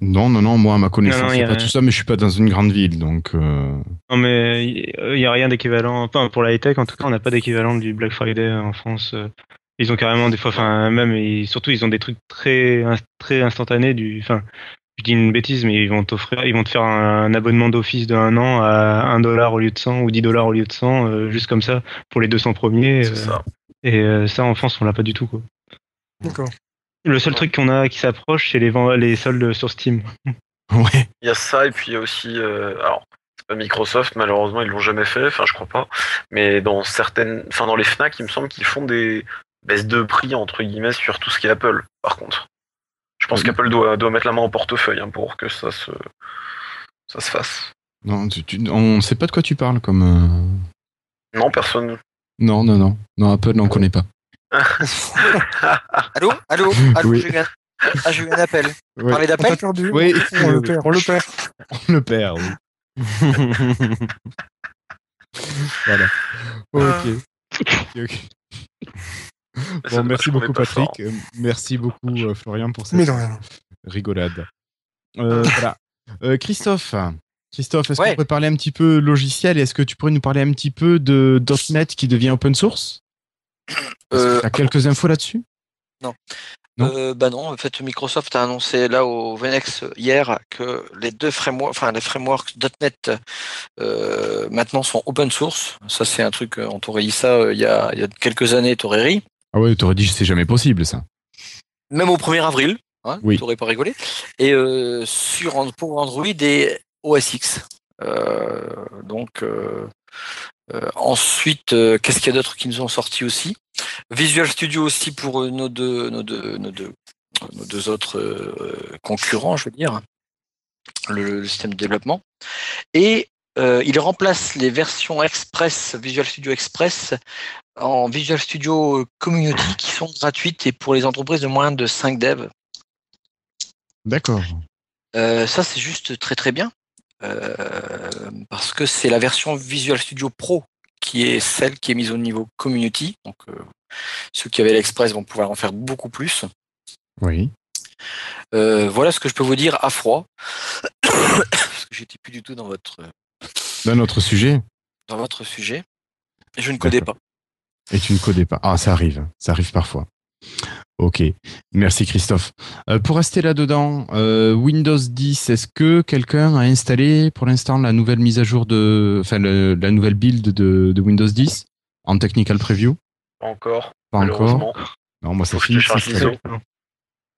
Non, non, non, moi, à ma connaissance, a
a-
pas tout ça, mais je suis pas dans une grande ville, donc... euh,
Non, mais il n'y a rien d'équivalent. Enfin, pour la high-tech, en tout cas, on n'a pas d'équivalent du Black Friday en France. Ils ont carrément des fois, enfin, même, et surtout, ils ont des trucs très, très instantanés. Du, enfin, dis une bêtise, mais ils vont t'offrir, ils vont te faire un, un abonnement d'office de un an à 1 dollar au lieu de 100 ou 10 dollars au lieu de 100, euh, juste comme ça, pour les 200 premiers.
C'est
euh,
ça.
et euh, ça, en France, on l'a pas du tout, quoi.
D'accord.
Le seul truc qu'on a qui s'approche, c'est les, les soldes sur Steam.
Ouais.
Il y a ça, et puis il y a aussi. euh, alors, c'est pas Microsoft, malheureusement, ils l'ont jamais fait, enfin, je crois pas. Mais dans certaines. Enfin, dans les Fnac, il me semble qu'ils font des baisses de prix, entre guillemets, sur tout ce qui est Apple, par contre. Je pense qu'Apple doit, doit mettre la main au portefeuille hein, pour que ça se, ça se fasse.
Non, tu, tu- on sait pas de quoi tu parles, comme... euh,
Non, personne.
Non, non, non. Non, Apple, on connaît pas.
Allô? Allô? Allô
Oui.
un... Ah, j'ai eu un appel.
T'a
d'appel.
Oui,
On le perd, on le perd.
on le perd, oui. voilà. Ok. Ok, ok. Bon,
dommage
merci beaucoup. Patrick. Euh, Merci beaucoup, euh, Florian, pour cette rigolade. Euh, voilà. Euh, Christophe, Christophe, est-ce
Ouais.
qu'on pourrait parler un petit peu logiciel et Est-ce que tu pourrais nous parler un petit peu de .NET qui devient open source?
Euh,
Tu as quelques infos là-dessus? Non?
Euh, bah non, en fait, Microsoft a annoncé là au Venex hier que les deux frameworks, enfin les frameworks .NET euh, maintenant sont open source. Ça, c'est un truc, euh, on t'aurait dit ça euh, il y, a, il y a quelques années, t'aurais ri.
Ah ouais, t'aurais dit c'est jamais possible ça.
Même au 1er avril, hein,
Oui.
t'aurais pas rigolé. Et euh, sur pour Android et OS X. Euh, donc euh, ensuite, qu'est-ce qu'il y a d'autre qui nous ont sorti aussi? Visual Studio aussi pour nos deux, nos deux, nos deux, nos deux autres concurrents, je veux dire, le, le système de développement. Et euh, il remplace les versions Express, Visual Studio Express, en Visual Studio Community qui sont gratuites et pour les entreprises de moins de 5 devs.
D'accord.
Euh, ça, c'est juste très très bien. Euh, parce que c'est la version Visual Studio Pro qui est celle qui est mise au niveau community. Donc, ceux qui avaient l'Express vont pouvoir en faire beaucoup plus.
Oui.
Euh, voilà ce que je peux vous dire à froid. Parce que j'étais plus du tout dans votre,
Dans notre sujet.
dans votre sujet. Et je ne connais pas.
Et tu ne connais pas. Ah, ça arrive. Ça arrive parfois. Ok. Merci Christophe. Euh, pour rester là-dedans, euh, Windows 10, est-ce que quelqu'un a installé pour l'instant la nouvelle mise à jour de, enfin le- la nouvelle build de, de Windows 10 en technical preview?
Pas encore.
Pas encore. Non, moi ça finit.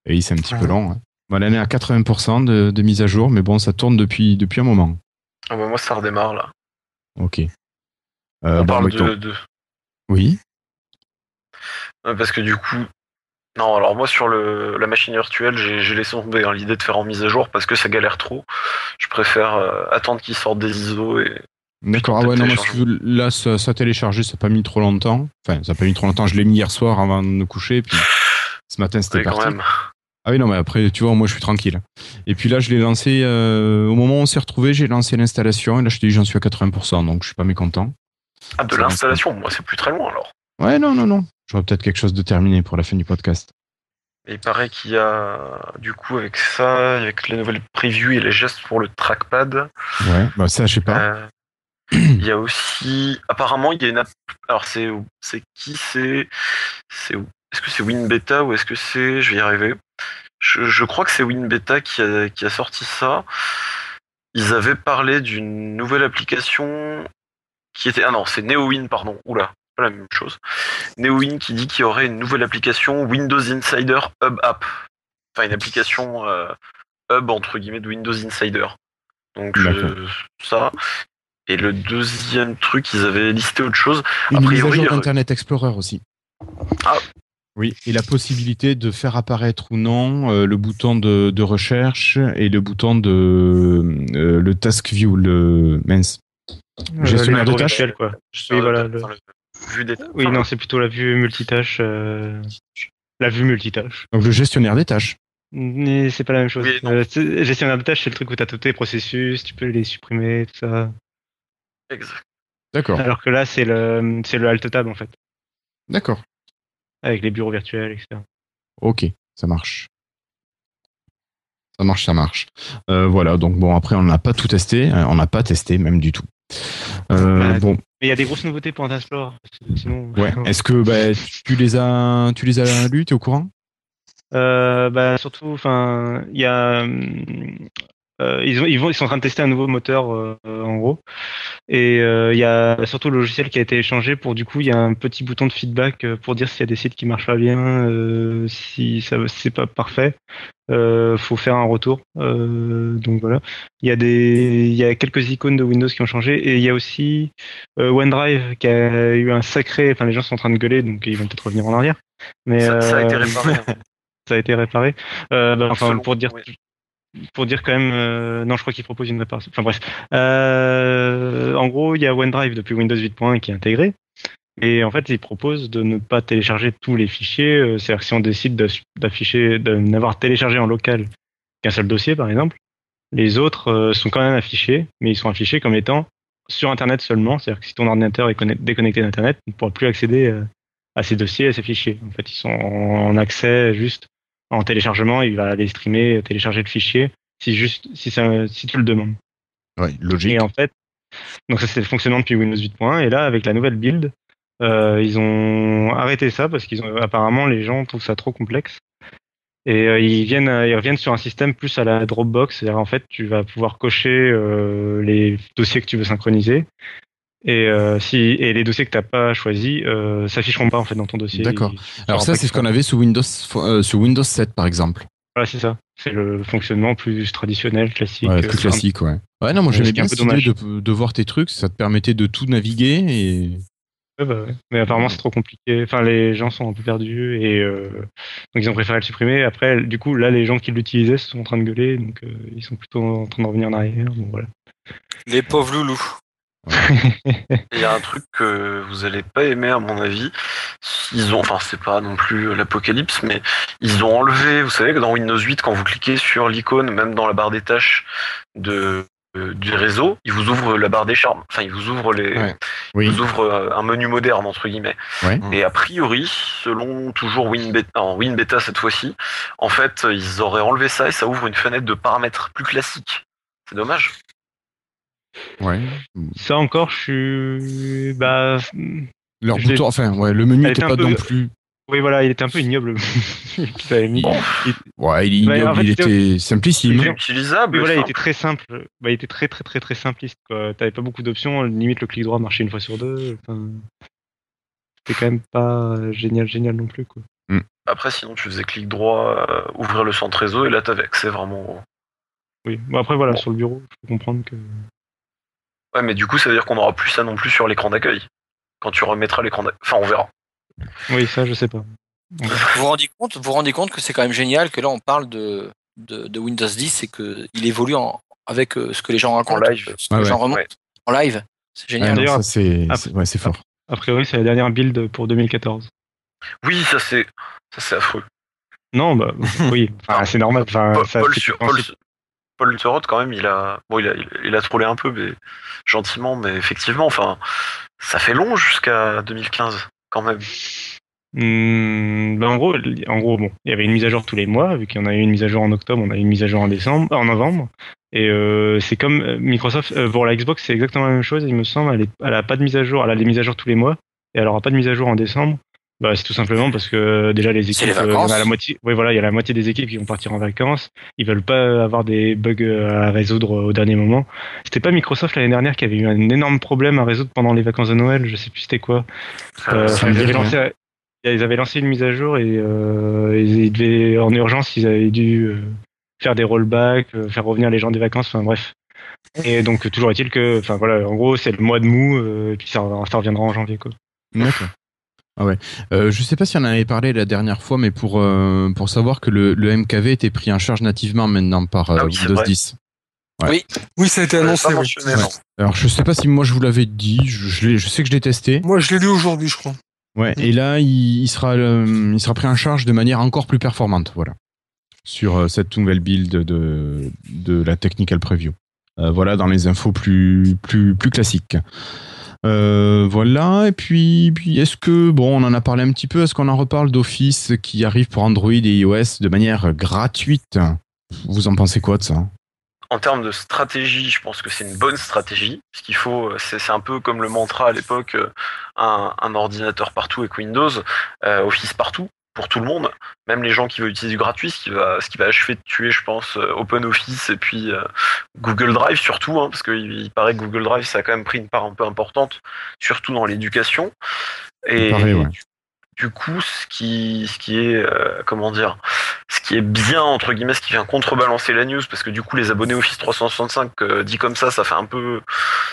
Et oui, c'est un petit peu lent. hein. Bon, elle est à 80% de, de mise à jour, mais bon, ça tourne depuis, depuis un moment.
Ah bah moi, ça redémarre là.
Ok. Euh,
On parle de, de-
Oui.
Ouais, Parce que du coup. Non, alors moi sur le, la machine virtuelle, j'ai laissé tomber hein, l'idée de faire en mise à jour parce que ça galère trop. Je préfère euh, attendre qu'ils sortent des ISO et.
D'accord. Ah ouais, non, moi, là, ça, ça téléchargé, ça n'a pas mis trop longtemps. Enfin, ça n'a pas mis trop longtemps. Je l'ai mis hier soir avant de me coucher, puis ce matin, c'était
Ouais, quand même.
Ah oui, non, mais après, tu vois, moi, je suis tranquille. Et puis là, je l'ai lancé, euh, au moment où on s'est retrouvé, j'ai lancé l'installation, et là, je te dis, j'en suis à 80%, donc je suis pas mécontent.
Ah, de l'installation, moi c'est plus très loin alors.
Ouais, non, non, non. J'aurais peut-être quelque chose de terminé pour la fin du podcast.
Et il paraît qu'il y a, du coup, avec ça, avec les nouvelles previews et les gestes pour le trackpad,
Ouais, bah ça, je sais pas.
euh, il y a aussi, apparemment, il y a une app. Alors, c'est, c'est qui? C'est, c'est, est-ce que c'est WinBeta ou est-ce que c'est, je vais y arriver. Je, je crois que c'est WinBeta qui a, qui a sorti ça. Ils avaient parlé d'une nouvelle application qui était, ah non, c'est NeoWin, pardon. Oula, pas la même chose. NeoWin qui dit qu'il y aurait une nouvelle application Windows Insider Hub App. Enfin, une application euh, hub entre guillemets de Windows Insider. Donc je-
D'accord.
ça. Et le deuxième truc, ils avaient listé autre chose.
Une
A
mise à jour
euh,
d'Internet Explorer aussi.
Ah.
Oui, et la possibilité de faire apparaître ou non euh, le bouton de, de recherche et le bouton de euh, le task view, le mince. Gestionnaire de tâches.
quoi. Oui, voilà. le-
Enfin, le- vue des-
Oui,
enfin,
non, c'est plutôt la vue multitâche. euh, La vue multitâche.
Donc le gestionnaire des tâches.
Mais c'est pas la même chose.
Oui.
Euh, gestionnaire de tâches, c'est le truc où tu as tous tes processus, tu peux les supprimer, tout ça.
exact.
D'accord,
Alors que là, c'est le, c'est le Alt Tab, en fait,
d'accord.
Avec les bureaux virtuels, etc.
Ok, ça marche. Ça marche, ça marche. Euh, voilà, donc bon, après, on n'a pas tout testé, hein, on n'a pas testé même du tout. Euh,
Bah,
bon,
Mais il y a des grosses nouveautés pour Internet Explorer. Sinon,
ouais. Est-ce que bah, tu les as, tu les as t'es au courant?
Euh, bah, surtout, enfin, il y a, hum, euh, ils, ont, ils, vont, ils sont en train de tester un nouveau moteur, euh, en gros, et euh, il y a surtout le logiciel qui a été échangé pour, du coup, il y a un petit bouton de feedback euh, pour dire s'il y a des sites qui marchent pas bien, euh, si ça c'est pas parfait, euh, faut faire un retour. Euh, donc voilà, il y a des, il y a quelques icônes de Windows qui ont changé, et il y a aussi euh, OneDrive qui a eu un sacré, enfin, les gens sont en train de gueuler, donc ils vont peut-être revenir en arrière. Mais
Ça, ça a été réparé. hein.
ça a été réparé. Euh, bah, enfin, pour dire,
oui.
Pour dire quand même, euh, non, je crois qu'il propose une réparation. Enfin bref, Euh, en gros, il y a OneDrive depuis Windows 8.1 qui est intégré, et en fait, il propose de ne pas télécharger tous les fichiers. Euh, C'est-à-dire que si on décide de- d'afficher, de n'avoir téléchargé en local qu'un seul dossier, par exemple, les autres euh, sont quand même affichés, mais ils sont affichés comme étant sur Internet seulement. C'est-à-dire que si ton ordinateur est conne- déconnecté d'Internet, tu ne pourras plus accéder euh, à ces dossiers, à ces fichiers. En fait, ils sont en accès juste en téléchargement, il va aller streamer, télécharger le fichier, si juste si, ça, si tu le demandes.
Ouais, logique.
Et en fait, donc ça c'est le fonctionnement depuis Windows 8.1, et là avec la nouvelle build, euh, ils ont arrêté ça parce qu'ils ont apparemment les gens trouvent ça trop complexe. Et euh, ils viennent, ils reviennent sur un système plus à la Dropbox, c'est-à-dire en fait tu vas pouvoir cocher euh, les dossiers que tu veux synchroniser. Et, euh, si, et les dossiers que tu n'as pas choisis euh, s'afficheront pas en fait dans ton dossier.
D'accord. Alors ça, c'est ce qu'on avait sous Windows, euh, sous Windows 7, par exemple.
Voilà, c'est ça. C'est le fonctionnement plus traditionnel, classique.
Ouais,
euh,
plus classique, ouais. Ouais, non, moi j'aimais bien
un peu
cette idée
dommage.
de, de voir tes trucs, ça te permettait de tout naviguer et
Ouais, bah ouais. Mais apparemment, c'est trop compliqué. Enfin, les gens sont un peu perdus et euh, donc ils ont préféré le supprimer. Après, du coup, là, les gens qui l'utilisaient sont en train de gueuler, donc euh, ils sont plutôt en train de revenir en arrière. Donc voilà.
Les pauvres loulous.
Il y a un truc que vous allez pas aimer à mon avis. Ils ont, enfin c'est pas non plus l'apocalypse, mais ils ont enlevé. Vous savez que dans Windows 8, quand vous cliquez sur l'icône, même dans la barre des tâches de euh, du réseau, il vous ouvre la barre des charmes. Enfin, il vous ouvre les,
Ouais.
Oui.
il vous ouvre euh, un menu moderne entre guillemets.
Ouais.
Et a priori, selon toujours WinBeta, en WinBeta cette fois-ci, en fait, ils auraient enlevé ça et ça ouvre une fenêtre de paramètres plus classique. C'est dommage.
Ouais.
Ça encore, je suis. Bah.
Leur
Je
bouton, enfin, ouais, le menu n'était
était
pas
peu-
non plus.
Oui, voilà, il était un peu ignoble. avait mis.
Ouais, il,
Ouais, en fait,
il était simplissime.
il
utilisable.
Voilà, il
simple.
était très simple. Bah, il était très très très très simpliste. T'avais pas beaucoup d'options. Limite, le clic droit marchait une fois sur deux. Enfin, c'était quand même pas génial, génial non plus. Quoi.
Après, sinon, tu faisais clic droit, euh, ouvrir le centre réseau et là, t'avais accès vraiment.
Oui. Bon, après, voilà,
Bon.
sur le bureau, je peux comprendre que.
Ouais, mais du coup, ça veut dire qu'on aura plus ça non plus sur l'écran d'accueil. Quand tu remettras l'écran d'accueil. Enfin, on verra.
Oui, ça, je sais pas.
Vous vous rendez compte, vous vous rendez compte que c'est quand même génial que là on parle de, de, de Windows 10 et que il évolue en, avec euh, ce que les gens racontent,
En live.
ce que
Ah
les
ouais.
gens remontent
Ouais.
en live. C'est génial.
D'ailleurs,
c'est ouais, fort.
A priori, c'est la dernière build pour 2014.
Oui, ça c'est, ça c'est affreux.
Non, bah oui, enfin, c'est normal. Enfin,
Paul,
ça,
Paul,
c'est
sur-. Paul, Paul Thurot, quand même, il a, bon, il a, il, a trollé un peu, mais gentiment, mais effectivement, enfin, ça fait long jusqu'à 2015, quand même.
Hmm, bah, en gros, il y avait une mise à jour tous les mois, vu qu'il y en a eu une mise à jour en octobre, on a eu une mise à jour en décembre, en novembre. Et euh, c'est comme euh, Microsoft euh, pour la Xbox, c'est exactement la même chose. Il me semble, elle, elle a pas de mise à jour, elle a des mises à jour tous les mois, et elle aura pas de mise à jour en décembre. Bah, c'est tout simplement parce que euh, déjà les équipes,
les
euh, il y a la moitié, oui voilà, il y a la moitié des équipes qui vont partir en vacances. Ils veulent pas avoir des bugs euh, à résoudre au dernier moment. C'était pas Microsoft l'année dernière qui avait eu un énorme problème à résoudre pendant les vacances de Noël. Je sais plus c'était quoi. Euh,
ça me
ils, avaient lancé, ils avaient lancé une mise à jour et euh, ils, ils devaient, en urgence, ils avaient dû euh, faire des rollbacks, euh, faire revenir les gens des vacances, enfin bref. Et donc toujours est-il que, enfin voilà, en gros c'est le mois de mou euh, et puis ça, ça reviendra en janvier quoi.
D'accord. Ah ouais. Euh, je sais pas si on en avait parlé la dernière fois, mais pour euh, pour savoir que le, le MKV était pris en charge nativement maintenant par euh,
Ah oui,
Windows
vrai.
10.
Oui, ça a été annoncé. oui.
Ouais. Alors je sais pas si moi je vous l'avais dit, je, je, sais que je l'ai testé.
Moi, je l'ai lu aujourd'hui, je crois.
Ouais. Et là il, il sera euh, il sera pris en charge de manière encore plus performante, voilà, sur euh, cette nouvelle build de de la technical preview. Euh, voilà dans les infos plus plus plus classiques. Euh, voilà, et puis, est-ce que, bon, on en a parlé un petit peu, est-ce qu'on en reparle d'Office qui arrive pour Android et iOS de manière gratuite? Vous en pensez quoi de ça?
En termes de stratégie, je pense que c'est une bonne stratégie. Ce qu'il faut, euh, c'est un peu comme le mantra à l'époque, euh, un, ordinateur partout avec Windows, Office partout, pour tout le monde, même les gens qui veulent utiliser du gratuit, ce qui va, ce qui va achever de tuer, je pense, euh, OpenOffice et puis euh, Google Drive surtout, hein, parce qu'il il paraît que Google Drive, ça a quand même pris une part un peu importante, surtout dans l'éducation. Et. Du, coup, ce qui, ce qui est, euh, comment dire, ce qui est bien entre guillemets, ce qui vient contrebalancer la news, parce que du coup, les abonnés Office 365 euh, dit comme ça, ça fait un peu,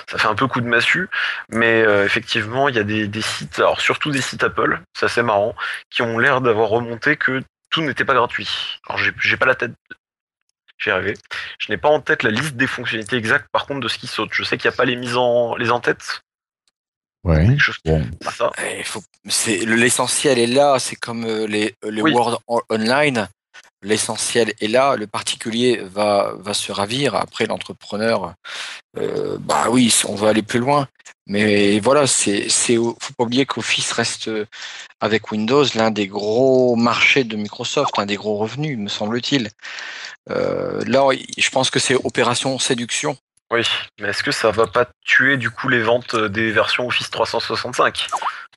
ça fait un peu coup de massue. Mais euh, effectivement, il y a des, sites, alors surtout des sites Apple, c'est assez marrant, qui ont l'air d'avoir remonté que tout n'était pas gratuit. Alors j'ai pas la tête. J'y arrivé. Je n'ai pas en tête la liste des fonctionnalités exactes, par contre, de ce qui saute. Je sais qu'il n'y a pas les mises en, les en-tête.
Ouais. Bon.
Eh, il faut- c'est l'essentiel est là. C'est comme euh, les, les
Oui.
On- Online. L'essentiel est là. Le particulier va va se ravir. Après l'entrepreneur, euh, bah oui, on va aller plus loin. Mais voilà, c'est c'est faut pas oublier qu'Office reste euh, avec Windows l'un des gros marchés de Microsoft, un des gros revenus, me semble-t-il. Euh, là, je pense que c'est opération séduction.
Oui, mais est-ce que ça va pas tuer du coup les ventes des versions Office 365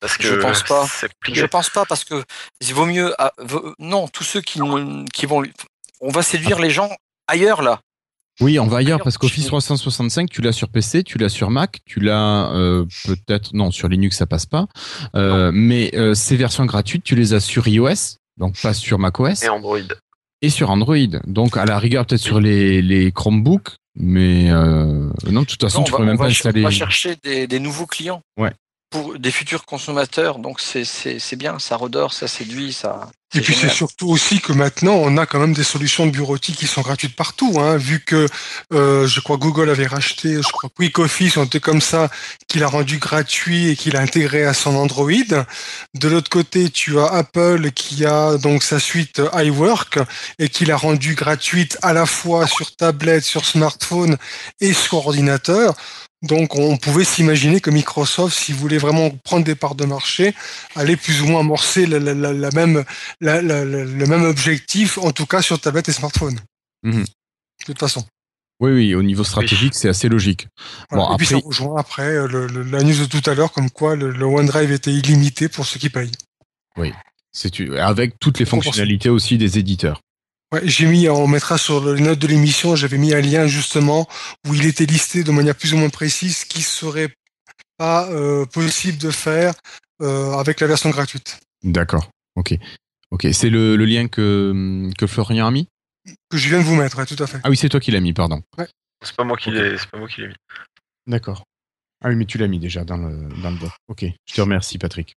Parce que
Je pense pas. Je pense pas parce que il vaut mieux. ah, non, tous ceux qui, vont. On va séduire les gens ailleurs là.
Oui, on va ailleurs parce qu'Office
je-
365, tu l'as sur PC, tu l'as sur Mac, tu l'as euh, peut-être non sur Linux ça passe pas, Euh, mais euh, ces versions gratuites tu les as sur iOS, donc pas sur macOS
Et Android.
et sur Android. Donc à la rigueur peut-être sur les, les Chromebooks, mais euh, non de toute façon
Non,
tu
va,
pourrais même
on va
pas
ch- on
installer.
va chercher des, des nouveaux clients.
Ouais.
Pour des futurs consommateurs, donc c'est bien, ça redore, ça séduit, ça.
Et puis c'est surtout aussi que maintenant on a quand même des solutions de bureautique qui sont gratuites partout, hein, vu que euh, je crois Google avait racheté, je crois Quick Office, un truc comme ça, qu'il a rendu gratuit et qu'il a intégré à son Android. De l'autre côté, tu as Apple qui a donc sa suite iWork et qui l'a rendue gratuite à la fois sur tablette, sur smartphone et sur ordinateur. Donc on pouvait s'imaginer que Microsoft, s'il voulait vraiment prendre des parts de marché, allait plus ou moins amorcer la, la- la- la même, la- la- la- le même objectif, en tout cas sur tablette et smartphone.
Mhm.
De toute façon.
Oui, oui, au niveau stratégique, c'est assez logique.
Voilà.
Bon,
et puis ça rejoint après euh, le- le- la news de tout à l'heure, comme quoi le, le OneDrive était illimité pour ceux qui payent.
C'est avec toutes les fonctionnalités aussi des éditeurs.
Ouais, j'ai mis, on mettra sur les notes de l'émission, j'avais mis un lien justement où il était listé de manière plus ou moins précise ce qui serait pas euh, possible de faire euh, avec la version gratuite.
D'accord. Ok. Ok. C'est le, le lien que, que Florian a mis?
Que je viens de vous mettre, ouais, tout à fait.
Ah oui, c'est toi qui l'as mis, pardon.
C'est pas moi qui
Ok.
l'ai, c'est pas moi qui l'ai mis.
D'accord. Ah oui, mais tu l'as mis déjà dans le, dans le doc. Ok. Je te remercie, Patrick.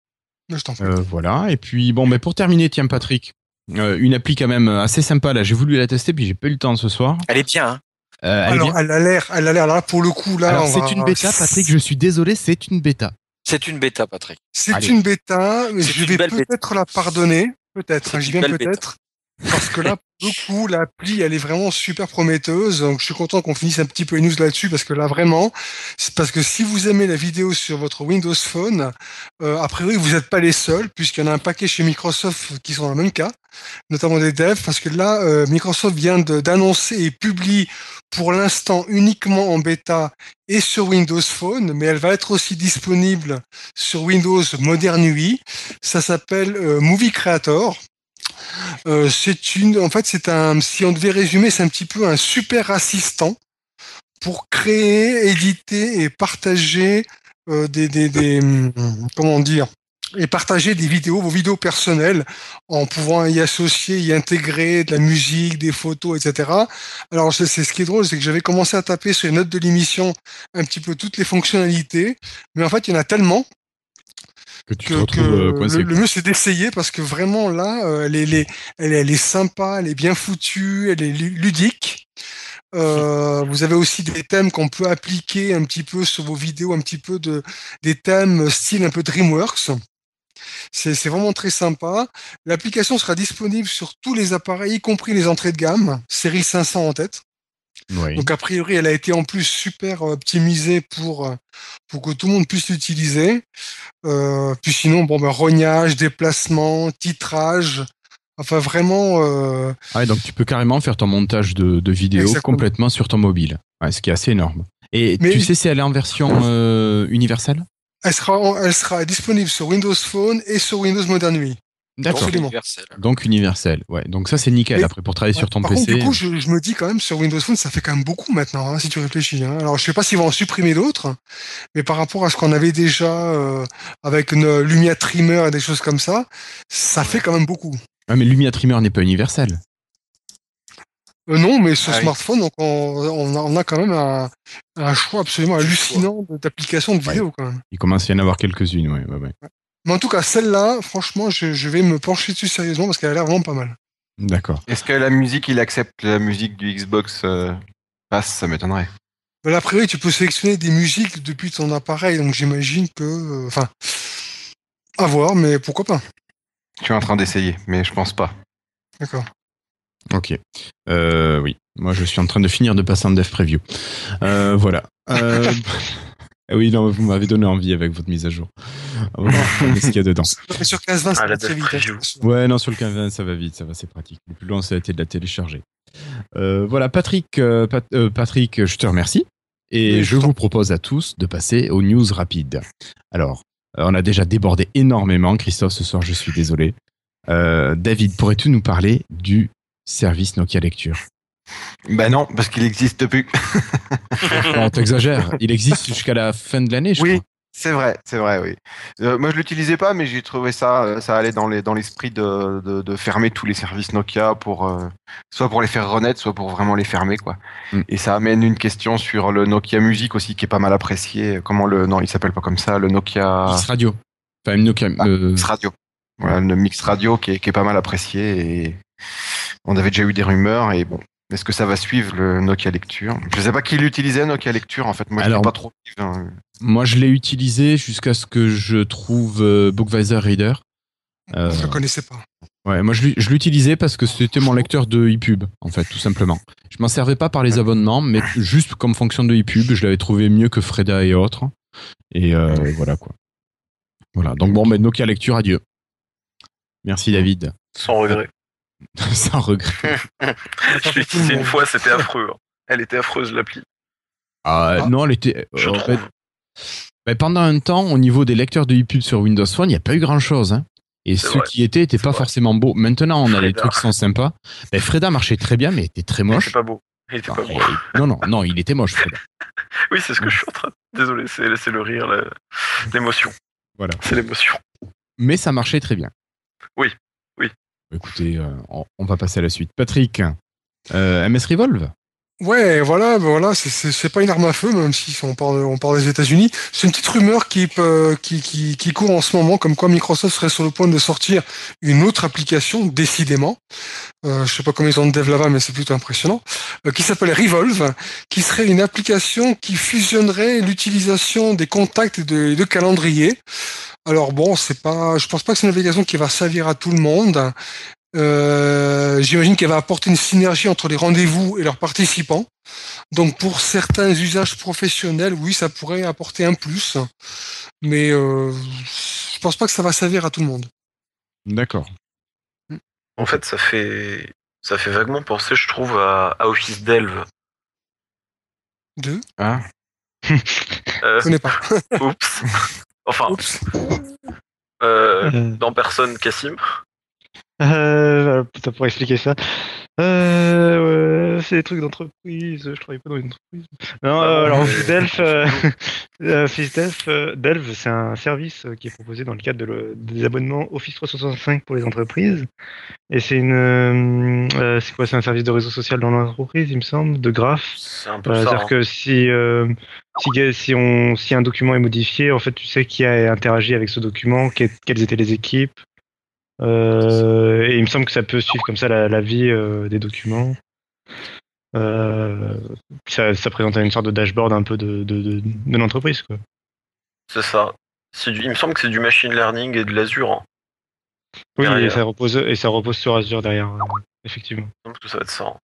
Je t'en prie.
Euh, voilà. Et puis, bon, mais pour terminer, tiens, Patrick, euh, une appli quand même assez sympa. Là, j'ai voulu la tester, puis j'ai pas eu le temps ce soir.
Elle est bien. Hein.
Euh, elle est
Alors,
bien.
elle a l'air, elle a l'air là pour le coup là. On va-
c'est une bêta, Patrick. Je suis désolé, c'est une bêta.
C'est une bêta, Patrick.
C'est une bêta, mais
C'est
je vais peut-être la pardonner. Peut-être,
C'est
hein, j'y viens peut-être. Parce que là, le coup, l'appli, elle est vraiment super prometteuse. Donc, je suis content qu'on finisse un petit peu les news là-dessus parce que là, vraiment, c'est parce que si vous aimez la vidéo sur votre Windows Phone, euh, a priori, vous n'êtes pas les seuls puisqu'il y en a un paquet chez Microsoft qui sont dans le même cas, notamment des devs, parce que là, euh, Microsoft vient d'annoncer et publie pour l'instant uniquement en bêta et sur Windows Phone, mais elle va être aussi disponible sur Windows Modern UI. Ça s'appelle euh, Movie Creator. Euh, c'est une, en fait, c'est un, si on devait résumer, c'est un petit peu un super assistant pour créer, éditer et partager euh, des, des, des, hum, comment dire, et partager des vidéos, vos vidéos personnelles, en pouvant y associer, y intégrer de la musique, des photos, etc. Alors, c'est ce qui est drôle, c'est que j'avais commencé à taper sur les notes de l'émission un petit peu toutes les fonctionnalités, mais en fait, il y en a tellement
Que tu
que,
te retrouves
que
euh,
le, le mieux c'est d'essayer parce que vraiment là, euh, elle, est, elle, est, elle, est, elle est sympa, elle est bien foutue, elle est lu- ludique. Euh, vous avez aussi des thèmes qu'on peut appliquer un petit peu sur vos vidéos, un petit peu de des thèmes style un peu DreamWorks. C'est c'est vraiment très sympa. L'application sera disponible sur tous les appareils, y compris les entrées de gamme, série 500 en tête.
Oui.
Donc a priori, elle a été en plus super optimisée pour pour que tout le monde puisse l'utiliser. Euh, puis sinon, bon ben rognage, déplacement, titrage. Enfin vraiment, euh,
Ah donc tu peux carrément faire ton montage de, de vidéos
Exactement.
complètement sur ton mobile. Ouais, ce qui est assez énorme. Et
Mais-
tu sais si elle est en version euh, universelle?
Elle sera elle sera disponible sur Windows Phone et sur Windows Modern UI.
D'accord.
Absolument.
Universel.
Donc universelle. Ouais. Donc ça c'est nickel
Et-
après pour travailler sur ton
Par
PC.
contre, du coup, je, je me dis quand même sur Windows Phone, ça fait quand même beaucoup maintenant, hein, si tu réfléchis. hein. Alors, je sais pas s'ils vont en supprimer d'autres, mais par rapport à ce qu'on avait déjà euh, avec une Lumia Trimmer et des choses comme ça, ça fait quand même beaucoup.
Ah, mais Lumia Trimmer n'est pas universel.
Euh, non, mais sur
Ah
smartphone, donc on, on, a, on a quand même un, un choix absolument hallucinant d'applications de
Ouais.
vidéo quand même.
Il commence à y en avoir quelques-unes. Ouais, ouais, ouais.
Mais en tout cas, celle-là, franchement, je, je vais me pencher dessus sérieusement parce qu'elle a l'air vraiment pas mal.
D'accord.
Est-ce que la musique, il accepte la musique du Xbox euh, Pass Ça m'étonnerait.
Mais a priori, tu peux sélectionner des musiques depuis ton appareil, donc j'imagine que, euh, enfin, à voir, mais pourquoi pas.
Je suis en train d'essayer, mais je pense pas.
D'accord.
Ok. Euh, oui. Moi je suis en train de finir de passer en dev preview. Euh, voilà. Ah oui, non, vous m'avez donné envie avec votre mise à jour. On va voir ce qu'il y a dedans.
Sur 15-20, ça
Ah,
va très vite. hein.
Ouais, non, sur le 15 ça va vite, ça va, c'est pratique. Le plus loin, ça a été de la télécharger. Euh, voilà, Patrick, euh, Pat- euh, Patrick, je te remercie. Et
Oui,
je vous propose à tous de passer aux news rapides. Alors, on a déjà débordé énormément. Christophe, ce soir, je suis désolé. Euh, David, pourrais-tu nous parler du service Nokia Lecture?
Bah non, parce qu'il existe plus.
Non, t'exagères. Il existe jusqu'à la fin de l'année, je
Oui.
crois.
C'est vrai, c'est vrai, oui. Euh, moi, je l'utilisais pas, mais j'ai trouvé ça, euh, ça allait dans les dans l'esprit de, de, de fermer tous les services Nokia pour euh, soit pour les faire renaître, soit pour vraiment les fermer, quoi.
Mm.
Et ça amène une question sur le Nokia Music aussi, qui est pas mal apprécié. Comment le non, il s'appelle pas comme ça, le Nokia
X Radio. Enfin, Nokia.
Ah,
euh,
Mix Radio. Voilà, le Mix Radio qui est, qui est pas mal apprécié et on avait déjà eu des rumeurs et bon. Est-ce que ça va suivre le Nokia Lecture? Je sais pas qui l'utilisait Nokia Lecture en fait. Moi, je
Alors,
l'ai pas trop. hein.
Moi, je l'ai utilisé jusqu'à ce que je trouve euh, Bookvisor Reader. Euh,
Je ne connaissais pas.
ouais, moi, je je l'utilisais parce que c'était mon lecteur de ePub, en fait, tout simplement. Je m'en servais pas par les abonnements, mais juste comme fonction de ePub, je l'avais trouvé mieux que Freda et autres. Et euh, voilà quoi. Voilà. Donc bon, mais Nokia Lecture, adieu. Merci David.
Sans regret.
Sans regret.
Je l'ai utilisé une fois, c'était affreux. hein. Elle était affreuse, l'appli.
Ah, non, elle était.
Je
euh,
trouve.
ben, pendant un temps, au niveau des lecteurs de ePub sur Windows Phone, il n'y a pas eu grand chose. Hein. Et ceux
vrai.
qui étaient n'étaient pas
vrai.
forcément beaux. Maintenant, on a des
Freda.
trucs qui sont sympas. Ben, Freda marchait très bien, mais était très
Il
moche.
était pas beau. Il était pas
Ah,
beau.
et- non, non, non, il était moche, Freda.
Oui, c'est ce que je suis en train de... Désolé, c'est le rire, l'émotion.
Voilà.
C'est l'émotion.
Mais ça marchait très bien.
Oui.
Écoutez, euh, on, va passer à la suite. Patrick, euh, MS Revolve?
Ouais, voilà, voilà, c'est- pas une arme à feu, même si on parle, des États-Unis. C'est une petite rumeur qui, peut- qui, qui, court en ce moment, comme quoi Microsoft serait sur le point de sortir une autre application, décidément. Euh, je sais pas comment ils ont de dev là-bas, mais c'est plutôt impressionnant. euh, qui s'appelle Revolve, qui serait une application qui fusionnerait l'utilisation des contacts et de, de calendrier. Alors bon, c'est pas, je pense pas que c'est une application qui va servir à tout le monde. Euh, J'imagine qu'elle va apporter une synergie entre les rendez-vous et leurs participants. Donc pour certains usages professionnels, oui, ça pourrait apporter un plus, mais euh, je pense pas que ça va servir à tout le monde.
D'accord.
En fait, ça fait ça fait vaguement penser, je trouve, à, à Office Delve.
Deux,
Ah.
Euh,
je connais pas.
oups. Enfin, euh,
Euh,
dans personne, Cassim.
Euh, putain, pour expliquer ça. Euh, ouais, c'est des trucs d'entreprise. Je travaille pas dans une entreprise. Non,
Ah
euh, alors Delph, euh, euh, Delph, euh, Delve, c'est un service qui est proposé dans le cadre de le- des abonnements Office 365 pour les entreprises. Et c'est une, c'est quoi C'est un service de réseau social dans l'entreprise, il me semble, de graph.
C'est un peu ça.
C'est-à-dire
hein.
que si, euh, si, si, on, si un document est modifié, en fait, tu sais qui a interagi avec ce document, que- quelles étaient les équipes. Euh, et il me semble que ça peut suivre comme ça la, la vie euh, des documents. Euh, ça, ça présente une sorte de dashboard un peu de, de, de, de l'entreprise.
C'est ça. Du- Il me semble que c'est du machine learning et de l'Azure. Hein.
Oui, et ça, repose, et ça repose sur Azure derrière, euh, effectivement.
Je pense que ça va être ça. hein.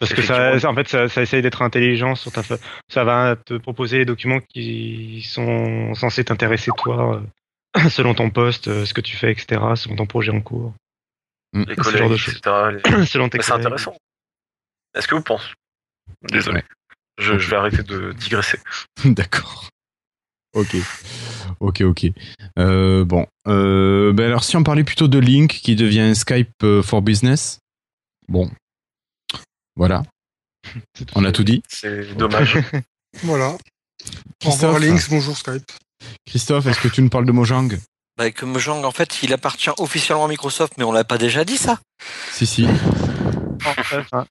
Parce que ça, en fait, ça, ça essaye d'être intelligent sur ta fa- Ça va te proposer les documents qui sont censés t'intéresser toi, selon ton poste, euh, ce que tu fais, etc., selon ton projet en cours,
Les
Ce genre
collègues,
de
etc. les-
selon tes
c'est intéressant. Est-ce que vous pensez Désolé.
Ouais.
Je, je vais arrêter de digresser.
D'accord. Ok. Ok, ok. Euh, bon. Euh, ben alors, si on parlait plutôt de Link qui devient Skype for Business. Bon. Voilà. On a tout dit.
C'est dommage.
Voilà. Au revoir Links, bonjour Skype.
Christophe, est-ce que tu nous parles de Mojang?
Bah, que Mojang, en fait, il appartient officiellement à Microsoft, mais on l'a pas déjà dit ça.
Si, si.
Enfin,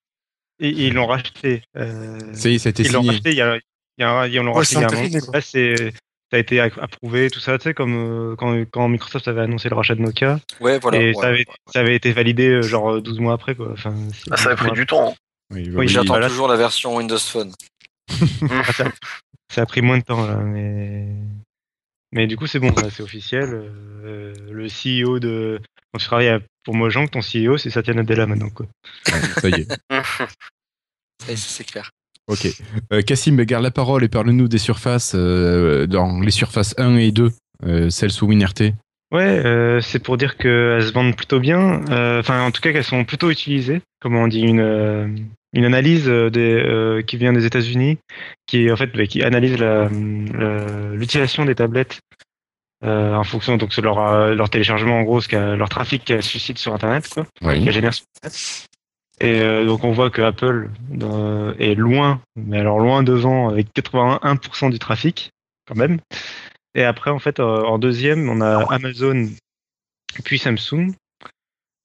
et- et ils l'ont racheté. euh,
Ça y est, ça a été
ils l'ont
signé.
racheté il y a, il y a, un- ils l'ont
Ouais,
racheté il y a un c'est, ça a été approuvé, tout ça, tu sais, comme euh, quand, quand Microsoft avait annoncé le rachat de Nokia.
Ouais, voilà.
et
ouais,
ça, avait,
ouais.
ça avait été validé euh, genre euh, 12 mois après, quoi. Enfin,
Ah, ça a
12
pris du temps. hein.
Oui,
J'attends
voilà.
toujours la version Windows Phone.
après. ça, ça a pris moins de temps, là, mais. Mais du coup, c'est bon, c'est officiel. euh, le CEO de. Quand tu travailles pour Mojang, ton CEO, c'est Satya Nadella maintenant, quoi.
ça y est.
Ça y est, c'est clair.
Ok. Euh, Cassim, garde la parole et parle-nous des surfaces euh, dans les surfaces 1 et 2, euh, celles sous WinRT.
Ouais, euh, c'est pour dire qu'elles se vendent plutôt bien. Euh, Enfin, en tout cas, qu'elles sont plutôt utilisées. Comment on dit une euh, une analyse euh, des, euh, qui vient des États-Unis, qui en fait bah, qui analyse l'utilisation des tablettes euh, en fonction donc de leur euh, leur téléchargement en gros, ce leur trafic qu'elles suscitent sur Internet, quoi,
Oui.
sur Internet. Et euh, donc on voit que Apple est loin, mais alors loin devant avec 81% du trafic quand même. Et après, en fait, en deuxième, on a Amazon, puis Samsung.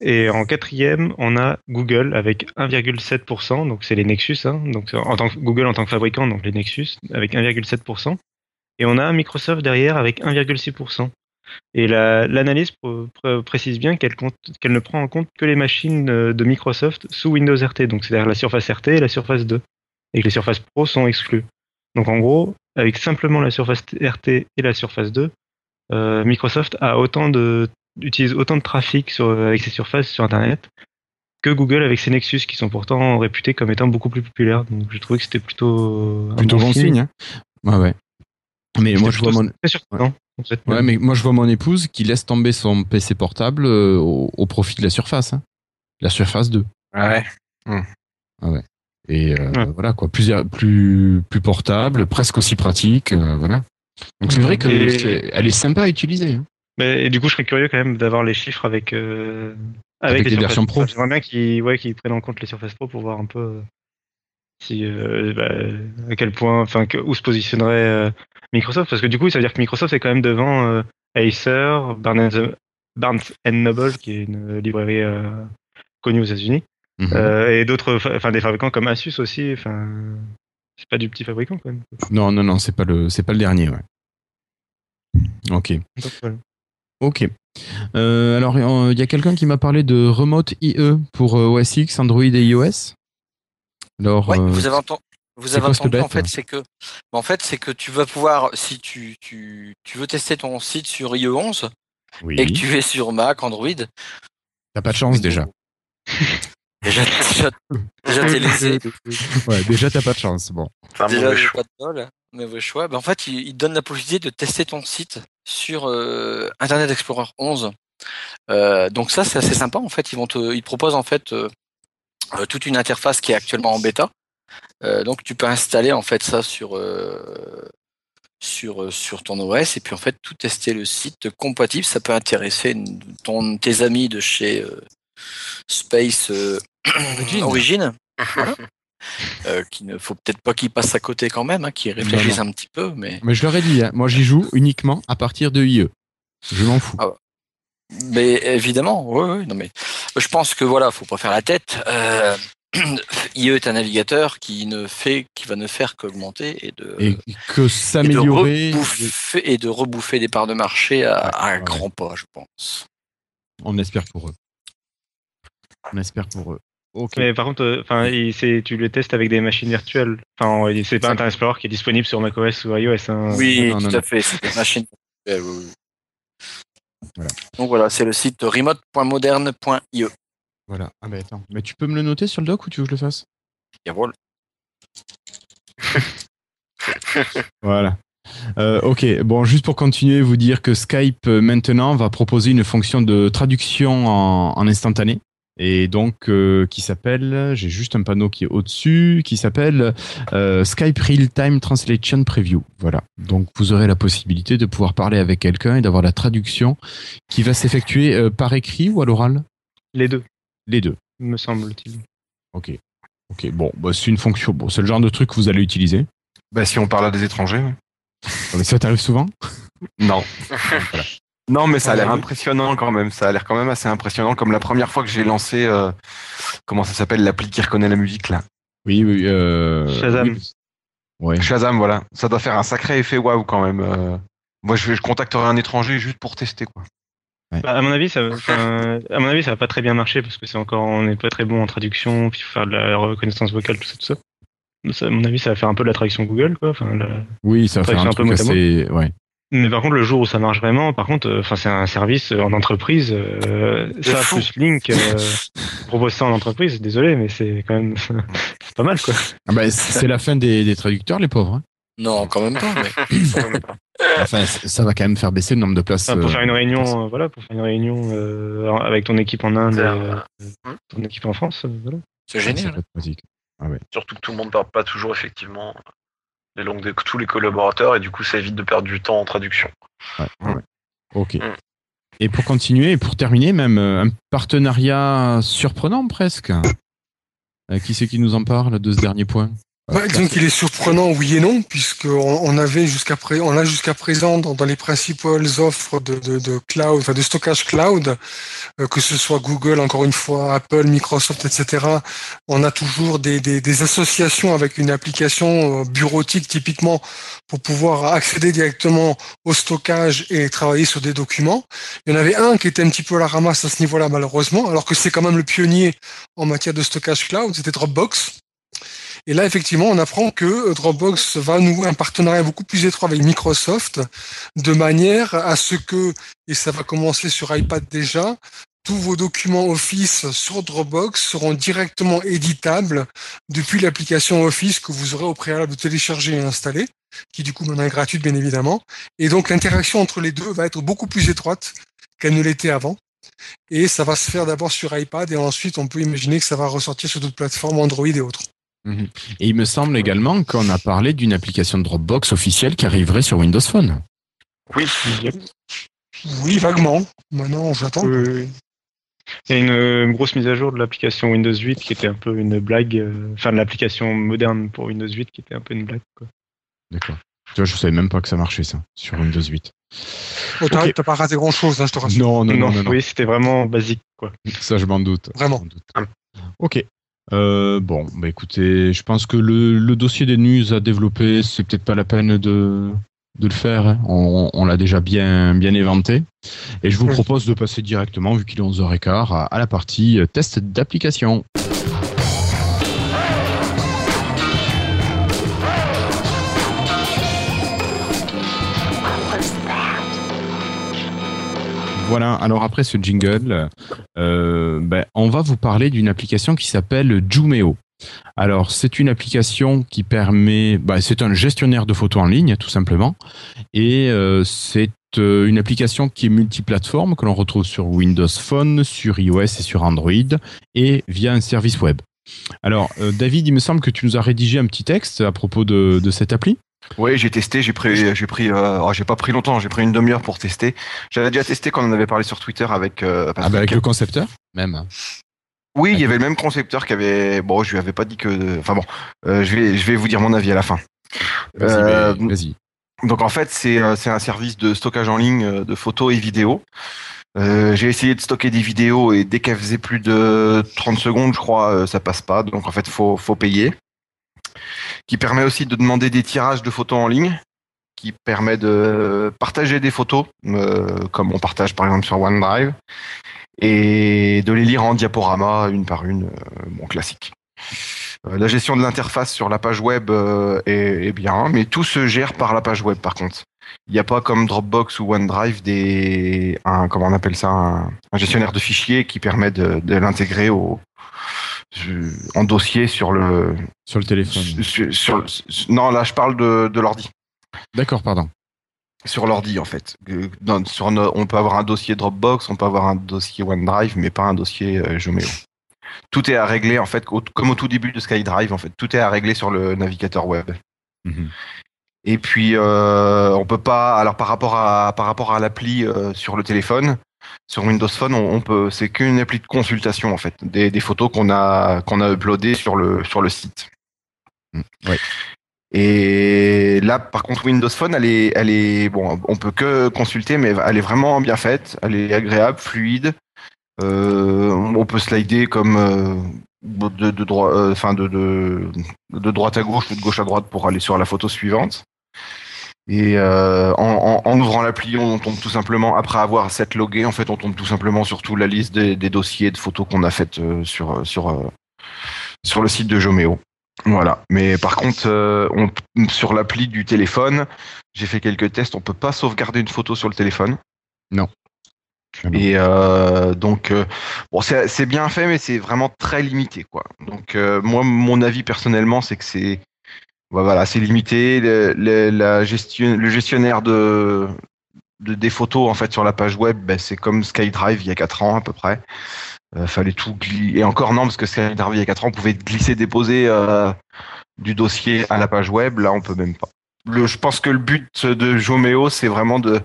Et en quatrième, on a Google avec 1,7%, donc c'est les Nexus, hein, donc en tant que Google en tant que fabricant, donc les Nexus avec 1,7%. Et on a Microsoft derrière avec 1,6%. Et la- l'analyse pr- pr- précise bien qu'elle ne prend en compte que les machines euh, de Microsoft sous Windows RT, donc c'est-à-dire la Surface RT et la Surface 2, et que les Surface Pro sont exclues. Donc en gros, avec simplement la Surface RT et la Surface 2, euh, Microsoft a autant de utilise autant de trafic sur, avec ses surfaces sur Internet que Google avec ses Nexus qui sont pourtant réputés comme étant beaucoup plus populaires. Donc je trouvais que c'était plutôt un
Plutôt bon signe. hein. Ouais, ouais. Mais moi, je vois mon.
Très surprenant. en fait.
Ouais, mais moi je vois mon épouse qui laisse tomber son PC portable euh, au, au profit de la Surface, hein. la Surface 2.
Ouais.
Et euh,
Ouais.
voilà quoi, plus plus plus portable, presque aussi pratique, euh, voilà. Donc c'est vrai que
Et-
c'est- elle est sympa à utiliser. hein.
Mais, et du coup, je serais curieux quand même d'avoir les chiffres avec euh,
Avec les
Surface
versions Pro.
J'aimerais bien qu'ils ouais, prennent en compte les Surface Pro pour voir un peu euh, si euh, bah, à quel point, enfin, que- où se positionnerait euh, Microsoft, parce que du coup, ça veut dire que Microsoft est quand même devant Acer, Barnes, Barnes Noble, qui est une librairie connue aux États-Unis,
Mhm.
et d'autres, enfin, des fabricants comme Asus aussi. Enfin, c'est pas du petit fabricant quand même.
Non, non, non, c'est pas le, c'est pas le dernier, ouais. Ok,
Donc, voilà.
Ok. Euh, alors, euh, il y a quelqu'un qui m'a parlé de Remote IE pour euh, OS X, Android et iOS. Alors,
Ouais,
euh,
vous avez entendu. Vous
c'est
avez entendu, en fait, c'est que, en fait, c'est que tu vas pouvoir, si tu, tu, tu veux tester ton site sur IE11
oui,
et que tu es sur Mac, Android,
t'as pas de chance déjà.
déjà, déjà, déjà t'es
Ouais, déjà t'as pas de chance. Bon.
Un
déjà
mauvais
j'ai
choix.
pas de bol, mauvais choix. Ben, en fait, il, il te donne la possibilité de tester ton site sur euh, Internet Explorer 11. Euh, donc ça, c'est assez sympa. En fait, ils vont te, ils te proposent en fait euh, toute une interface qui est actuellement en bêta. Euh, donc tu peux installer en fait ça sur euh, sur sur ton OS et puis en fait tout tester le site compatible. Ça peut intéresser ton tes amis de chez euh, Space euh,
Origin.
Origin. Voilà. Euh, qu'il ne faut peut-être pas qu'ils passent à côté quand même, hein, qu'ils réfléchissent un petit peu, mais
Mais je leur ai dit, hein, moi j'y joue uniquement à partir de IE. Je m'en fous.
Ah, Mais évidemment, oui, oui, non mais je pense que voilà, faut pas faire la tête. Euh, IE est un navigateur qui ne fait, qui va ne faire qu'augmenter et de
Et que
et de,
s'améliorer.
rebouffer, et de reboofer des parts de marché à, à un
ouais.
grand pas, je pense.
On espère pour eux. On espère pour eux.
Mais par contre, euh, enfin, tu le testes avec des machines virtuelles. Enfin, c'est pas Internet Explorer qui est disponible sur macOS ou iOS. hein.
Oui,
non,
tout
non,
à
non.
fait, c'est des machines. virtuelles, oui, oui.
Voilà.
Donc voilà, c'est le site remote.moderne.ie.
Voilà. Ah bah attends. Mais tu peux me le noter sur le doc ou tu veux que je le fasse?
Jawohl.
Voilà. Euh, ok, bon, juste pour continuer, vous dire que Skype euh, maintenant va proposer une fonction de traduction en, en instantané. Et donc, euh, qui s'appelle, j'ai juste un panneau qui est au-dessus, qui s'appelle euh, Skype Real Time Translation Preview. Voilà. Donc, vous aurez la possibilité de pouvoir parler avec quelqu'un et d'avoir la traduction qui va s'effectuer euh, par écrit ou à l'oral?
Les deux,
Les deux.
me semble-t-il.
Ok. Ok, bon, bah, c'est une fonction. Bon, c'est le genre de truc que vous allez utiliser.
Bah, si on parle à des étrangers. ouais.
Mais ça t'arrive souvent?
Non. Non, mais ça a l'air impressionnant quand même. Ça a l'air quand même assez impressionnant. Comme la première fois que j'ai lancé, euh, comment ça s'appelle, l'appli qui reconnaît la musique là.
Oui, oui. Euh,
Shazam.
oui. Ouais.
Shazam, voilà. Ça doit faire un sacré effet waouh quand même. euh. Moi, je, je contacterai un étranger juste pour tester quoi.
Bah, à mon avis, ça, enfin, à mon avis, ça va pas très bien marcher parce que c'est encore, on n'est pas très bon en traduction, puis faut faire de la reconnaissance vocale, tout ça, tout ça. Ça, à mon avis, ça va faire un peu de la traduction Google, quoi. Enfin, la-
Oui, ça va faire un truc
peu
assez. Ouais.
Mais par contre, le jour où ça marche vraiment, par contre, euh, enfin, c'est un service euh, en entreprise. euh, ça
fou.
plus Link euh, propose ça en entreprise. Désolé, mais c'est quand même c'est pas mal, quoi.
Ah bah, c'est la fin des, des traducteurs, les pauvres. hein.
Non, quand même pas. Mais...
Enfin, ça va quand même faire baisser le nombre de places.
Enfin, pour faire une réunion, euh, voilà, pour faire une réunion euh, avec ton équipe en Inde, ton équipe en France, voilà.
C'est génial.
pratique.
Surtout que tout le monde ne parle pas toujours effectivement les langues de tous les collaborateurs et du coup ça évite de perdre du temps en traduction.
Ouais, ouais. Ok.
Mm.
Et pour continuer, et pour terminer, même euh, un partenariat surprenant presque. Euh, qui c'est qui nous en parle de ce dernier point?
Bah, disons qu'il est surprenant, oui et non, puisqu'on on avait jusqu'à pré- on a jusqu'à présent dans, dans les principales offres de, de, de cloud, enfin de stockage cloud, euh, que ce soit Google, encore une fois, Apple, Microsoft, etc. On a toujours des, des, des associations avec une application euh, bureautique typiquement pour pouvoir accéder directement au stockage et travailler sur des documents. Il y en avait un qui était un petit peu à la ramasse à ce niveau-là, malheureusement, alors que c'est quand même le pionnier en matière de stockage cloud, c'était Dropbox. Et là, effectivement, on apprend que Dropbox va nouer un partenariat beaucoup plus étroit avec Microsoft, de manière à ce que, et ça va commencer sur iPad déjà, tous vos documents Office sur Dropbox seront directement éditables depuis l'application Office que vous aurez au préalable télécharger et installer, qui du coup maintenant est gratuite bien évidemment. Et donc l'interaction entre les deux va être beaucoup plus étroite qu'elle ne l'était avant. Et ça va se faire d'abord sur iPad et ensuite on peut imaginer que ça va ressortir sur d'autres plateformes Android et autres.
Mhm. Et il me semble également qu'on a parlé d'une application de Dropbox officielle qui arriverait sur Windows Phone.
Oui.
Oui, vaguement. Maintenant, j'attends.
Oui. Il y a une, euh, grosse mise à jour de l'application Windows 8 qui était un peu une blague, euh, enfin de l'application moderne pour Windows 8 qui était un peu une blague.
D'accord. Tu vois, je savais même pas que ça marchait ça sur Windows 8.
Oh, t'as pas raté grand chose, je te rassure.
Non, non, non, non, non.
Oui, c'était vraiment basique. quoi.
Ça, je m'en doute.
Vraiment.
Doute. Ok. Euh, bon, bah écoutez, je pense que le, le dossier des news à développer, c'est peut-être pas la peine de, de le faire. hein. On, on l'a déjà bien, bien éventé. Et je vous propose de passer directement, vu qu'il est 11h15, à, à la partie test d'application. Voilà, alors après ce jingle, euh, ben, on va vous parler d'une application qui s'appelle Jumeo. Alors, c'est une application qui permet, ben, c'est un gestionnaire de photos en ligne, tout simplement, et euh, c'est euh, une application qui est multiplateforme, que l'on retrouve sur Windows Phone, sur iOS et sur Android, et via un service web. Alors, David, il me semble que tu nous as rédigé un petit texte à propos de, de cette appli.
Oui, j'ai testé, j'ai pris, j'ai pris, euh, oh, j'ai pas pris longtemps, j'ai pris une demi-heure pour tester. J'avais déjà testé quand on en avait parlé sur Twitter avec. euh,
Ah, ben, avec le concepteur, même.
Oui, il y avait le même concepteur qui avait. Bon, je lui avais pas dit que. Enfin bon, euh, je vais, je vais vous dire mon avis à la fin.
Vas-y,
Euh,
mais- vas-y.
Donc en fait, c'est c'est un service de stockage en ligne de photos et vidéos. Euh, j'ai essayé de stocker des vidéos et dès qu'elles faisaient plus de 30 secondes, je crois, euh, ça passe pas. Donc en fait, faut faut payer. Qui permet aussi de demander des tirages de photos en ligne, qui permet de partager des photos, euh, comme on partage par exemple sur OneDrive, et de les lire en diaporama une par une, euh, bon classique. Euh, La gestion de l'interface sur la page web est, bien, mais tout se gère par la page web par contre. Il n'y a pas comme Dropbox ou OneDrive des un comment on appelle ça un, gestionnaire de fichiers qui permet de l'intégrer au en dossier sur le
Sur le téléphone.
sur, sur- non là je parle de, de l'ordi
D'accord, pardon.
sur l'ordi en fait. Dans- sur no- on peut avoir un dossier Dropbox, on peut avoir un dossier OneDrive, mais pas un dossier euh. Tout est à régler en fait, comme au tout début de SkyDrive en fait. Tout est à régler sur le navigateur web.
Mhm.
Et puis euh, on peut pas. Alors par rapport à par rapport à l'appli euh, sur le téléphone, sur Windows Phone, on, on peut. C'est qu'une appli de consultation en fait, des, des photos qu'on a qu'on a uploadées sur le sur le site.
Mm.
Et là, par contre, Windows Phone, elle est, elle est, bon, on peut que consulter, mais elle est vraiment bien faite. Elle est agréable, fluide. Euh, on peut slider comme euh, de, de, droit, euh, enfin de, de, de droite à gauche ou de gauche à droite pour aller sur la photo suivante. Et euh, en, en, en ouvrant l'appli, on tombe tout simplement, après avoir set logué, en fait, on tombe tout simplement sur toute la liste des, des dossiers de photos qu'on a faites euh, sur, sur, euh, sur le site de Jomeo. Voilà. Mais par contre, euh, on, sur l'appli du téléphone, j'ai fait quelques tests. On peut pas sauvegarder une photo sur le téléphone.
Non.
Et euh, donc, euh, bon, c'est bien fait, mais c'est vraiment très limité, quoi. Donc, moi, mon avis personnellement, c'est que c'est ouais, voilà, c'est limité. Le, gestionnaire de, de des photos en fait sur la page web, ben, c'est comme SkyDrive il y a quatre ans à peu près. Euh, fallait tout glisser. Et encore non, parce que SkyDrive il y a quatre ans, on pouvait glisser, déposer euh, du dossier à la page web. Là, on peut même pas. Je pense que le but de Jomeo, c'est vraiment de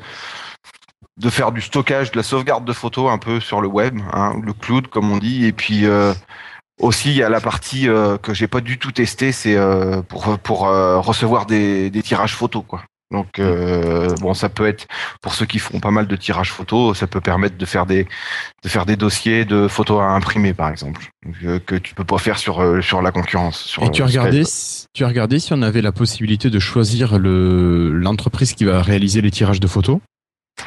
de faire du stockage, de la sauvegarde de photos un peu sur le web, hein, le cloud comme on dit, et puis euh, Aussi, il y a la partie euh, que j'ai pas du tout testée, c'est euh, pour pour euh, recevoir des, des tirages photos, quoi. Donc euh, bon, ça peut être pour ceux qui font pas mal de tirages photos, ça peut permettre de faire des de faire des dossiers de photos à imprimer, par exemple, que, que tu peux pas faire sur sur la concurrence. Sur,
Et tu as regardé, si- tu as regardé si on avait la possibilité de choisir le l'entreprise qui va réaliser les tirages de photos?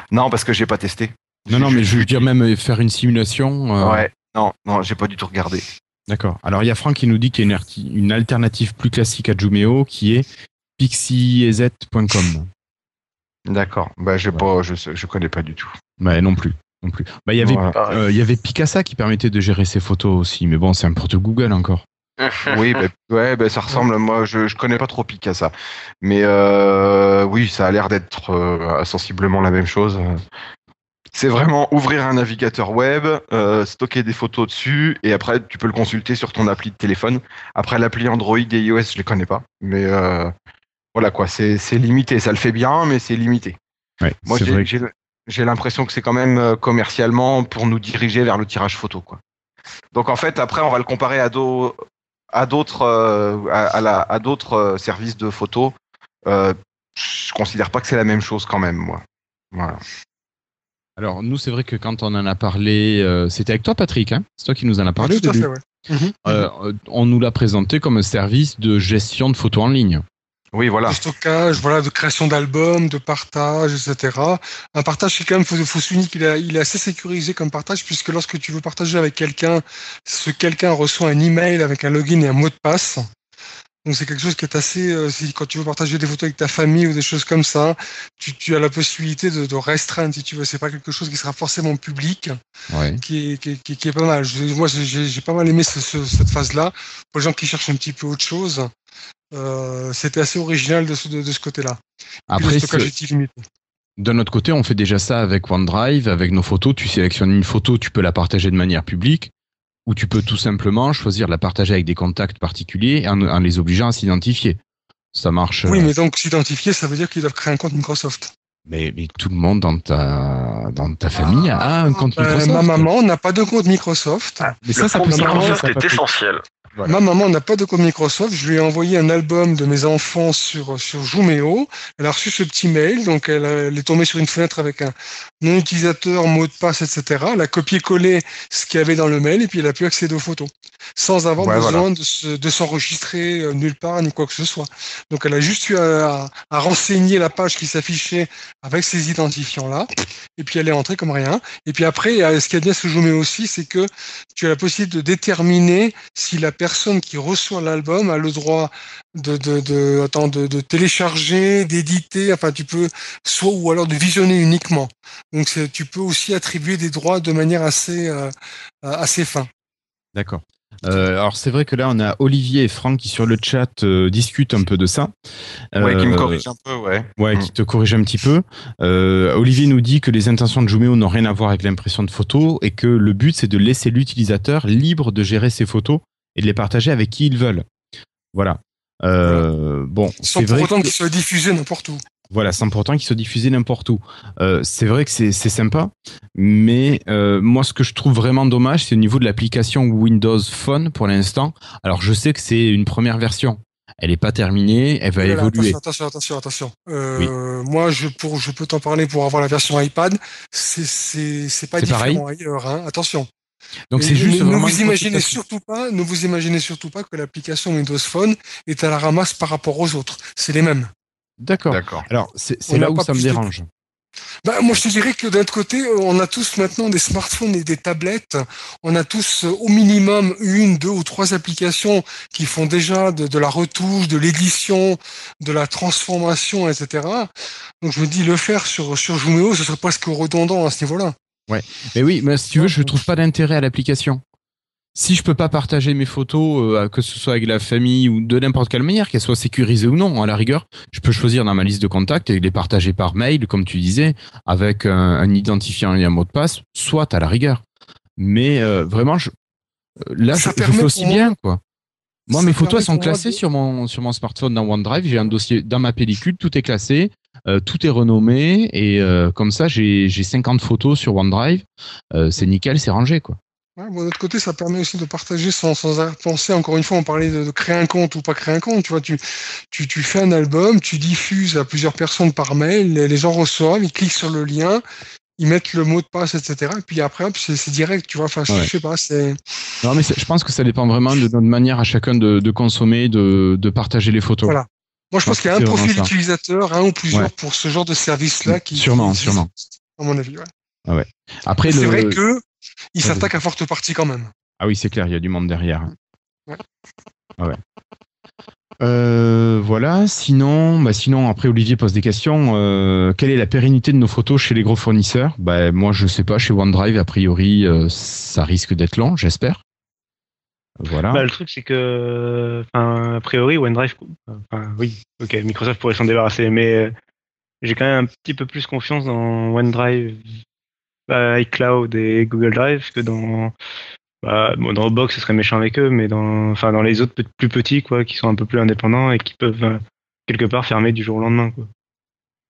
Non, parce que j'ai pas testé.
Non, non, mais je veux dire même faire une simulation. euh,
Ouais. Non, non, j'ai pas du tout regardé.
D'accord. Alors il y a Franck qui nous dit qu'il y a une, alternative plus classique à Jumeo qui est pixiez.com.
D'accord. Bah, j'ai pas, je, je connais pas du tout.
Bah non plus. Non plus. Bah, il y avait,
Voilà.
Pareil.
euh, il y avait Picasa qui permettait de gérer ses photos aussi, mais bon, c'est un porte Google encore.
Oui, bah, ouais, bah, ça ressemble. Moi, je, je connais pas trop Picasa, mais euh, oui, ça a l'air d'être euh, sensiblement la même chose. C'est vraiment ouvrir un navigateur web, euh, stocker des photos dessus, et après tu peux le consulter sur ton appli de téléphone. Après l'appli Android et iOS, je les connais pas, mais euh, voilà quoi, c'est c'est limité. Ça le fait bien, mais c'est limité.
Ouais,
Moi, j'ai- l'impression que c'est quand même euh, commercialement pour nous diriger vers le tirage photo, quoi. Donc en fait, après, on va le comparer à d'au- à d'autres euh, à, à la- à d'autres services de photo. Euh, je considère pas que c'est la même chose quand même, moi. Voilà.
Alors nous, c'est vrai que quand on en a parlé, euh, c'était avec toi, Patrick. Hein c'est toi qui nous en a parlé.
tout à fait, ouais. Mhm.
Euh, euh, on nous l'a présenté comme un service de gestion de photos en ligne.
Oui, voilà.
de stockage, voilà, de création d'albums, de partage, etc. Un partage qui quand même, faut, faut souligner qu'il est, il est assez sécurisé comme partage puisque lorsque tu veux partager avec quelqu'un, ce quelqu'un reçoit un email avec un login et un mot de passe. Donc c'est quelque chose qui est assez, euh, si, quand tu veux partager des photos avec ta famille ou des choses comme ça, tu, tu as la possibilité de, de restreindre si tu veux. C'est pas quelque chose qui sera forcément public
Ouais.
qui est, qui est, qui est- qui est pas mal. Je- moi, j'ai j'ai pas mal aimé ce- ce- cette phase-là. Pour les gens qui cherchent un petit peu autre chose, euh, c'était assez original de ce, de, de ce côté-là.
Après. D'un autre côté, on fait déjà ça avec OneDrive, avec nos photos. Tu sélectionnes une photo, tu peux la partager de manière publique, ou tu peux tout simplement choisir de la partager avec des contacts particuliers en, en les obligeant à s'identifier. Ça marche.
Oui,
euh,
mais donc s'identifier, ça veut dire qu'ils doivent créer un compte Microsoft.
mais, mais tout le monde dans ta, dans ta famille a un compte
Euh,
Microsoft.
ma maman n'a pas de compte Microsoft.
Mais
Le
ça, ça
compte
peut
Microsoft
ça,
est essentiel.
Voilà.
Ma maman n'a pas de compte Microsoft. Je lui ai envoyé un album de mes enfants sur sur Jumeo. Elle a reçu ce petit mail, donc elle est tombée sur une fenêtre avec un nom utilisateur, mot de passe, etc. Elle a copié-collé ce qu'il y avait dans le mail et puis elle a pu accéder aux photos sans avoir
Ouais,
besoin
voilà.
de se- de s'enregistrer euh, nulle part ni quoi que ce soit. Donc elle a juste eu à, à renseigner la page qui s'affichait avec ces identifiants là et puis elle est entrée comme rien. Et puis après, ce qui est bien sur Jumeo aussi, c'est que tu as la possibilité de déterminer si la personne qui reçoit l'album a le droit de, de, de, attends, de, de télécharger, d'éditer, enfin tu peux, soit ou alors de visionner uniquement. Donc tu peux aussi attribuer des droits de manière assez, euh, euh, assez fin.
D'accord. Euh, alors c'est vrai que là on a Olivier et Franck qui sur le chat euh, discutent un peu de ça.
Ouais, qui me corrige un peu, ouais.
Ouais,
Mm.
qui te corrige un petit peu. Euh, Olivier nous dit que les intentions de Jumeo n'ont rien à voir avec l'impression de photos et que le but c'est de laisser l'utilisateur libre de gérer ses photos et de les partager avec qui ils veulent. Voilà. Euh, Bon,
Sans pour
vrai.
autant qu'ils soient diffusés n'importe où.
Voilà, sans pourtant qu'ils soient diffusés n'importe où. Euh, c'est vrai que c'est c'est sympa, mais euh, moi ce que je trouve vraiment dommage, c'est au niveau de l'application Windows Phone pour l'instant. Alors je sais que c'est une première version, elle n'est pas terminée, elle va
Voilà,
évoluer.
Attention, attention, attention, Moi, je, pour, je peux t'en parler pour avoir la version iPad. C'est, pas différent
pareil
ailleurs. Hein. Attention.
Donc c'est juste
ne, vous
une
imaginez surtout pas, ne vous imaginez surtout pas que l'application Windows Phone est à la ramasse par rapport aux autres. C'est les mêmes.
D'accord.
D'accord.
Alors c'est là où ça me
de-
dérange.
Bah, moi, je te dirais que d'un autre côté, on a tous maintenant des smartphones et des tablettes. On a tous euh, au minimum une, deux ou trois applications qui font déjà de, de la retouche, de l'édition, de la transformation, etc. Donc, je me dis, le faire sur, sur Jumeo, ce serait presque redondant à ce niveau-là.
Mais oui, mais si tu veux, je trouve pas d'intérêt à l'application. Si je peux pas partager mes photos, euh, que ce soit avec la famille ou de n'importe quelle manière, qu'elles soient sécurisées ou non, à la rigueur, je peux choisir dans ma liste de contacts et les partager par mail, comme tu disais, avec un, un identifiant et un mot de passe, soit à la rigueur. Mais euh, vraiment, je, euh, là,
Ça
je, fais aussi bien, quoi. Moi,
ça
mes photos, elles sont classées
de-
sur mon sur mon smartphone dans OneDrive. J'ai un dossier dans ma pellicule, tout est classé, euh, tout est renommé et euh, comme ça, j'ai j'ai 50 photos sur OneDrive. Euh, c'est nickel, c'est rangé, quoi.
Ouais, bon, l'autre côté, ça permet aussi de partager sans, sans arrière-pensée. Encore une fois, on parlait de, de créer un compte ou pas créer un compte. Tu vois, tu, tu, tu fais un album, tu diffuses à plusieurs personnes par mail, les, les gens reçoivent, ils cliquent sur le lien, ils mettent le mot de passe, etc. Et puis après, c'est direct, tu vois. Enfin, je sais pas, c'est.
Non, mais je pense que ça dépend vraiment de notre manière à chacun de, de consommer, de, de partager les photos.
Voilà. Moi, je pense qu'il y a un profil
ça.
utilisateur, un ou plusieurs
Ouais.
pour ce genre de service-là qui.
Sûrement, sûrement.
À mon avis, ouais.
Après,
C'est
le...
vrai que il s'attaque à forte partie quand même.
Ah oui, c'est clair, il y a du monde derrière.
Ouais.
Ah ouais. Euh, voilà. Sinon, bah sinon après Olivier pose des questions. Euh, quelle est la pérennité de nos photos chez les gros fournisseurs? Bah moi je sais pas. Chez OneDrive a priori euh, ça risque d'être long, j'espère.
Bah, le truc, c'est que, a priori, OneDrive, enfin, oui, ok, Microsoft pourrait s'en débarrasser, mais euh, j'ai quand même un petit peu plus confiance dans OneDrive, bah, iCloud et Google Drive que dans, bah, dans Dropbox, ce serait méchant avec eux, mais dans, enfin, dans les autres plus petits, quoi, qui sont un peu plus indépendants et qui peuvent euh, quelque part fermer du jour au lendemain, quoi.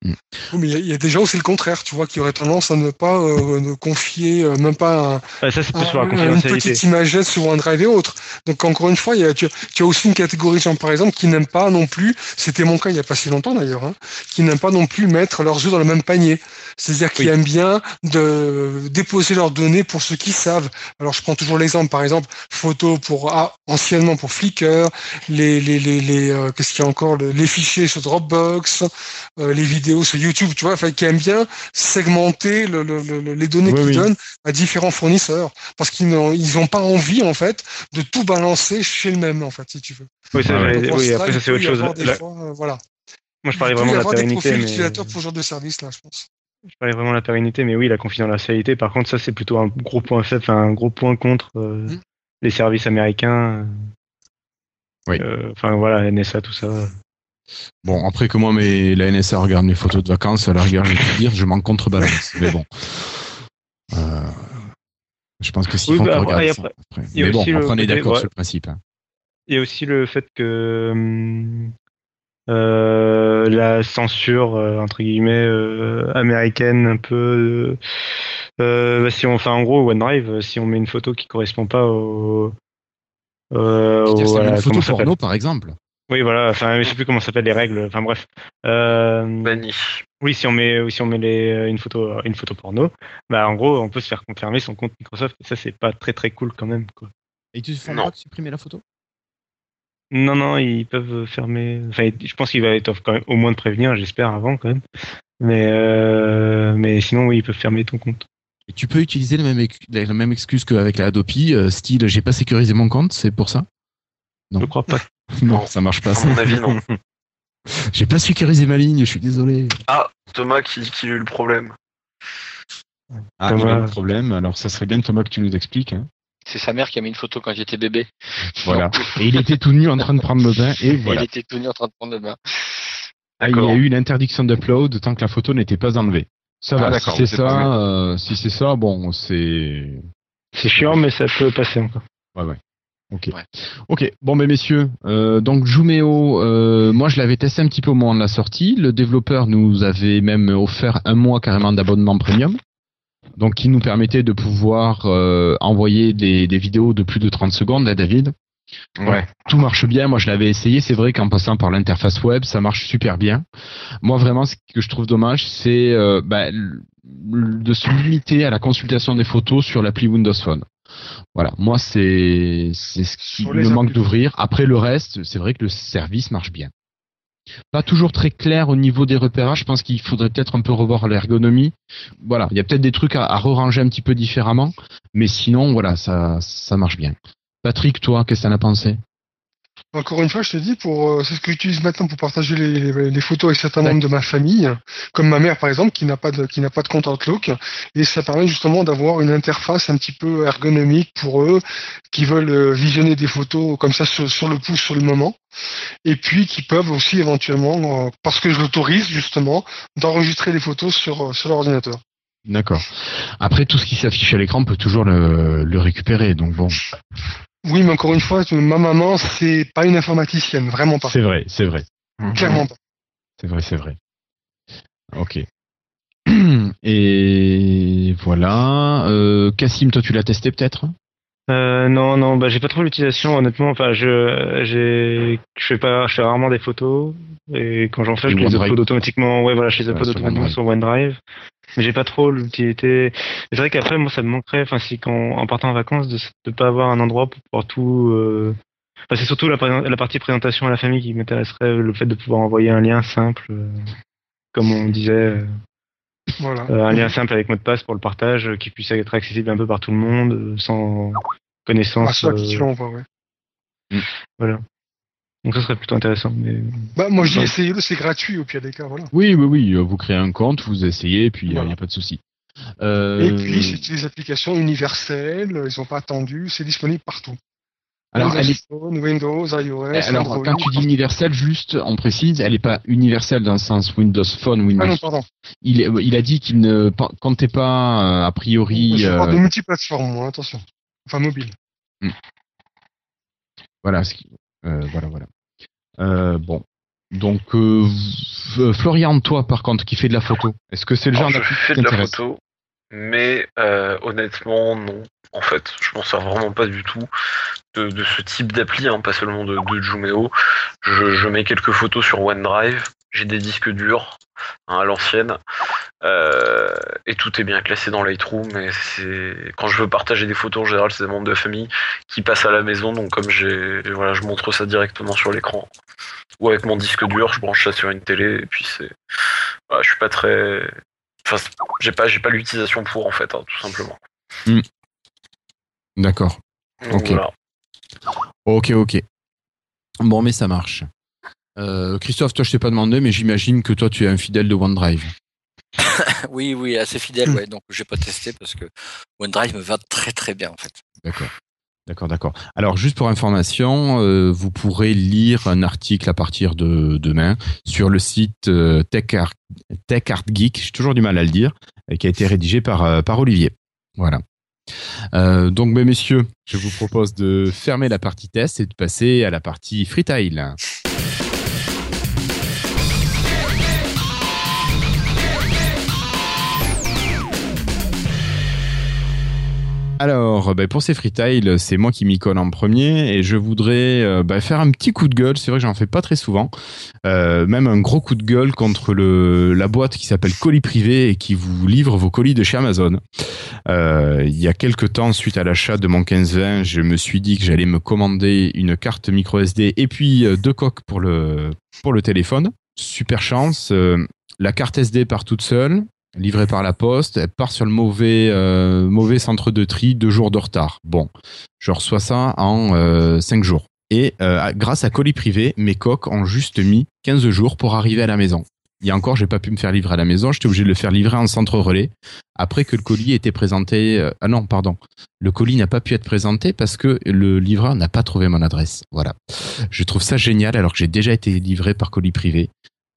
Oui, mais il y a- il y, a des gens, c'est le contraire, tu vois, qui auraient tendance à ne pas euh, ne confier euh, même pas un,
ça, sur la
un- une petite imagette sur OneDrive et autres. Donc encore une fois, y a, tu, tu as aussi une catégorie de gens, par exemple, qui n'aiment pas non plus, c'était mon cas il n'y a pas si longtemps d'ailleurs, hein, qui n'aiment pas non plus mettre leurs œufs dans le même panier. C'est-à-dire qu'ils
Oui.
aiment bien de déposer leurs données pour ceux qui savent. Alors je prends toujours l'exemple, par exemple, photos pour ah, anciennement pour Flickr, les les les, les euh, qu'est-ce qu'il y a encore, le- les fichiers sur Dropbox, les vidéos sur YouTube, tu vois, qui aiment bien segmenter le, le- le- les données
Oui,
qu'ils
oui.
donnent à différents fournisseurs parce qu'ils n'ont ils ont pas envie en fait de tout balancer chez le même en fait si tu veux.
Oui,
Donc,
après, ça, c'est autre chose. Là,
fois, euh, voilà.
moi, je parlais vraiment de la pérennité,
profils
mais.
utilisateurs pour ce genre de service là, je pense.
Je parlais vraiment de la pérennité, mais oui, la confidentialité, par contre, ça, c'est plutôt un gros point faible, enfin, un gros point contre euh,
Mm.
les services américains.
Oui.
euh, Enfin, voilà, NSA, tout ça.
Bon après que moi mais la NSA regarde mes photos de vacances, à la rigueur je vais te dire, je m'en contrebalance. mais bon. Euh, je pense que s'ils
Oui,
font
bah, après-
regarder ça,
après,
Mais bon,
le
on est d'accord
ouais.
sur le principe. hein.
Il y a aussi le fait que hum, euh, la censure, euh, entre guillemets, euh, américaine, un peu. euh, bah, si on, enfin, en gros, OneDrive, euh, si on met une photo qui correspond pas au. Euh, au- voilà,
une photo porno par exemple.
Oui, voilà, enfin, je sais plus comment ça s'appelle les règles, enfin bref. Euh,
Banni.
Oui, si on met, si on met les, euh, une photo, une photo porno, bah en gros, on peut se faire confirmer son compte Microsoft. Et ça, c'est pas très très cool quand même, quoi.
Et tu te fais
Non.
de supprimer la photo?
Non, non, ils peuvent fermer. Enfin, je pense qu'il va être quand même au moins de prévenir, j'espère avant quand même. Mais euh, mais sinon, oui, ils peuvent fermer ton compte.
Et tu peux utiliser la même, ex- la même excuse qu'avec la Adopi, euh, style j'ai pas sécurisé mon compte, c'est pour ça? Non.
Je crois pas.
Non, ça marche pas.
À
ça.
mon avis, non.
J'ai pas sécurisé ma ligne, je suis désolé.
Ah, Thomas qui, qui a eu le problème.
Ah,
Thomas.
il a un problème, alors ça serait bien Thomas que tu nous expliques. hein.
C'est sa mère qui a mis une photo quand j'étais bébé.
Voilà. Et il était tout nu en train de prendre le bain, et voilà.
Il était tout nu en train de prendre le bain.
Ah, il y a eu une interdiction d'upload tant que la photo n'était pas enlevée. Ça
Ah,
va, si
d'accord,
c'est ça, euh, si c'est ça, bon, c'est...
C'est chiant, mais ça peut passer encore.
Ouais, ouais. Ok.
Ouais.
Ok. Bon, ben messieurs, euh, donc Jumeo, euh, moi je l'avais testé un petit peu au moment de la sortie. Le développeur nous avait même offert un mois carrément d'abonnement premium, donc qui nous permettait de pouvoir euh, envoyer des, des vidéos de plus de 30 secondes, là, David.
Ouais.
Tout marche bien. Moi, je l'avais essayé. C'est vrai qu'en passant par l'interface web, ça marche super bien. Moi, vraiment, ce que je trouve dommage, c'est euh, bah, l- de se limiter à la consultation des photos sur l'appli Windows Phone. Voilà. Moi, c'est c'est ce qui me manque d'ouvrir. Après le reste, c'est vrai que le service marche bien. Pas toujours très clair au niveau des repérages. Je pense qu'il faudrait peut-être un peu revoir l'ergonomie. Voilà. Il y a peut-être des trucs à, à ranger un petit peu différemment. Mais sinon, voilà, ça, ça marche bien. Patrick, toi, qu'est-ce que t'en as pensé?
Encore une fois, je te dis, pour euh, c'est ce que j'utilise maintenant pour partager les, photos avec certains membres de ma famille, comme ma mère par exemple, qui n'a pas de qui n'a pas de compte Outlook, et ça permet justement d'avoir une interface un petit peu ergonomique pour eux qui veulent euh, visionner des photos comme ça sur, sur le pouce sur le moment, et puis qui peuvent aussi éventuellement, euh, parce que je l'autorise justement, d'enregistrer les photos sur sur l'ordinateur.
D'accord. Après, tout ce qui s'affiche à l'écran peut toujours le, le récupérer. Donc bon,
Oui, mais encore une fois, ma maman c'est pas une informaticienne, vraiment pas,
c'est vrai, c'est vrai,
clairement pas.
c'est vrai, c'est vrai. Ok. Et voilà. Euh, Cassim, toi, tu l'as testé peut-être?
Euh, non, non, bah j'ai pas trop l'utilisation honnêtement. Enfin, je, j'ai, je fais pas, je fais rarement des photos et quand j'en fais, je les upload automatiquement. Ouais, voilà, je les upload
sur
automatiquement
OneDrive.
sur OneDrive. Mais j'ai pas trop l'utilité. C'est vrai qu'après, moi, ça me manquerait. Enfin, si quand en partant en vacances, de, de pas avoir un endroit pour pouvoir tout. Euh... Enfin, c'est surtout la, la partie présentation à la famille qui m'intéresserait. Le fait de pouvoir envoyer un lien simple, euh, comme on disait. Euh,
Voilà.
euh, un lien simple avec mot de passe pour le partage euh, qui puisse être accessible un peu par tout le monde euh, sans connaissance. euh,
l'envoies, ouais.
voilà. Donc ça serait plutôt intéressant. Mais...
Bah, moi, je dis
Ouais.
essayez-le, c'est gratuit au pire des cas, voilà.
Oui, oui, oui. Vous créez un compte, vous essayez, et puis il
Voilà.
n'y a pas de souci. Euh,
Et puis, c'est des applications universelles, ils sont pas attendus, c'est disponible partout.
Alors,
Windows
elle est-
Phone, Windows, iOS,
alors,
Android.
quand tu dis universelle, juste, on précise, elle n'est pas universelle dans le sens Windows Phone, Windows.
Ah non, pardon.
il, est- il a dit qu'il ne comptait pas, euh, a priori.
Je parle
euh,
de multiplateforme, moi, attention. Enfin, mobile.
Voilà, ce qui- euh, voilà, voilà. Euh, bon. Donc, euh, Florian, toi, par contre, qui fait de la photo, est-ce que c'est le genre
Alors, je
d'appli qui
fais de la photo, mais euh, honnêtement, non. En fait, je m'en sers vraiment pas du tout de, ce type d'appli, hein, pas seulement de, de Jumeo. Je, mets quelques photos sur OneDrive, j'ai des disques durs hein, à l'ancienne, euh, et tout est bien classé dans Lightroom. Et c'est quand je veux partager des photos, en général, c'est des membres de la famille qui passent à la maison, donc comme j'ai, voilà, je montre ça directement sur l'écran. Ou avec mon disque dur, je branche ça sur une télé, et puis c'est, je suis pas très, Enfin, j'ai pas, j'ai pas l'utilisation pour en fait, hein, tout simplement.
D'accord.
Donc,
Ok.
voilà.
Ok, ok. Bon, mais ça marche. Euh, Christophe, toi, je t'ai pas demandé, mais j'imagine que toi, tu es un fidèle de OneDrive.
Oui, oui, assez fidèle, ouais. Donc, j'ai pas testé parce que OneDrive me va très très bien en fait.
D'accord. D'accord, d'accord. Alors, juste pour information, euh, vous pourrez lire un article à partir de demain sur le site euh, j'ai toujours du mal à le dire, et qui a été rédigé par, euh, Olivier. Voilà. Euh, donc, mes messieurs, je vous propose de fermer la partie test et de passer à la partie freetile. Alors, ben, pour ces freetiles, c'est moi qui m'y colle en premier et je voudrais euh, ben, faire un petit coup de gueule. C'est vrai que j'en fais pas très souvent. Euh, même un gros coup de gueule contre la boîte qui s'appelle Colis Privé et qui vous livre vos colis de chez Amazon. Euh, il y a quelques temps, suite à l'achat de mon 1520, je me suis dit que j'allais me commander une carte micro SD et puis deux coques pour le, pour le téléphone. Super chance. la carte SD part toute seule livrée par la poste, elle part sur le mauvais, euh, mauvais centre de tri, deux jours de retard. Bon, je reçois ça en euh, cinq jours. Et euh, grâce à colis privé, mes coques ont juste mis 15 jours pour arriver à la maison. Il y a encore, j'ai pas pu me faire livrer à la maison, j'étais obligé de le faire livrer en centre relais. Après que le colis ait été présenté, ah non, pardon, le colis n'a pas pu être présenté parce que le livreur n'a pas trouvé mon adresse. Voilà. Je trouve ça génial alors que j'ai déjà été livré par colis privé.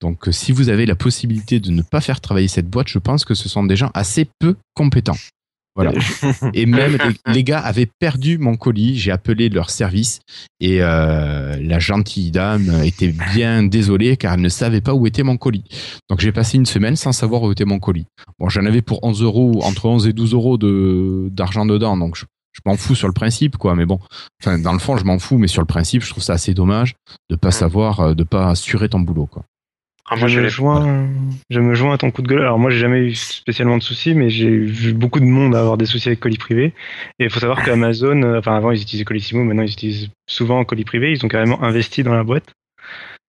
Donc, euh, si vous avez la possibilité de ne pas faire travailler cette boîte, je pense que ce sont des gens assez peu compétents. Voilà. Et même les, gars avaient perdu mon colis. J'ai appelé leur service et euh, la gentille dame était bien désolée car elle ne savait pas où était mon colis. Donc j'ai passé une semaine sans savoir où était mon colis. Bon, j'en avais pour 11 euros, entre 11 et 12 euros de d'argent dedans. Donc je, je m'en fous sur le principe, quoi. Mais bon, enfin dans le fond, je m'en fous, mais sur le principe, je trouve ça assez dommage de pas savoir, euh, de pas assurer ton boulot, quoi.
Ah, moi,
je, me joins, je me joins à ton coup de gueule. Alors moi, j'ai jamais eu spécialement de soucis, mais j'ai vu beaucoup de monde avoir des soucis avec colis privé. Et il faut savoir qu'Amazon, euh, enfin avant ils utilisaient Colissimo, maintenant ils utilisent souvent colis privé. Ils ont carrément investi dans la boîte.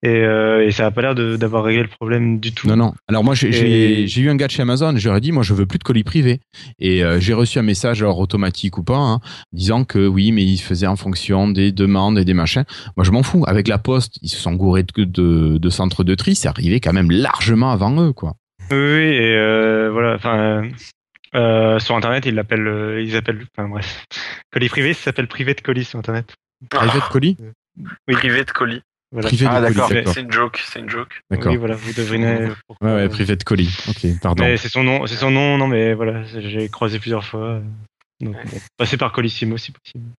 Et, euh, et ça a pas l'air de- d'avoir réglé le problème du tout.
Non, non. Alors moi, j'ai
Et-
eu un gars de chez Amazon, ai dit, moi, je veux plus de colis privés. Et euh, j'ai reçu un message, alors automatique ou pas, hein, disant que oui, mais il faisait en fonction des demandes et des machins. Moi, je m'en fous. Avec la Poste, ils se sont gourés de, de, de centres de tri, c'est arrivé quand même largement avant eux, quoi.
Oui, oui, et euh, voilà. Enfin, euh, euh, sur Internet, ils l'appellent, euh, ils appellent, enfin bref, colis privé, ça s'appelle privé de colis sur Internet.
Private colis?
Oui.
Privé de colis.
Voilà.
Privé
Ah,
de colis,
d'accord.
C'est une joke, c'est une joke.
D'accord.
Oui, voilà, vous devinez. pourquoi.
Ouais, ouais, privé de colis. Ok, pardon.
Mais c'est son nom, c'est son nom, non, mais voilà, j'ai croisé plusieurs fois. Donc, bon, passer par Colissimo si possible.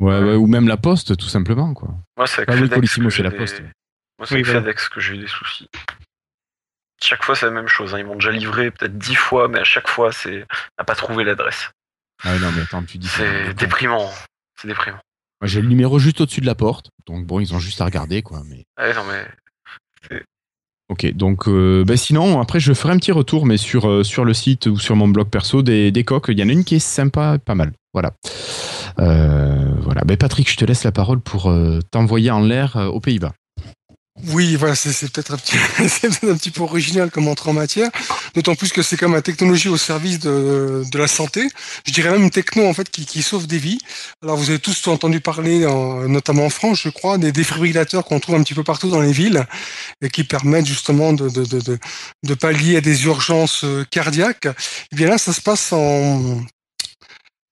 Ouais, ouais, ou même la Poste, tout simplement, quoi.
Moi, c'est avec
Ah Colissimo,
que
c'est
j'ai
la
des-
Poste.
Moi, c'est
Oui,
avec
voilà.
FedEx que j'ai eu des soucis. Chaque fois, c'est la même chose. hein. Ils m'ont déjà livré peut-être dix fois, mais à chaque fois, c'est n'a pas trouvé l'adresse.
Ah non, mais attends, tu dis ça.
C'est déprimant. C'est déprimant.
J'ai le numéro juste au-dessus de la porte, donc bon, ils ont juste à regarder, quoi. Mais
Ouais, non, mais
ok, donc euh, ben sinon, après, je ferai un petit retour, mais sur euh, sur le site ou sur mon blog perso des, des coques, il y en a une qui est sympa, pas mal. Voilà. Euh, voilà. Ben Patrick, je te laisse la parole pour euh, t'envoyer en l'air aux Pays-Bas.
Oui, voilà, c'est peut-être un petit, c'est peut-être un petit peu original comme entrée en matière, d'autant plus que c'est comme la technologie au service de, de la santé. Je dirais même une techno en fait qui, qui sauve des vies. Alors vous avez tous entendu parler, en- notamment en France, je crois, des défibrillateurs qu'on trouve un petit peu partout dans les villes et qui permettent justement de, de, de, de, de pallier à des urgences euh, cardiaques. Et bien là, ça se passe en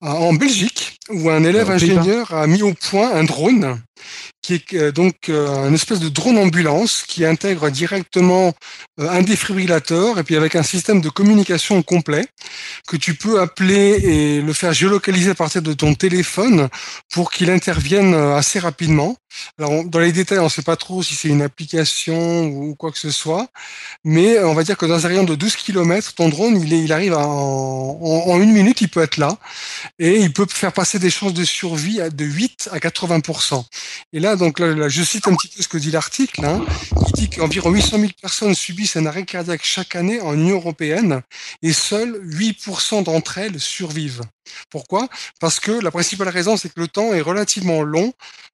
en Belgique, où un élève ingénieur a mis au point un drone qui est euh, donc euh, une espèce de drone ambulance qui intègre directement euh, un défibrillateur et puis avec un système de communication complet que tu peux appeler et le faire géolocaliser à partir de ton téléphone pour qu'il intervienne assez rapidement. Alors dans les détails, on ne sait pas trop si c'est une application ou quoi que ce soit, mais on va dire que dans un rayon de 12 km, ton drone, il, arrive en, une minute, il peut être là et il peut faire passer des chances de survie de 8 à 80 Et là, donc, là, je cite un petit peu ce que dit l'article. Hein, qui dit qu'environ 800 000 personnes subissent un arrêt cardiaque chaque année en Union européenne et seuls 8% d'entre elles survivent. Pourquoi? Parce que la principale raison, c'est que le temps est relativement long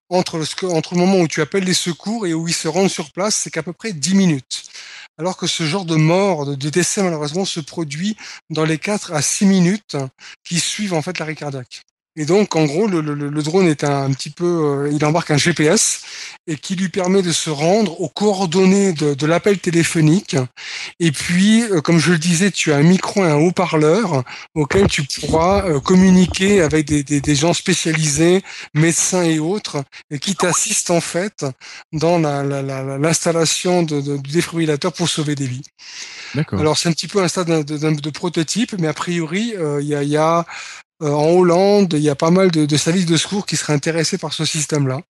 entre le, entre le moment où tu appelles les secours et où ils se rendent sur place, c'est qu'à peu près 10 minutes. Alors que ce genre de mort, de décès malheureusement, se produit dans les 4 à 6 minutes qui suivent en fait l'arrêt cardiaque. Et donc, en gros, le, le- le drone est un, un petit peu, euh, il embarque un GPS et qui lui permet de se rendre aux coordonnées de, de l'appel téléphonique. Et puis, euh, comme je le disais, tu as un micro et un haut-parleur auquel tu pourras euh, communiquer avec des, des, des gens spécialisés, médecins et autres, et qui t'assistent en fait dans la- la- la- la- l'installation de, de, du défibrillateur pour sauver des vies.
D'accord.
Alors c'est un petit peu un stade de, prototype, mais a priori, il y a, y a, en Hollande, il y a pas mal de, de services de secours qui seraient intéressés par ce système-là.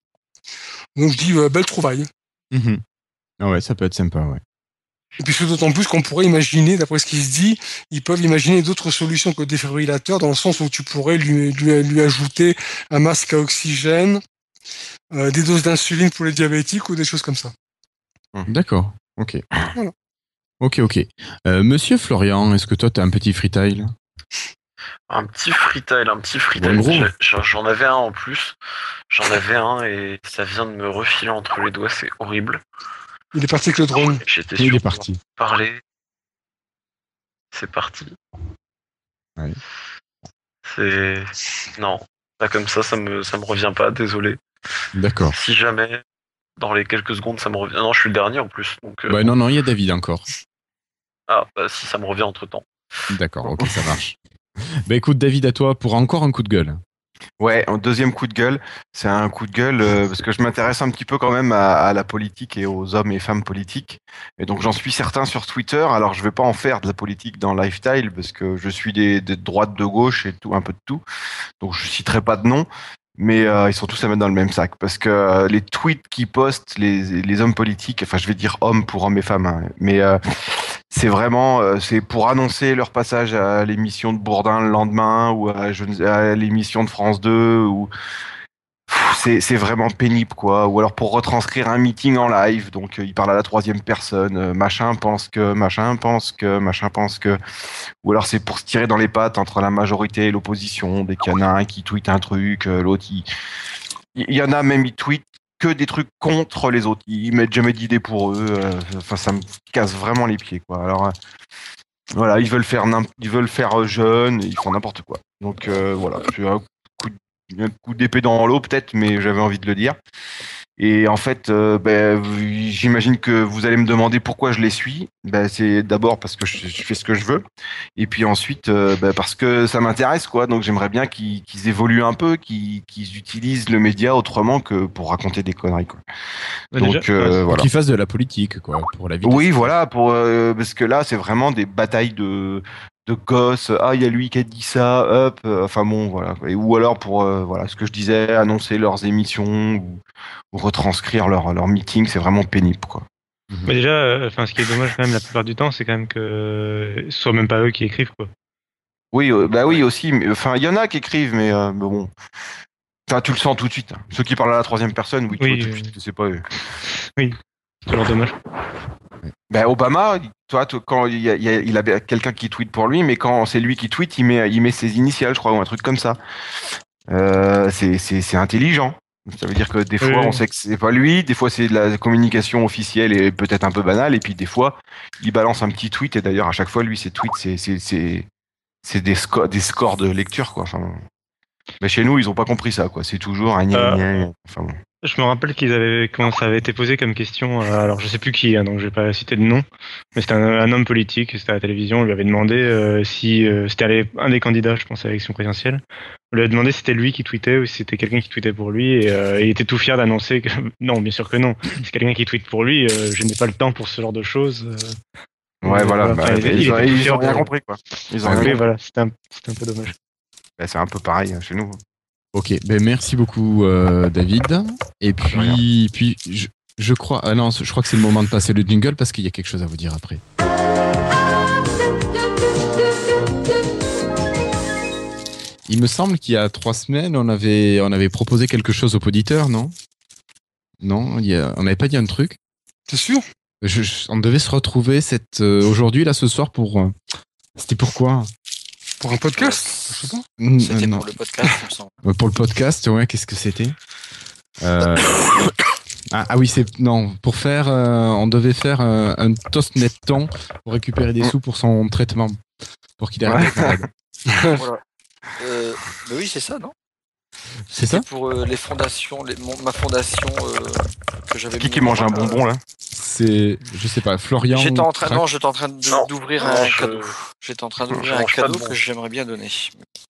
Donc je dis euh, belle trouvaille.
Mhm. Ah ouais, ça peut être sympa, ouais.
Et puis c'est d'autant plus qu'on pourrait imaginer, d'après ce qui se dit, ils peuvent imaginer d'autres solutions que le défibrillateur, dans le sens où tu pourrais lui, lui, lui ajouter un masque à oxygène, euh, des doses d'insuline pour les diabétiques ou des choses comme ça.
D'accord. Ok.
Voilà.
Ok, ok. Euh, Monsieur Florian, est-ce que toi, t'as un petit freetail?
Un petit freetail, un petit freetail. J'en avais un en plus. J'en avais un et ça vient de me refiler entre les doigts, c'est horrible.
Il est parti avec le drone.
J'étais
Il est parti.
parler. C'est parti.
Ouais.
C'est. Non. Là, comme ça, ça me, ça me revient pas, désolé.
D'accord.
Si jamais, dans les quelques secondes, ça me revient. Non, je suis le dernier en plus. Donc, euh,
Bah, non, non, il y a David encore.
ah, bah, si ça me revient entre temps.
D'accord, ok, ça marche. Bah écoute, David, à toi pour encore un coup de gueule.
Ouais, un deuxième coup de gueule, c'est un coup de gueule euh, parce que je m'intéresse un petit peu quand même à, la politique et aux hommes et femmes politiques. Et donc j'en suis certain sur Twitter. Alors je vais pas en faire de la politique dans Lifestyle parce que je suis des, des droites, de gauche et tout, un peu de tout. Donc je citerai pas de nom. Mais euh, ils sont tous à mettre dans le même sac parce que euh, les tweets qui postent les, hommes politiques, enfin je vais dire hommes pour hommes et femmes, hein, mais c'est vraiment euh, c'est pour annoncer leur passage à l'émission de Bourdin le lendemain ou à, l'émission de France 2 ou c'est vraiment pénible quoi. Ou alors pour retranscrire un meeting en live. Donc euh, il parle à la troisième personne euh, machin pense que machin pense que machin pense que. Ou alors c'est pour se tirer dans les pattes entre la majorité et l'opposition. Dès qu'il qui tweet un truc l'autre il il y en a même ils tweetent que des trucs contre les autres ils mettent jamais d'idées pour eux euh, enfin ça me casse vraiment les pieds quoi alors euh, voilà, ils veulent faire ils euh, jeune, ils font n'importe quoi. Donc euh, voilà, un coup d'épée dans l'eau peut-être, mais j'avais envie de le dire. Et en fait, euh, ben, j'imagine que vous allez me demander pourquoi je les suis. Ben, c'est d'abord parce que je, je fais ce que je veux, et puis ensuite euh, ben, parce que ça m'intéresse, quoi. Donc j'aimerais bien qu'ils évoluent un peu, qu'ils utilisent le média autrement que pour raconter des conneries, quoi.
Ouais,
Donc
déjà,
euh,
ouais,
voilà.
Qu'ils fassent de la politique, quoi, pour la vie.
Oui, voilà, pour euh, parce que là, c'est vraiment des batailles de de gosses. Ah, il y a lui qui a dit ça, hop. euh, enfin bon, voilà. Et- ou alors pour euh, voilà, ce que je disais, annoncer leurs émissions ou, ou retranscrire leur leur meeting, c'est vraiment pénible, quoi.
Mais déjà, euh, enfin, ce qui est dommage quand même la plupart du temps, c'est quand même que euh, ce soit même pas eux qui écrivent quoi.
Oui, euh, bah oui aussi. mais- Enfin, il y en a qui écrivent, mais, euh, mais bon, Enfin, tu le sens tout de suite. hein. Ceux qui parlent à la troisième personne, oui, tu
Oui,
vois tout de
oui.
suite que c'est pas eux.
C'est toujours dommage.
Ben, Obama, toi, toi, quand il y a, il quelqu'un qui tweet pour lui, mais quand c'est lui qui tweet, il met, il met ses initiales, je crois, ou un truc comme ça. Euh, c'est, intelligent. Ça veut dire que des fois,
oui.
on sait que c'est pas lui, des fois, c'est de la communication officielle et peut-être un peu banale, et puis des fois, il balance un petit tweet, et d'ailleurs, à chaque fois, lui, ses tweets, c'est, des, sco- des scores de lecture, quoi. Enfin, mais chez nous, ils ont pas compris ça, quoi. C'est toujours un
Euh.
Enfin, bon.
Je me rappelle qu'ils avaient quand ça avait été posé comme question. euh, alors je sais plus qui, hein, donc je vais pas citer de nom, mais c'était un, un homme politique. C'était à la télévision. On lui avait demandé euh, si euh, c'était un des candidats, je pense, à l'élection présidentielle. On lui avait demandé si c'était lui qui tweetait ou si c'était quelqu'un qui tweetait pour lui. Et euh, il était tout fier d'annoncer que non, bien sûr que non. C'est quelqu'un qui tweete pour lui. euh, je n'ai pas le temps pour ce genre de choses. euh,
Ouais, voilà, bah,
il-
ils,
il
ont, ils ont rien compris, quoi. Ils ont rien compris.
voilà, c'était un, c'était un peu dommage.
Ben, c'est un peu pareil hein, chez nous.
Ok, ben merci beaucoup euh, David. Et puis, puis je, je crois, ah non, je crois que c'est le moment de passer le jingle parce qu'il y a quelque chose à vous dire après. Il me semble qu'il y a trois semaines, on avait, on avait proposé quelque chose aux auditeurs, non? Non, il y a- on n'avait pas dit un truc.
T'es sûr?
Je- je- on devait se retrouver cette euh, aujourd'hui là ce soir pour. euh, C'était pourquoi?
Pour un podcast Je sais pas.
C'était
non.
pour le podcast, il me semble.
Euh, Pour le podcast, ouais, qu'est-ce que c'était Euh, ah, ah oui, c'est non pour faire. euh, on devait faire euh, un toast net temps pour récupérer des sous pour son traitement, pour qu'il arrête. d'être malade.
Voilà. Euh, mais oui, c'est ça, non?
C'est ça
C'est pour euh, les fondations, les- mon- ma fondation euh, que j'avais.
Qui
mis
qui mange un
point, euh,
bonbon là
C'est, je sais pas, Florian.
J'étais en train, non, j'étais en train d'ouvrir un
je-
cadeau. J'étais en train d'ouvrir un cadeau que j'aimerais bien donner.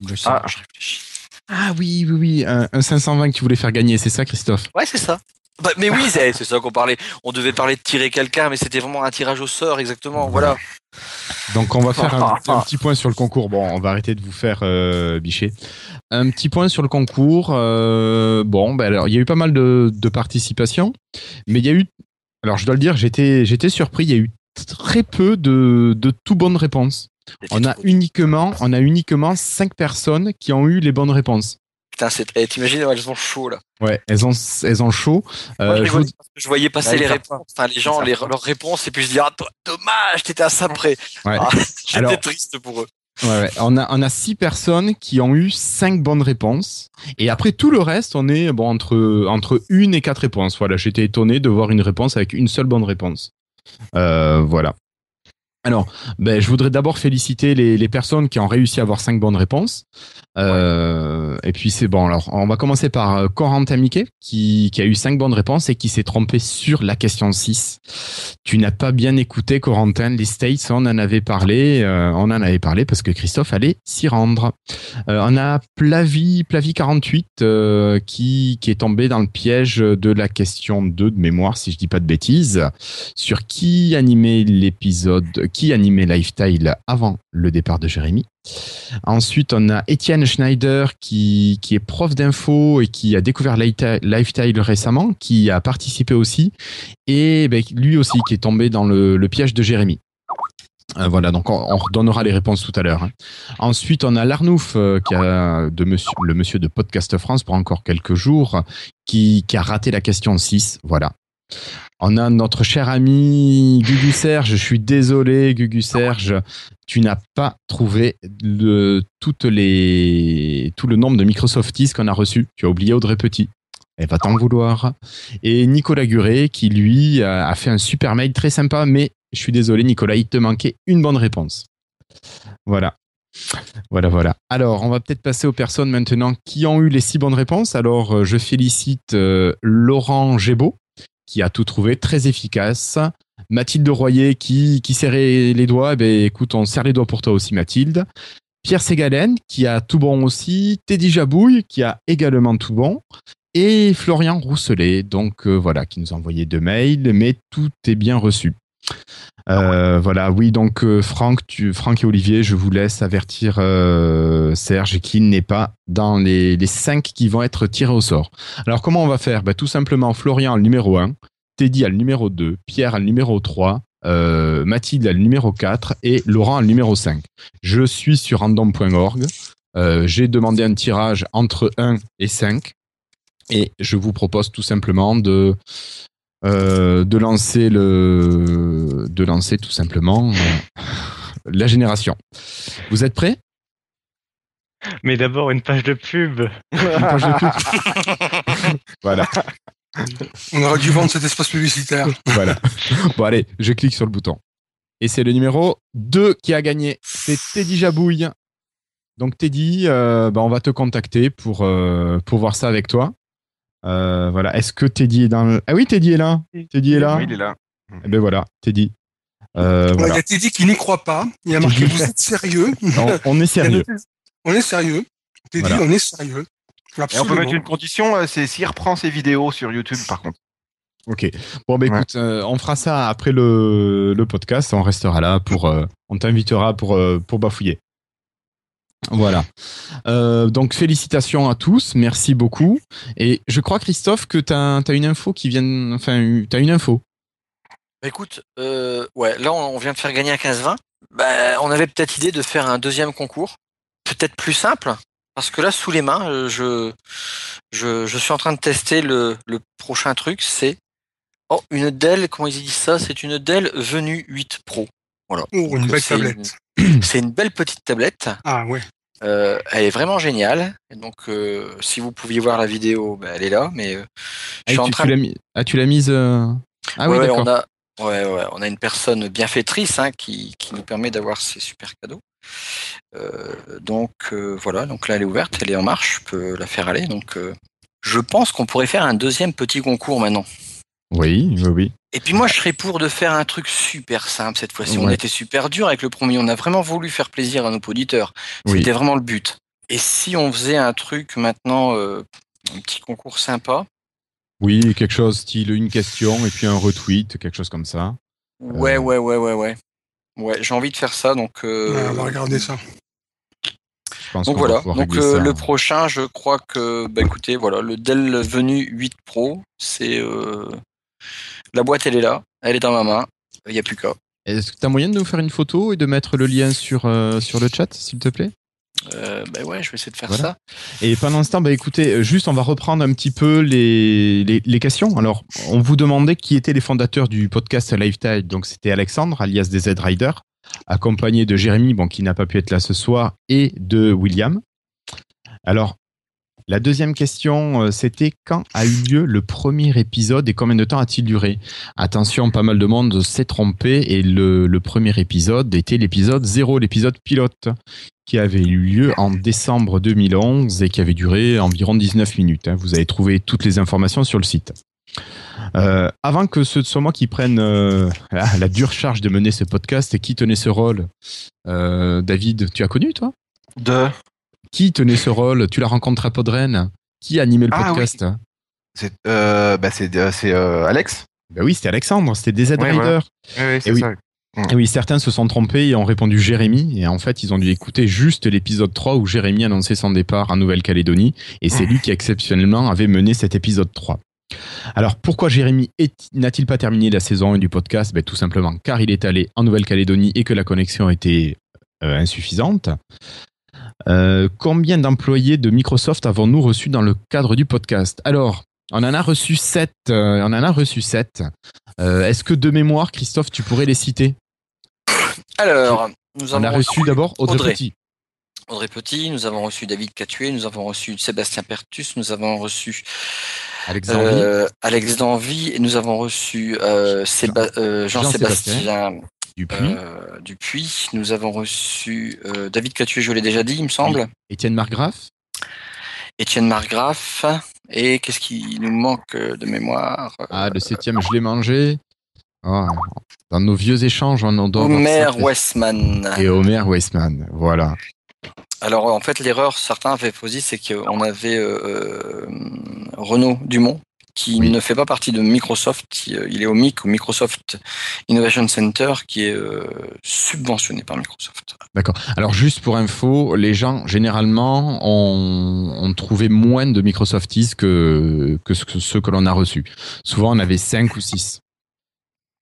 Je sais.
Ah.
Je réfléchis.
Ah oui, oui, oui, un, un 520 que tu voulais faire gagner, c'est ça, Christophe?
Ouais, c'est ça. Bah, mais oui, c'est c'est ça qu'on parlait. On devait parler de tirer quelqu'un, mais c'était vraiment un tirage au sort, exactement. Voilà.
Donc on va faire un, un petit point sur le concours. Bon, on va arrêter de vous faire euh, bicher. Un petit point sur le concours. euh, bon, ben alors il y a eu pas mal de, de participation, mais il y a eu. Alors je dois le dire, j'étais j'étais surpris. Il y a eu très peu de de tout bonnes réponses. On a uniquement on a uniquement cinq personnes qui ont eu les bonnes réponses.
Eh, T'imagines, elles sont chauds là.
Ouais, elles ont elles ont chaud.
Moi,
Euh,
je, voyais
vous-
parce que je voyais passer
Bah,
les réponses, enfin les gens, les, leurs réponses, et puis je dis ah do- dommage, t'étais à ça près.
Ouais.
Ah, J'étais
Alors-
triste pour eux.
Ouais, ouais. On a on a six personnes qui ont eu cinq bonnes réponses et après tout le reste on est bon entre entre une et quatre réponses. Voilà, j'étais étonné de voir une réponse avec une seule bonne réponse. Euh, voilà. Alors, ben, je voudrais d'abord féliciter les, les personnes qui ont réussi à avoir cinq bonnes réponses. Euh, et puis c'est bon. Alors, on va commencer par euh, Corentin Miquet qui, qui a eu cinq bonnes réponses et qui s'est trompé sur la question 6. Tu n'as pas bien écouté Corentin. Les States, on en avait parlé. euh, on en avait parlé parce que Christophe allait s'y rendre. Euh, on a Plavi, Plavi 48 euh, qui, qui est tombé dans le piège de la question 2 de mémoire, si je dis pas de bêtises, sur qui animait l'épisode, qui animait Lifestyle avant le départ de Jérémy. Ensuite, on a Étienne Schneider qui, qui est prof d'info et qui a découvert Lifestyle récemment, qui a participé aussi, et ben, lui aussi qui est tombé dans le, piège de Jérémy. Euh, voilà, donc on, on redonnera les réponses tout à l'heure. hein. Ensuite, on a Larnouf, euh, qui de monsieur, le monsieur de Podcast France pour encore quelques jours, qui, qui a raté la question 6. Voilà. On a notre cher ami Gugu Serge. Je suis désolé, Gugu Serge. Tu n'as pas trouvé toutes les, tout le nombre de Microsofties qu'on a reçus. Tu as oublié Audrey Petit. Elle va t'en vouloir. Et Nicolas Guré, qui lui a fait un super mail très sympa, mais je suis désolé, Nicolas, il te manquait une bonne réponse. Voilà. Voilà, voilà. Alors, on va peut-être passer aux personnes maintenant qui ont eu les six bonnes réponses. Alors, euh, je félicite euh, Laurent Gébeau, qui a tout trouvé, très efficace. Mathilde Royer, qui, serrait les doigts. Eh ben, écoute, on serre les doigts pour toi aussi, Mathilde. Pierre Ségalen, qui a tout bon aussi. Teddy Jabouille, qui a également tout bon. Et Florian Rousselet, donc euh, voilà, qui nous a envoyé deux mails, mais tout est bien reçu. Euh, voilà, oui, donc euh, Franck, Franck et Olivier, je vous laisse avertir euh, Serge qui n'est pas dans les, les cinq qui vont être tirés au sort. Alors, comment on va faire? Bah, Tout simplement, Florian le numéro 1, Teddy a le numéro 2, Pierre a le numéro 3, euh, Mathilde a le numéro 4 et Laurent a le numéro 5. Je suis sur random.org. J'ai demandé un tirage entre 1 et 5. Et je vous propose tout simplement de euh, de lancer le de lancer tout simplement euh, la génération. Vous êtes prêts?
Mais d'abord une page de pub.
Une page de pub Voilà,
On aurait dû vendre cet espace publicitaire.
voilà. Bon allez, je clique sur le bouton. Et c'est le numéro 2 qui a gagné. C'est Teddy Jabouille. Donc Teddy, euh, bah, on va te contacter pour, euh, pour voir ça avec toi. Euh, voilà. Est-ce que Teddy est dans le... Ah oui, Teddy est là. Teddy est là.
Oui, il est là.
Eh ben voilà, Teddy. Euh,
Il
voilà.
a été dit qu'il n'y croit pas. Il a marqué Vous êtes sérieux
On, on est sérieux.
On est sérieux. Teddy,
Voilà.
on est sérieux.
Et on peut mettre une condition, euh, c'est s'il reprend ses vidéos sur YouTube, par contre.
Ok. Bon, bah
Ouais.
écoute, euh, on fera ça après le, le podcast. On restera là pour. euh, on t'invitera pour, euh, pour bafouiller. Voilà. Euh, donc, félicitations à tous. Merci beaucoup. Et je crois, Christophe, que tu as, une info qui vient. Enfin, tu as une info.
Bah, écoute, euh, ouais, là on vient de faire gagner un 15-20. Bah, on avait peut-être idée de faire un deuxième concours, peut-être plus simple, parce que là sous les mains, euh, je, je, suis en train de tester le, le prochain truc, c'est oh une Dell, comment ils disent ça? C'est une Dell Venue 8 Pro. Voilà.
Oh, une
Donc,
belle
c'est
tablette.
une- C'est une belle petite tablette.
Ah ouais.
Euh, elle est vraiment géniale. Et donc, euh, si vous pouviez voir la vidéo, bah, elle est là. Mais euh, je
Ah,
suis en
tu,
train
tu l'as mis- ah, tu l'as mise. euh, Ah oui, d'accord.
on a, ouais, ouais, on a une personne bienfaitrice hein, qui, qui nous permet d'avoir ces super cadeaux. Euh, donc euh, voilà, donc là elle est ouverte, elle est en marche, je peux la faire aller. Donc euh, je pense qu'on pourrait faire un deuxième petit concours maintenant.
Oui, oui, oui.
Et puis moi je serais pour de faire un truc super simple cette fois-ci. On était super dur avec le premier, on a vraiment voulu faire plaisir à nos auditeurs.
Oui.
C'était vraiment le but. Et si on faisait un truc maintenant, euh, un petit concours sympa,
Oui, quelque chose style une question et puis un retweet, quelque chose comme ça.
ouais,
Euh.
ouais, ouais, ouais, ouais. Ouais, j'ai envie de faire ça, donc. euh,
Ouais, on va regarder ça.
Je pense
Donc voilà, donc euh,
ça.
le prochain, je crois que, bah écoutez, voilà, le Dell Venu 8 Pro, c'est euh, la boîte, elle est là, elle est dans ma main, il n'y a plus qu'à.
Est-ce que tu as moyen de nous faire une photo et de mettre le lien sur, euh, sur le chat, s'il te plaît?
Euh, bah ouais, je vais essayer de faire
Voilà.
ça.
Et pendant ce temps, bah écoutez, euh, juste on va reprendre un petit peu les, les, les questions. Alors, on vous demandait qui étaient les fondateurs du podcast Lifetime. Donc, c'était Alexandre, alias DZ Rider, accompagné de Jérémy, bon, qui n'a pas pu être là ce soir, et de William. Alors, la deuxième question, euh, c'était quand a eu lieu le premier épisode et combien de temps a-t-il duré? Attention, pas mal de monde s'est trompé et le, premier épisode était l'épisode 0, l'épisode pilote qui avait eu lieu en décembre 2011 et qui avait duré environ 19 minutes. hein. Vous avez trouvé toutes les informations sur le site. Euh, avant que ce soit moi qui prenne euh, la, dure charge de mener ce podcast, qui tenait ce rôle David, tu as connu toi?
De.
Qui tenait ce rôle? Tu l'as rencontré à Podren? Qui animait le
Ah,
podcast?
C'est euh, bah, euh, euh, Alex
Ben oui, c'était Alexandre, c'était DZ
Ouais,
Rider.
voilà. Oui. ça.
Et oui, certains se sont trompés et ont répondu Jérémy. Et en fait, ils ont dû écouter juste l'épisode 3 où Jérémy annonçait son départ en Nouvelle-Calédonie. Et c'est lui qui, exceptionnellement, avait mené cet épisode 3. Alors, pourquoi Jérémy n'a-t-il pas terminé la saison 1 du podcast? Ben, Tout simplement car il est allé en Nouvelle-Calédonie et que la connexion était euh, insuffisante. Euh, combien d'employés de Microsoft avons-nous reçus dans le cadre du podcast? Alors, on en a reçu 7. on en a reçu 7. Est-ce que de mémoire, Christophe, tu pourrais les citer?
Alors, nous
On
avons
a reçu d'abord Audrey,
Audrey.
Petit.
Audrey Petit, nous avons reçu David Catué, nous avons reçu Sébastien Pertus, nous avons reçu euh, Alex Danvy, et nous avons reçu euh, Séba- euh,
Jean-Sébastien.
Jean-Sébastien
Dupuis.
euh, Dupuis, nous avons reçu euh, David Catué, je l'ai déjà dit, il me semble.
Étienne Margraff.
Étienne Margraff. Et qu'est-ce qui nous manque de mémoire?
Ah, le septième, je l'ai mangé. Ah, dans nos vieux échanges, on en doit
Homer. Westman.
Et Homer Weissman. Voilà.
Alors en fait, l'erreur, certains avaient posé, c'est qu'on avait euh, euh, Renaud Dumont qui
Oui.
ne fait pas partie de Microsoft. Il euh, est au MIC, au Microsoft Innovation Center, qui est euh, subventionné par Microsoft.
D'accord. Alors, juste pour info, les gens, généralement, ont, ont trouvé moins de Microsofties que, que ce que- ceux que l'on a reçus. Souvent, on avait 5 ou 6.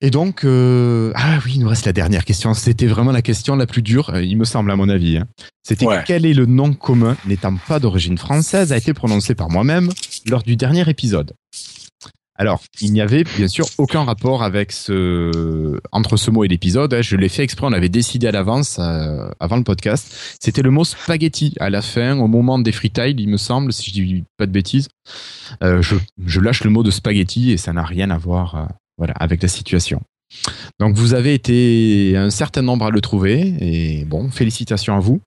Et donc, euh, ah oui, il nous reste la dernière question. C'était vraiment la question la plus dure, il me semble, à mon avis. hein. C'était
Ouais.
quel est le nom commun, n'étant pas d'origine française, a été prononcé par moi-même lors du dernier épisode. Alors, il n'y avait bien sûr aucun rapport avec ce entre ce mot et l'épisode. hein. Je l'ai fait exprès, on avait décidé à l'avance, euh, avant le podcast. C'était le mot spaghetti à la fin, au moment des freetiles, il me semble, si je dis pas de bêtises. Euh, je, lâche le mot de spaghetti et ça n'a rien à voir euh, voilà, avec la situation. Donc vous avez été un certain nombre à le trouver et bon, félicitations à vous.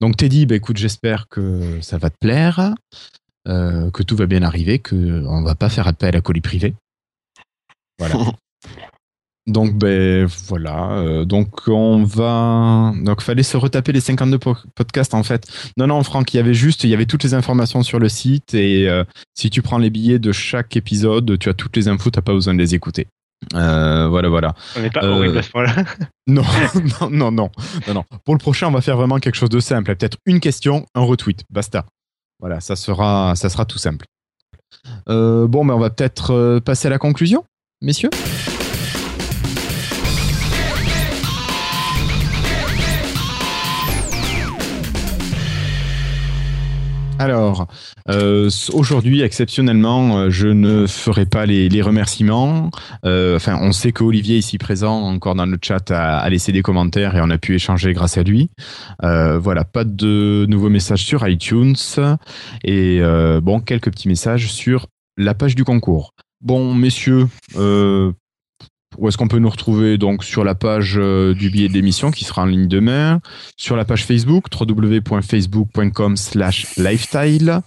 Donc Teddy, bah, écoute, j'espère que ça va te plaire, euh, que tout va bien arriver, que on va pas faire appel à colis privé. Voilà. Donc ben voilà, euh, donc on va donc fallait se retaper les 52 po- podcasts en fait. Non non Franck, il y avait juste il y avait toutes les informations sur le site et euh, si tu prends les billets de chaque épisode, tu as toutes les infos, t'as pas besoin de les écouter. Euh, voilà voilà.
On n'est pas
Euh,
horrible à ce point-là.
Non, non, non, non, non, non. Pour le prochain, on va faire vraiment quelque chose de simple. Peut-être une question, un retweet, basta. Voilà, ça sera, ça sera tout simple. Euh, bon, mais on va peut-être euh, passer à la conclusion, messieurs? Alors, euh, aujourd'hui, exceptionnellement, euh, je ne ferai pas les, les remerciements. Euh, enfin, on sait qu'Olivier, ici présent, encore dans le chat, a, laissé des commentaires et on a pu échanger grâce à lui. Euh, voilà, pas de nouveaux messages sur iTunes et bon, quelques petits messages sur la page du concours. Bon, messieurs, où est-ce qu'on peut nous retrouver Donc sur la page euh, du billet de l'émission qui sera en ligne demain, sur la page Facebook www.facebook.com slash lifestyle,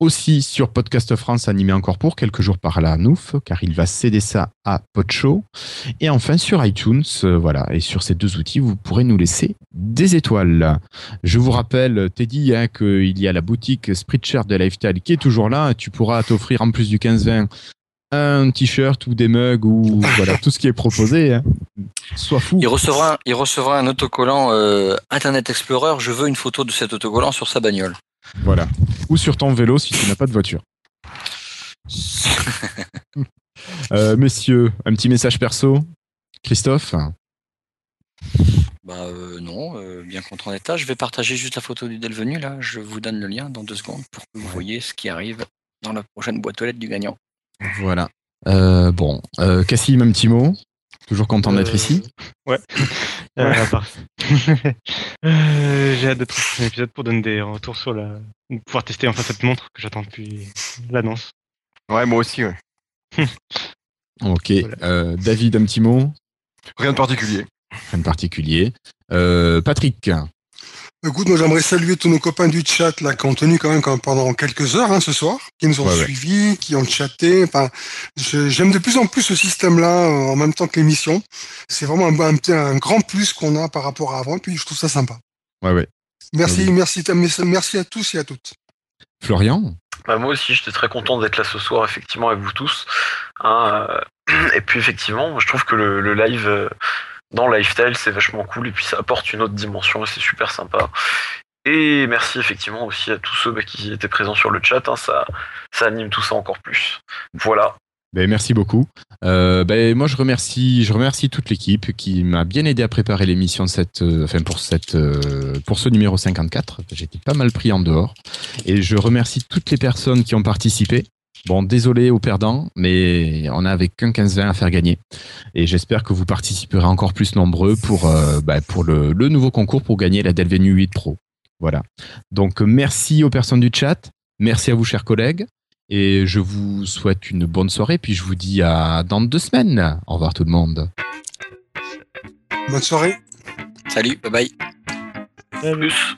aussi sur Podcast France animé encore pour quelques jours par la Nouf, car il va céder ça à Podcho. Et enfin sur iTunes, euh, voilà. Et sur ces deux outils, vous pourrez nous laisser des étoiles. Je vous rappelle, Teddy, hein, qu'il y a la boutique Spreadshirt de Lifestyle qui est toujours là. Tu pourras t'offrir en plus du 15-20 un t-shirt ou des mugs ou voilà tout ce qui est proposé. hein. Sois fou.
Il recevra, un- il recevra un autocollant euh, Internet Explorer. Je veux une photo de cet autocollant sur sa bagnole.
Voilà. Ou sur ton vélo si tu n'as pas de voiture. Euh, messieurs, un petit message perso. Christophe
Bah euh, non, euh, bien contre en état. Je vais partager juste la photo du Delvenu là. Je vous donne le lien dans deux secondes pour que vous voyez ce qui arrive dans la prochaine boîte aux lettres du gagnant.
Voilà. Euh, bon, euh, Cassim, un petit mot. Toujours content d'être
Euh,
ici.
Ouais. J'ai hâte d'être au prochain épisode pour donner des retours sur la. pouvoir tester enfin cette montre que j'attends depuis l'annonce.
Ouais, moi aussi, ouais.
Ok.
Voilà.
Euh, David, un petit mot.
Rien de particulier.
Rien de particulier. Euh, Patrick.
Écoute, moi j'aimerais saluer tous nos copains du chat là qui ont tenu quand même quand- pendant quelques heures hein, ce soir, qui nous ont
Ouais, ouais.
suivis, qui ont chatté. Enfin, je- j'aime de plus en plus ce système-là euh, en même temps que l'émission. C'est vraiment un, un, petit- un grand plus qu'on a par rapport à avant. Et puis je trouve ça sympa.
Ouais, ouais.
Merci, merci, merci à tous et à toutes.
Florian.
Bah, moi aussi, j'étais très content d'être là ce soir, effectivement, avec vous tous. Hein, euh, et puis, effectivement, je trouve que le, le live euh, dans Lifestyle, c'est vachement cool. Et puis, ça apporte une autre dimension et c'est super sympa. Et merci, effectivement, aussi à tous ceux bah, qui étaient présents sur le chat. hein, ça, ça anime tout ça encore plus. Voilà.
Ben, merci beaucoup. Euh, ben, moi, je remercie, je remercie toute l'équipe qui m'a bien aidé à préparer l'émission cette, euh, enfin pour cette, euh, pour ce numéro 54. J'étais pas mal pris en dehors, et je remercie toutes les personnes qui ont participé. Bon, désolé aux perdants, mais on a avec qu'un 15-20 à faire gagner. Et j'espère que vous participerez encore plus nombreux pour, euh, ben, pour le, le nouveau concours pour gagner la Delvenu 8 Pro. Voilà. Donc, merci aux personnes du chat. Merci à vous, chers collègues. Et je vous souhaite une bonne soirée, puis je vous dis à dans deux semaines. Au revoir tout le monde.
Bonne soirée.
Salut, bye bye.
Plus.